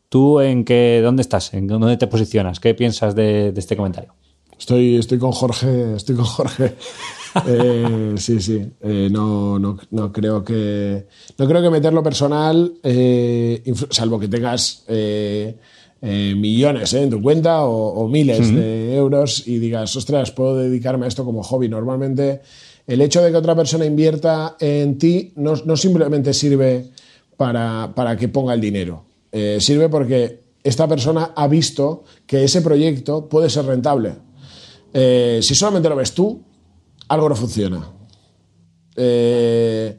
¿Tú en qué, dónde estás? ¿En dónde te posicionas? ¿Qué piensas de, este comentario? Estoy, estoy con Jorge, estoy con Jorge. Eh, sí, sí. Eh, no, no, no, creo que. No creo que meterlo personal, salvo que tengas eh, millones eh, en tu cuenta o, miles de euros y digas, ostras, puedo dedicarme a esto como hobby. Normalmente el hecho de que otra persona invierta en ti no, simplemente sirve para, que ponga el dinero, eh, sirve porque esta persona ha visto que ese proyecto puede ser rentable. si solamente lo ves tú, algo no funciona. Eh,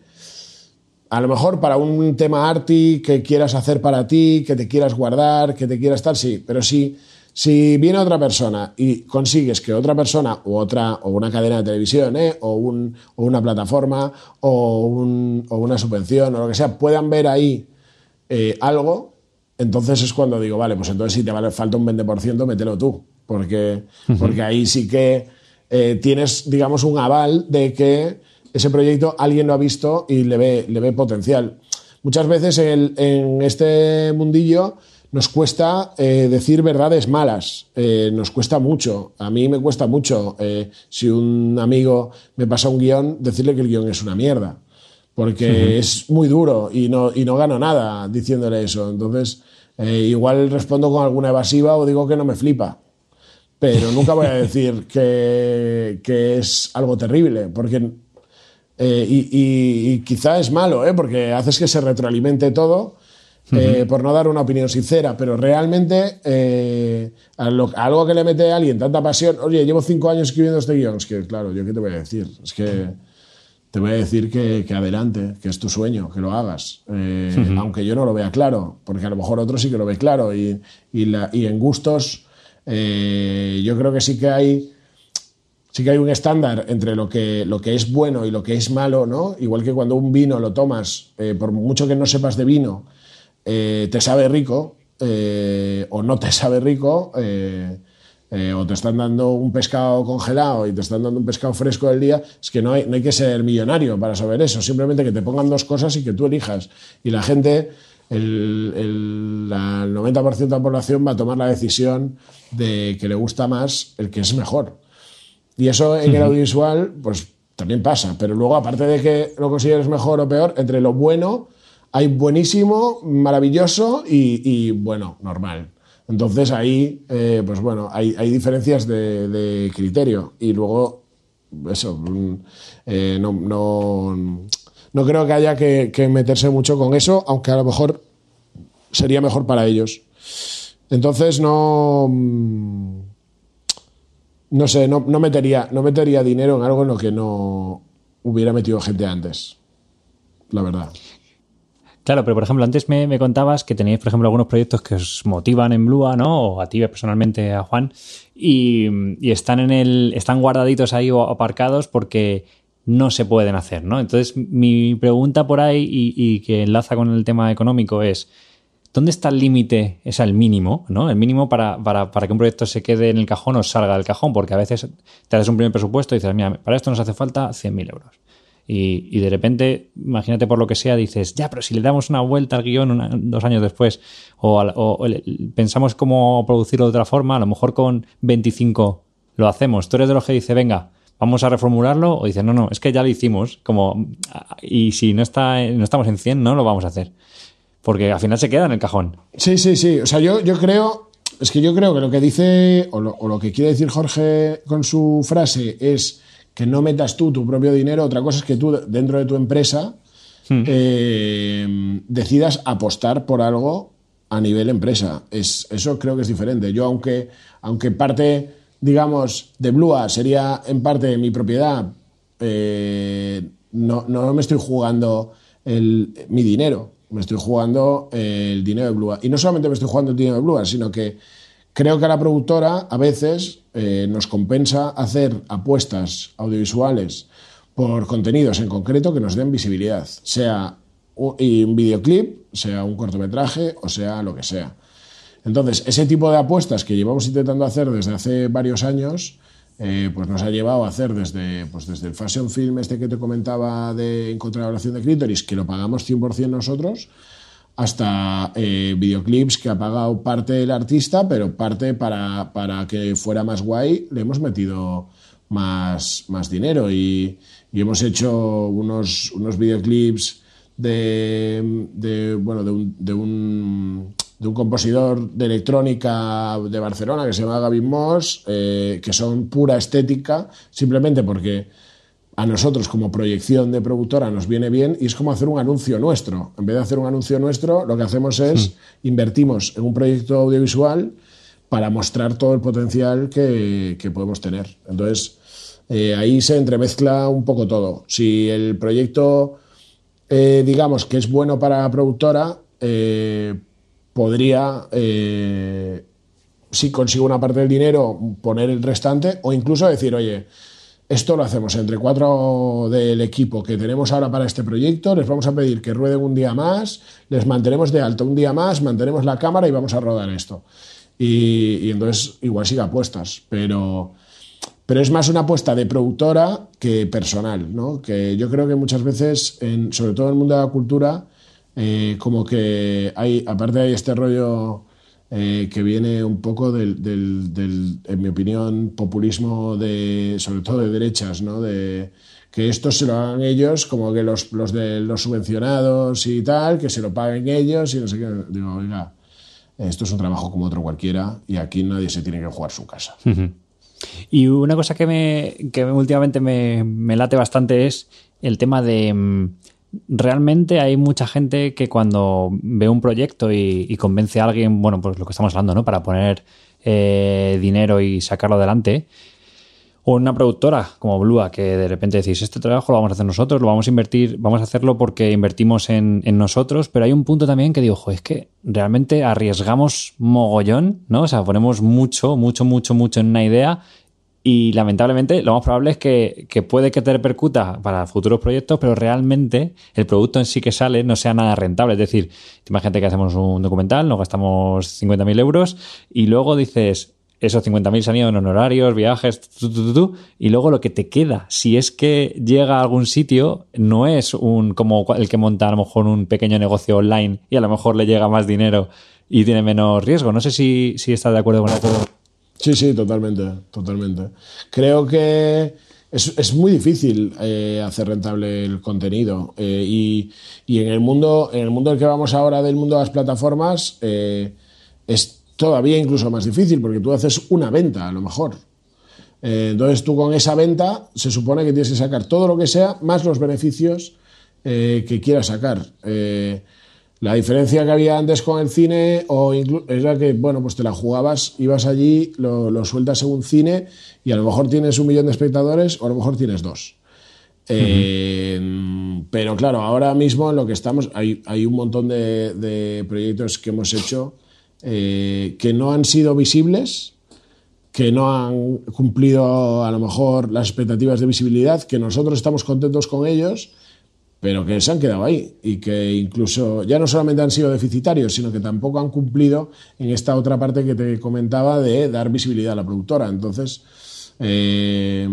a lo mejor para un tema arty que quieras hacer para ti, que te quieras guardar, que te quieras estar, sí, pero si, si viene otra persona y consigues que otra persona o otra o una cadena de televisión ¿eh? o, un, o, una plataforma o, un, o, una subvención o lo que sea puedan ver ahí eh, algo, entonces es cuando digo, vale, pues entonces si te vale, falta un 20%, mételo tú, porque, porque ahí sí que eh, tienes, digamos, un aval de que ese proyecto alguien lo ha visto y le ve, le ve potencial. Muchas veces en este mundillo nos cuesta eh, decir verdades malas, eh, nos cuesta mucho. A mí me cuesta mucho, eh, si un amigo me pasa un guion, decirle que el guion es una mierda, porque es muy duro y no, y no gano nada diciéndole eso. Entonces, igual respondo con alguna evasiva o digo que no me flipa. Pero nunca voy a decir que, que es algo terrible, porque eh, y, quizá es malo, ¿eh? porque haces que se retroalimente todo. Eh, por no dar una opinión sincera, pero realmente algo que le mete a alguien tanta pasión, oye, llevo cinco años escribiendo este guion, es que claro, yo qué te voy a decir, es que te voy a decir que, adelante, que es tu sueño, que lo hagas, aunque yo no lo vea claro, porque a lo mejor otro sí que lo ve claro, y, y en gustos yo creo que sí que hay sí que hay un estándar entre lo que, lo que es bueno y lo que es malo, ¿no? Igual que cuando un vino lo tomas, eh, por mucho que no sepas de vino, eh, te sabe rico eh, o no te sabe rico, o te están dando un pescado congelado y te están dando un pescado fresco del día, es que no hay, no hay que ser millonario para saber eso, simplemente que te pongan dos cosas y que tú elijas. Y la gente... El, el, el 90% de la población va a tomar la decisión de que le gusta más el que es mejor. Y eso en el audiovisual, pues también pasa. Pero luego, aparte de que lo consideres mejor o peor, entre lo bueno hay buenísimo, maravilloso y, bueno, normal. Entonces ahí, eh, pues bueno, hay, diferencias de, criterio. Y luego, eso, mm, eh, no, no, creo que haya que, que meterse mucho con eso, aunque a lo mejor sería mejor para ellos. Entonces no mm, no sé, no, metería, no metería dinero en algo en lo que no hubiera metido gente antes. La verdad. Claro, pero por ejemplo, antes me, contabas que teníais, por ejemplo, algunos proyectos que os motivan en Blua, ¿no? O a ti personalmente, a Juan, y, están en el. están guardaditos ahí o aparcados porque no se pueden hacer, ¿no? Entonces, mi pregunta por ahí, y que enlaza con el tema económico, es ¿Dónde está el límite? Es el mínimo, ¿no? El mínimo para, para, para, que un proyecto se quede en el cajón o salga del cajón, porque a veces te haces un primer presupuesto y dices, mira, para esto nos hace falta 100.000 euros. Y, y, de repente, imagínate por lo que sea, dices, ya, pero si le damos una vuelta al guion dos años después, o, pensamos cómo producirlo de otra forma, a lo mejor con 25 lo hacemos. Tú eres de los que dice, venga, vamos a reformularlo, o dices, no, no, es que ya lo hicimos, como, y si no, está, no estamos en 100, no lo vamos a hacer porque al final se queda en el cajón. Sí, sí, sí. O sea, yo, yo creo, es que yo creo que lo que dice, o lo, que quiere decir Jorge con su frase es que no metas tú tu propio dinero. Otra cosa es que tú, dentro de tu empresa, hmm. eh, decidas apostar por algo a nivel empresa. Es, eso creo que es diferente. Yo, aunque, aunque parte, digamos, de Blua sería en parte mi propiedad, eh, no, no me estoy jugando el, mi dinero, me estoy jugando el dinero de Blue. Y no solamente me estoy jugando el dinero de Blue, sino que creo que a la productora a veces eh, nos compensa hacer apuestas audiovisuales por contenidos en concreto que nos den visibilidad, sea un videoclip, sea un cortometraje o sea lo que sea. Entonces, ese tipo de apuestas que llevamos intentando hacer desde hace varios años, eh, pues nos ha llevado a hacer desde, pues desde el fashion film este que te comentaba de En contra de Clitoris, que lo pagamos 100% nosotros, hasta eh, videoclips que ha pagado parte del artista, pero parte para, para, que fuera más guay, le hemos metido más, más dinero y, y hemos hecho unos, unos videoclips de, de bueno, de un, de un de un compositor de electrónica de Barcelona que se llama Gavin Moss, eh, que son pura estética, simplemente porque a nosotros como proyección de productora nos viene bien y es como hacer un anuncio nuestro. En vez de hacer un anuncio nuestro, lo que hacemos es hmm. invertimos en un proyecto audiovisual para mostrar todo el potencial que, podemos tener. Entonces, eh, ahí se entremezcla un poco todo. Si el proyecto, eh, digamos, que es bueno para la productora, podría, eh, si consigo una parte del dinero, poner el restante o incluso decir, oye, esto lo hacemos entre cuatro del equipo que tenemos ahora para este proyecto, les vamos a pedir que rueden un día más, les mantenemos de alto un día más, mantenemos la cámara y vamos a rodar esto. Y, entonces igual sigue apuestas, pero, pero es más una apuesta de productora que personal, ¿no? Que yo creo que muchas veces, en, sobre todo en el mundo de la cultura, eh, como que hay, aparte hay este rollo eh, que viene un poco del, del, en mi opinión, populismo de, sobre todo de derechas, ¿no? De, que esto se lo hagan ellos, como que los, los de los subvencionados y tal, que se lo paguen ellos y no sé qué. Digo, oiga, esto es un trabajo como otro cualquiera y aquí nadie se tiene que jugar su casa. Y una cosa que, me, que últimamente me, me late bastante es el tema de mm, realmente hay mucha gente que cuando ve un proyecto y, convence a alguien, bueno, pues lo que estamos hablando, ¿no? Para poner eh, dinero y sacarlo adelante. O una productora como Blua, que de repente decís, este trabajo lo vamos a hacer nosotros, lo vamos a invertir, vamos a hacerlo porque invertimos en, nosotros, pero hay un punto también que digo, ojo, es que realmente arriesgamos mogollón, ¿no? O sea, ponemos mucho, mucho, mucho, mucho en una idea y lamentablemente lo más probable es que, puede que te repercuta para futuros proyectos, pero realmente el producto en sí que sale no sea nada rentable. Es decir, imagínate que hacemos un documental, nos gastamos 50.000 euros y luego dices, esos 50.000 se han ido en honorarios, viajes, y luego lo que te queda, si es que llega a algún sitio, no es un como el que monta a lo mejor un pequeño negocio online y a lo mejor le llega más dinero y tiene menos riesgo. No sé si, si estás de acuerdo con eso. Sí, sí, totalmente, totalmente. Creo que es, muy difícil eh, hacer rentable el contenido eh, y, en el mundo en el mundo en que vamos ahora del mundo de las plataformas eh, es todavía incluso más difícil porque tú haces una venta a lo mejor. entonces tú con esa venta se supone que tienes que sacar todo lo que sea más los beneficios que quieras sacar. La diferencia que había antes con el cine o era que, bueno, pues te la jugabas, ibas allí, lo, sueltas en un cine y a lo mejor tienes un millón de espectadores o a lo mejor tienes dos. Eh, pero claro, ahora mismo en lo que estamos, hay, hay un montón de, proyectos que hemos hecho eh, que no han sido visibles, que no han cumplido a lo mejor las expectativas de visibilidad, que nosotros estamos contentos con ellos pero que se han quedado ahí y que incluso ya no solamente han sido deficitarios, sino que tampoco han cumplido en esta otra parte que te comentaba de dar visibilidad a la productora. Entonces, eh,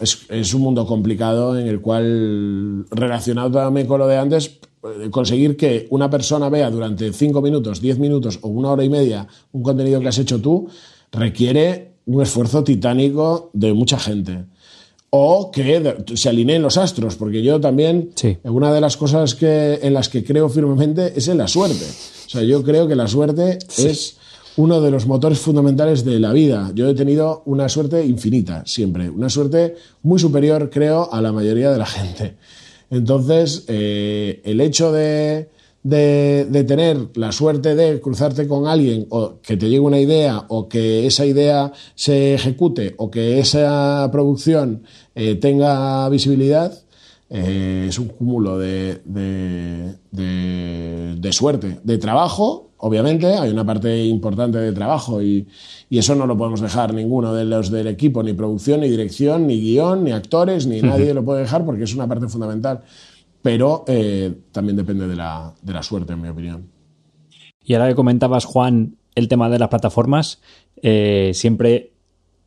es, un mundo complicado en el cual, relacionado también con lo de antes, eh, conseguir que una persona vea durante cinco minutos, diez minutos o una hora y media un contenido que has hecho tú, requiere un esfuerzo titánico de mucha gente o que se alineen los astros, porque yo también, una de las cosas que, en las que creo firmemente es en la suerte. O sea, yo creo que la suerte es uno de los motores fundamentales de la vida. Yo he tenido una suerte infinita, siempre. Una suerte muy superior, creo, a la mayoría de la gente. Entonces, eh, el hecho de, de, tener la suerte de cruzarte con alguien o que te llegue una idea o que esa idea se ejecute o que esa producción eh, tenga visibilidad, eh, es un cúmulo de, de, suerte, de trabajo, obviamente, hay una parte importante de trabajo y, eso no lo podemos dejar ninguno de los del equipo, ni producción, ni dirección, ni guion, ni actores, ni nadie lo puede dejar porque es una parte fundamental. Pero eh, también depende de la, de la suerte, en mi opinión. Y ahora que comentabas, Juan, el tema de las plataformas, eh, siempre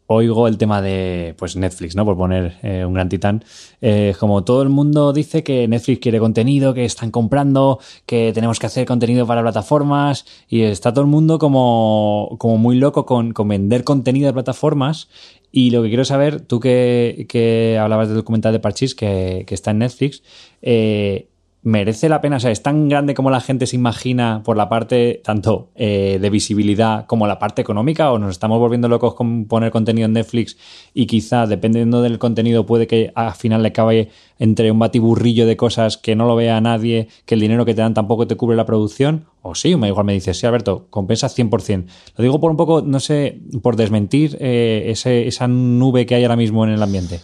oigo el tema de pues Netflix, ¿no? Por poner eh, un gran titán. Eh, como todo el mundo dice que Netflix quiere contenido, que están comprando, que tenemos que hacer contenido para plataformas y está todo el mundo como, como muy loco con, con vender contenido de plataformas. Y lo que quiero saber, tú que, que hablabas del documental de Parchis que, que está en Netflix, eh, merece la pena, o sea, es tan grande como la gente se imagina por la parte tanto eh, de visibilidad como la parte económica, o nos estamos volviendo locos con poner contenido en Netflix y quizá, dependiendo del contenido, puede que al final le acabe entre un batiburrillo de cosas que no lo vea nadie, que el dinero que te dan tampoco te cubre la producción, o sí, igual me dices, sí, Alberto, compensa 100%. Lo digo por un poco, no sé, por desmentir eh, ese, esa nube que hay ahora mismo en el ambiente.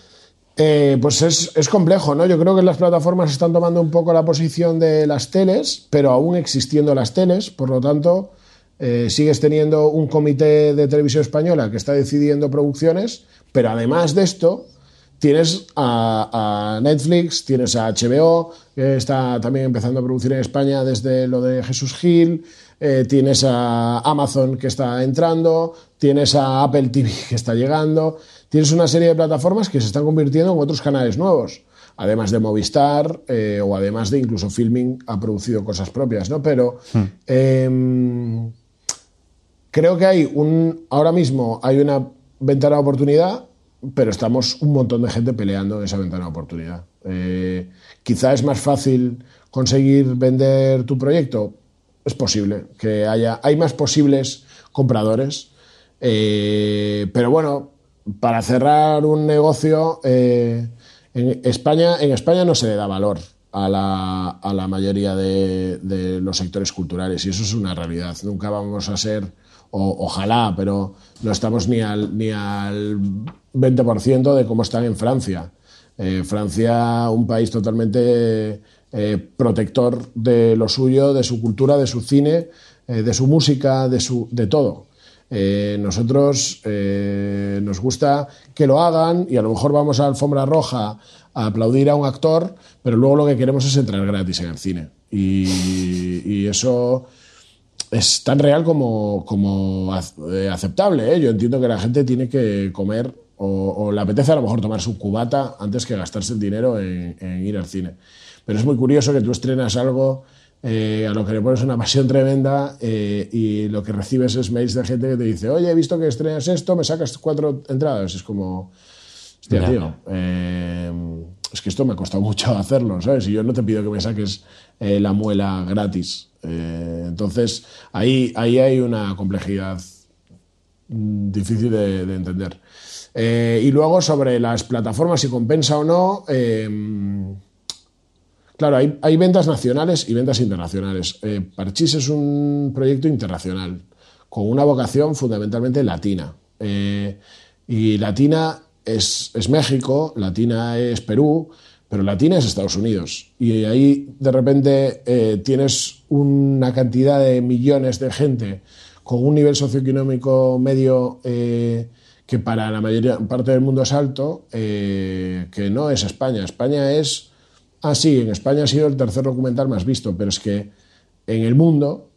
Eh, pues es, complejo, ¿no? Yo creo que las plataformas están tomando un poco la posición de las teles, pero aún existiendo las teles, por lo tanto, eh, sigues teniendo un comité de televisión española que está decidiendo producciones, pero además de esto, tienes a, Netflix, tienes a HBO, que está también empezando a producir en España desde lo de Jesús Gil, eh, tienes a Amazon que está entrando, tienes a Apple TV que está llegando tienes una serie de plataformas que se están convirtiendo en otros canales nuevos. Además de Movistar eh, o además de incluso Filming ha producido cosas propias, ¿no? Pero hmm. em, creo que hay un. Ahora mismo hay una ventana de oportunidad, pero estamos un montón de gente peleando en esa ventana de oportunidad. Eh, quizá es más fácil conseguir vender tu proyecto. Es posible que haya. Hay más posibles compradores. Eh, pero bueno, para cerrar un negocio, eh, en, España, en España no se le da valor a la, a la mayoría de, los sectores culturales y eso es una realidad. Nunca vamos a ser, ojalá, pero no estamos ni al, ni al 20% de cómo están en Francia. Eh, Francia, un país totalmente eh, protector de lo suyo, de su cultura, de su cine, de su música, de, su, de todo. Eh, nosotros eh, nos gusta que lo hagan y a lo mejor vamos a alfombra roja a aplaudir a un actor, pero luego lo que queremos es entrar gratis en el cine. Y, eso es tan real como, como eh, aceptable. Yo entiendo que la gente tiene que comer o, le apetece a lo mejor tomar su cubata antes que gastarse el dinero en ir al cine. Pero es muy curioso que tú estrenas algo eh, a lo que le pones una pasión tremenda eh, y lo que recibes es mails de gente que te dice, oye, he visto que estrenas esto, me sacas cuatro entradas. Es como, hostia, tío, eh, es que esto me ha costado mucho hacerlo, ¿sabes? Y yo no te pido que me saques la muela gratis. entonces, ahí, ahí hay una complejidad mm, difícil de, de entender. y luego sobre las plataformas, si compensa o no Claro, hay, ventas nacionales y ventas internacionales. Eh, es un proyecto internacional, con una vocación fundamentalmente latina. Eh, y latina es, México, latina es Perú, pero latina es Estados Unidos. Y ahí de repente eh, tienes una cantidad de millones de gente con un nivel socioeconómico medio que para la mayoría parte del mundo es alto, que no es España. España es Ah, sí, en España ha sido el tercer documental más visto, pero es que en el mundo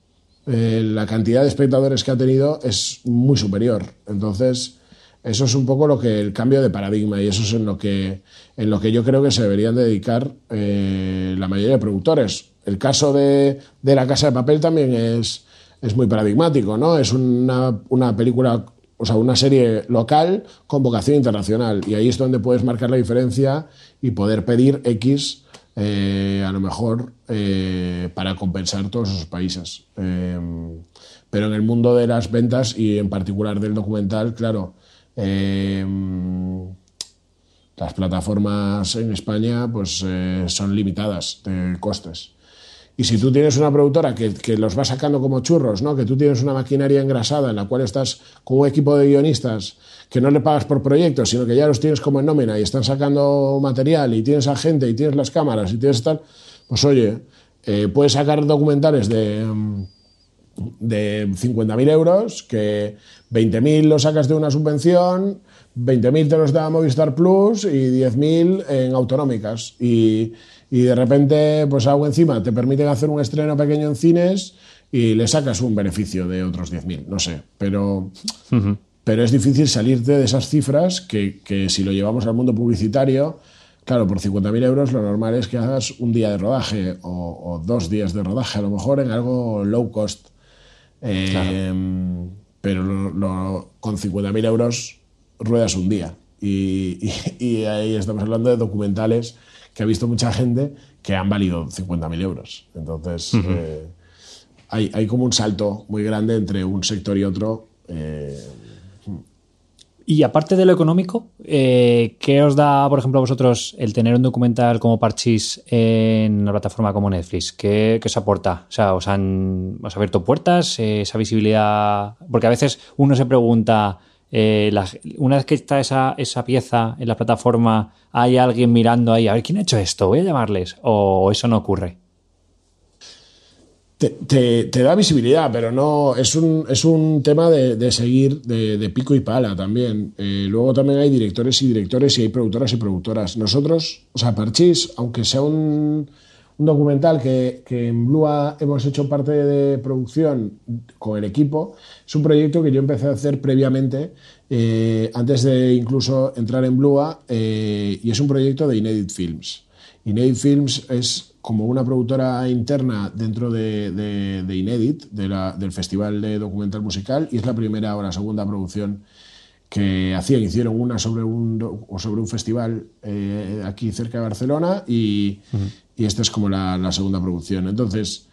eh, la cantidad de espectadores que ha tenido es muy superior. Entonces, eso es un poco lo que el cambio de paradigma y eso es en lo que, en lo que yo creo que se deberían dedicar eh, la mayoría de productores. El caso de, La Casa de Papel también es, es muy paradigmático, ¿no? Es una, una película o sea, una serie local con vocación internacional. Y ahí es donde puedes marcar la diferencia y poder pedir X eh, a lo mejor eh, para compensar todos esos países. Eh, pero en el mundo de las ventas y en particular del documental, claro, las plataformas en España pues, son limitadas de costes. Y si tú tienes una productora que, que, los va sacando como churros, ¿no? que tú tienes una maquinaria engrasada en la cual estás con un equipo de guionistas que no le pagas por proyectos, sino que ya los tienes como en nómina y están sacando material y tienes a gente y tienes las cámaras y tienes tal, pues oye, eh, puedes sacar documentales de, de 50.000 euros, que 20.000 los sacas de una subvención, 20.000 te los da Movistar Plus y 10.000 en autonómicas. Y, y, de repente, pues algo encima, te permiten hacer un estreno pequeño en cines y le sacas un beneficio de otros 10.000, no sé. Pero, pero es difícil salirte de esas cifras que, que si lo llevamos al mundo publicitario, claro, por 50.000 euros lo normal es que hagas un día de rodaje o, o, dos días de rodaje, a lo mejor en algo low cost. Eh, pero lo, lo, con 50.000 euros ruedas un día. Y, y, y, ahí estamos hablando de documentales que ha visto mucha gente que han valido 50.000 euros. Entonces, uh -huh. eh, hay, hay, como un salto muy grande entre un sector y otro. Eh, y aparte de lo económico, eh, ¿qué os da, por ejemplo, a vosotros el tener un documental como Parchís en una plataforma como Netflix? ¿Qué, qué os aporta? O sea, ¿os han, os abierto puertas? Eh, ¿Esa visibilidad? Porque a veces uno se pregunta, eh, la, una vez que está esa, esa, pieza en la plataforma, ¿hay alguien mirando ahí? A ver, ¿quién ha hecho esto? Voy a llamarles. ¿O eso no ocurre? Te, da visibilidad, pero no es un, es un tema de, seguir de, pico y pala también. Eh, luego también hay directores y directores y hay productoras y productoras. Nosotros, o sea, Parchís, aunque sea un, documental que, en Blua hemos hecho parte de producción con el equipo, es un proyecto que yo empecé a hacer previamente, eh, antes de incluso entrar en Blua, eh, y es un proyecto de Inédit Films. Inédit Films es como una productora interna dentro de, de, de Inédit, de la, del Festival de Documental Musical, y es la primera o la segunda producción que hacían. Hicieron una sobre un, sobre un festival eh, aquí cerca de Barcelona y, uh -huh. y esta es como la, la, segunda producción. Entonces,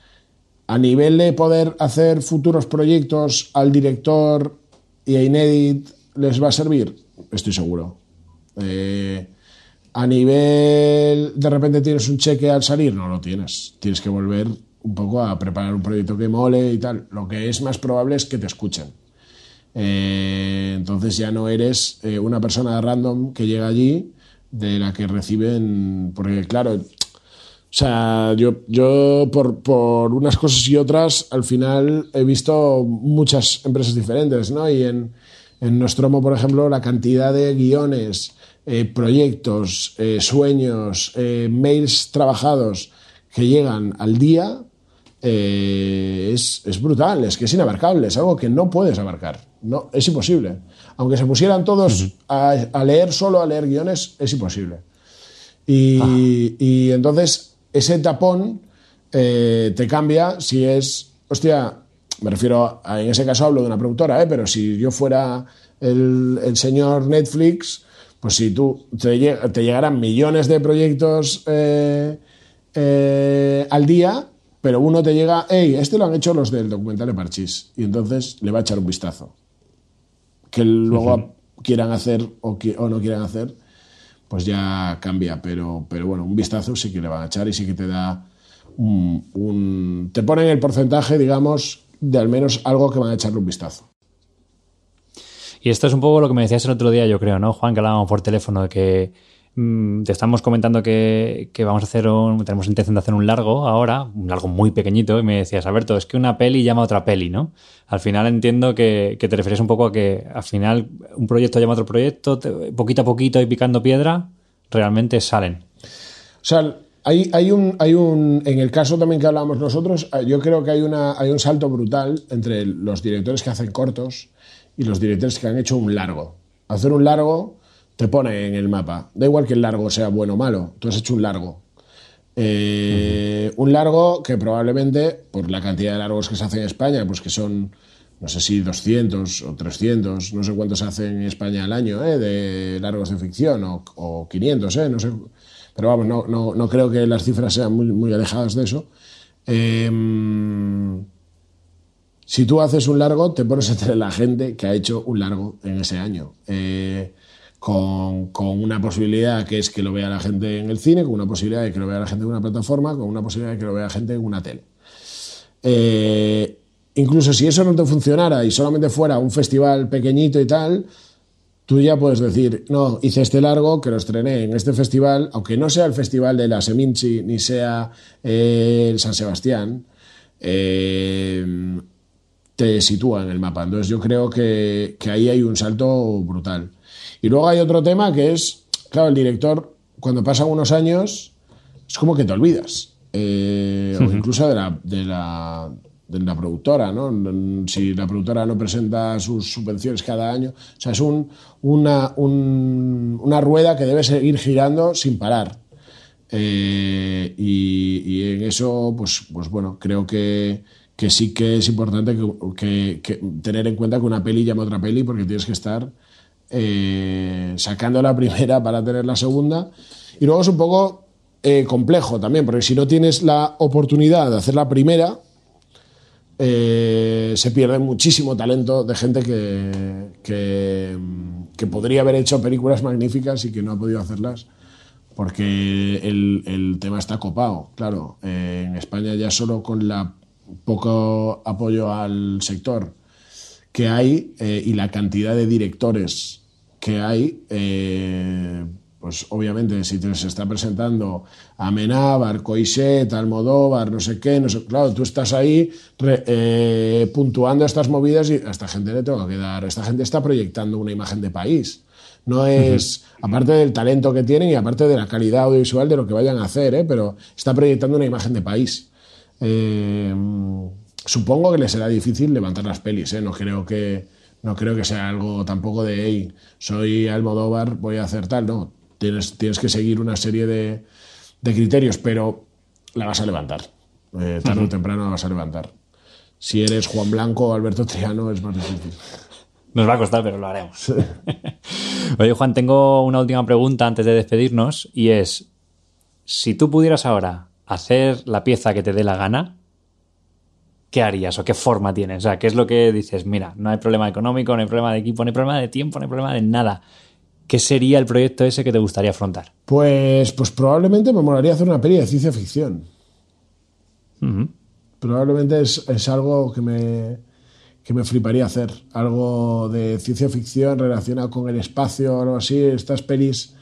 a nivel de poder hacer futuros proyectos al director y a Inédit, ¿les va a servir? Estoy seguro. Eh, a nivel de repente tienes un cheque al salir, no lo tienes. Tienes que volver un poco a preparar un proyecto que mole y tal. Lo que es más probable es que te escuchen. Eh, entonces ya no eres eh, una persona random que llega allí de la que reciben. Porque, claro, o sea, yo, yo por, por unas cosas y otras, al final he visto muchas empresas diferentes, ¿no? Y en, en Nostromo, por ejemplo, la cantidad de guiones eh, proyectos, eh, sueños, eh, mails trabajados que llegan al día, eh, es, es, brutal, es que es inabarcable, es algo que no puedes abarcar, no, es imposible. Aunque se pusieran todos uh -huh. a, a, leer solo, a leer guiones, es imposible. Y, ah. y entonces ese tapón eh, te cambia si es, hostia, me refiero, a, en ese caso hablo de una productora, pero si yo fuera el, el señor Netflix, pues si tú te, te llegarán millones de proyectos eh, eh, al día, pero uno te llega, hey, este lo han hecho los del documental de Parchís, y entonces le va a echar un vistazo. Que luego uh -huh. quieran hacer o, que, o, no quieran hacer, pues ya cambia, pero, pero bueno, un vistazo sí que le van a echar y sí que te da un, un te ponen el porcentaje, digamos, de al menos algo que van a echarle un vistazo. Y esto es un poco lo que me decías el otro día, yo creo, ¿no, Juan? Que hablábamos por teléfono de que mmm, te estamos comentando que, que, vamos a hacer un, tenemos intención de hacer un largo ahora, un largo muy pequeñito, y me decías, Alberto, es que una peli llama a otra peli, ¿no? Al final entiendo que, que te refieres un poco a que al final un proyecto llama a otro proyecto, poquito a poquito y picando piedra, realmente salen. O sea, hay, hay, un, hay un. En el caso también que hablábamos nosotros, yo creo que hay, una, hay un salto brutal entre los directores que hacen cortos y los directores que han hecho un largo. Hacer un largo te pone en el mapa. Da igual que el largo sea bueno o malo, tú has hecho un largo. Eh. Un largo que probablemente, por la cantidad de largos que se hacen en España, pues que son, no sé si 200 o 300, no sé cuántos se hacen en España al año, ¿eh? de largos de ficción, o, o 500, ¿eh? no sé. Pero vamos, no, no, no, creo que las cifras sean muy, muy alejadas de eso. Eh, si tú haces un largo, te pones entre la gente que ha hecho un largo en ese año. Eh, con, con, una posibilidad que es que lo vea la gente en el cine, con una posibilidad de que lo vea la gente en una plataforma, con una posibilidad de que lo vea la gente en una tele. Eh, incluso si eso no te funcionara y solamente fuera un festival pequeñito y tal, tú ya puedes decir, no, hice este largo que lo estrené en este festival, aunque no sea el festival de la Seminci ni sea eh, el San Sebastián, te sitúa en el mapa. Entonces yo creo que, que ahí hay un salto brutal. Y luego hay otro tema que es, claro, el director, cuando pasan unos años, es como que te olvidas. Eh, o incluso de la, de la, de la productora, ¿no? Si la productora no presenta sus subvenciones cada año. O sea, es un, una, un, una rueda que debe seguir girando sin parar. Eh, y, en eso, pues, pues bueno, creo que, que sí que es importante que, tener en cuenta que una peli llama otra peli porque tienes que estar eh, sacando la primera para tener la segunda. Y luego es un poco eh, complejo también, porque si no tienes la oportunidad de hacer la primera, eh, se pierde muchísimo talento de gente que, que, podría haber hecho películas magníficas y que no ha podido hacerlas porque el tema está copado. Claro, en España ya solo con la poco apoyo al sector que hay y la cantidad de directores que hay, eh, pues obviamente si te se está presentando Amenábar, Coixet, Almodóvar, no sé qué, no sé, claro, tú estás ahí eh, puntuando estas movidas y a esta gente le tengo que dar, esta gente está proyectando una imagen de país. No es, aparte del talento que tienen y aparte de la calidad audiovisual de lo que vayan a hacer, ¿eh? pero está proyectando una imagen de país. Supongo que les será difícil levantar las pelis, no creo que, no creo que sea algo tampoco de, hey, soy Almodóvar, voy a hacer tal. No, tienes, tienes que seguir una serie de, criterios, pero la vas a levantar. Eh, tarde o temprano la vas a levantar. Si eres Juan Blanco o Alberto Triano es más difícil. Nos va a costar, pero lo haremos. Oye, Juan, tengo una última pregunta antes de despedirnos y es, si tú pudieras ahora hacer la pieza que te dé la gana, ¿qué harías o qué forma tienes? O sea, ¿qué es lo que dices? Mira, no hay problema económico, no hay problema de equipo, no hay problema de tiempo, no hay problema de nada. ¿Qué sería el proyecto ese que te gustaría afrontar? Pues, pues probablemente me molaría hacer una peli de ciencia ficción. Probablemente es, algo que me, que me fliparía hacer. Algo de ciencia ficción relacionado con el espacio o algo así. Estas pelis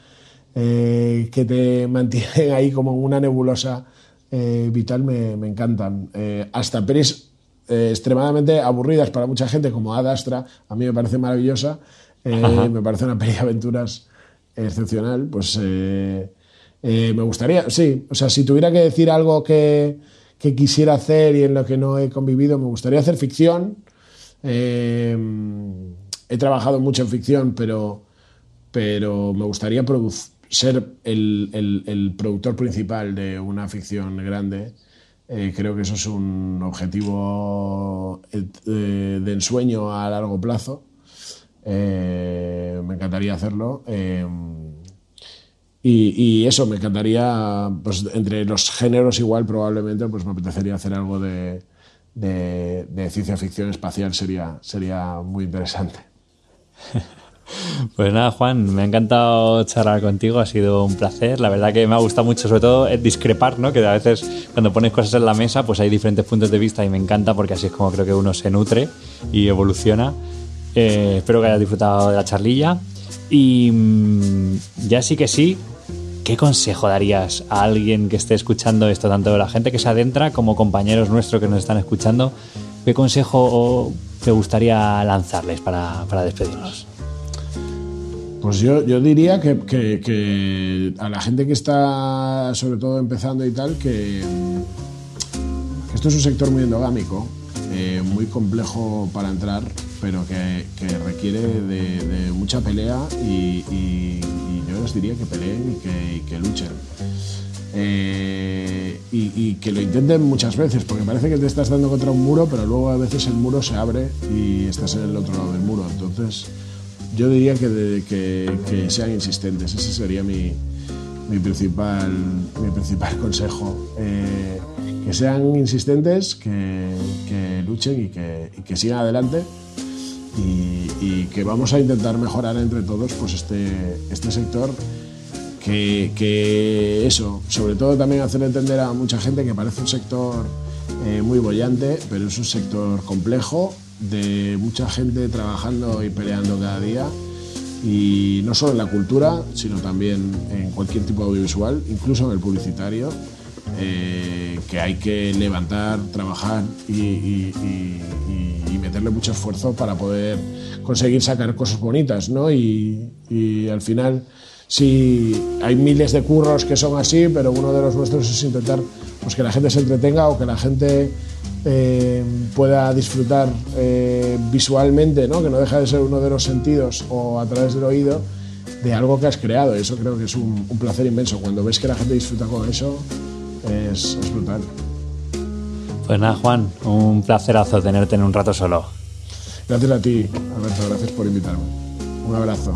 eh, que te mantienen ahí como en una nebulosa eh, vital me, encantan. Eh, hasta pelis extremadamente aburridas para mucha gente, como Ad Astra, a mí me parece maravillosa. me parece una peli de aventuras excepcional. Pues me gustaría, sí, o sea, si tuviera que decir algo que, que, quisiera hacer y en lo que no he convivido, me gustaría hacer ficción. he trabajado mucho en ficción, pero, pero me gustaría producir ser el, productor principal de una ficción grande, eh, creo que eso es un objetivo eh, de, ensueño a largo plazo. Eh, me encantaría hacerlo. Y, eso, me encantaría, pues entre los géneros igual probablemente, pues me apetecería hacer algo de, de ciencia ficción espacial, sería, sería muy interesante. Pues nada, Juan, me ha encantado charlar contigo, ha sido un placer. La verdad que me ha gustado mucho, sobre todo, discrepar, ¿no? Que a veces cuando pones cosas en la mesa, pues hay diferentes puntos de vista y me encanta porque así es como creo que uno se nutre y evoluciona. Eh, espero que hayas disfrutado de la charlilla. Y mm, ya sí que sí, ¿qué consejo darías a alguien que esté escuchando esto, tanto la gente que se adentra como compañeros nuestros que nos están escuchando? ¿Qué consejo te gustaría lanzarles para, para despedirnos? Pues yo, yo diría que, a la gente que está sobre todo empezando y tal, que, esto es un sector muy endogámico, eh, muy complejo para entrar, pero que, requiere de, mucha pelea y, yo les diría que peleen y que, luchen. Eh, y, que lo intenten muchas veces, porque parece que te estás dando contra un muro, pero luego a veces el muro se abre y estás en el otro lado del muro. Entonces, yo diría que, sean insistentes, ese sería mi, mi, principal, mi principal consejo. Eh, que sean insistentes, que, luchen y que, sigan adelante. Y, que vamos a intentar mejorar entre todos pues este, este sector. Que, eso, sobre todo también hacer entender a mucha gente que parece un sector eh, muy bollante, pero es un sector complejo, de mucha gente trabajando y peleando cada día, y no solo en la cultura, sino también en cualquier tipo de audiovisual, incluso en el publicitario, eh, que hay que levantar, trabajar y, meterle mucho esfuerzo para poder conseguir sacar cosas bonitas, ¿no? y al final Sí, hay miles de curros que son así, pero uno de los nuestros es intentar pues, que la gente se entretenga o que la gente eh, pueda disfrutar eh, visualmente, ¿no? que no deja de ser uno de los sentidos o a través del oído de algo que has creado. Eso creo que es un, placer inmenso. Cuando ves que la gente disfruta con eso, es, es brutal. Pues nada, Juan, un placerazo tenerte en un rato solo. Gracias a ti, Alberto, gracias por invitarme. Un abrazo.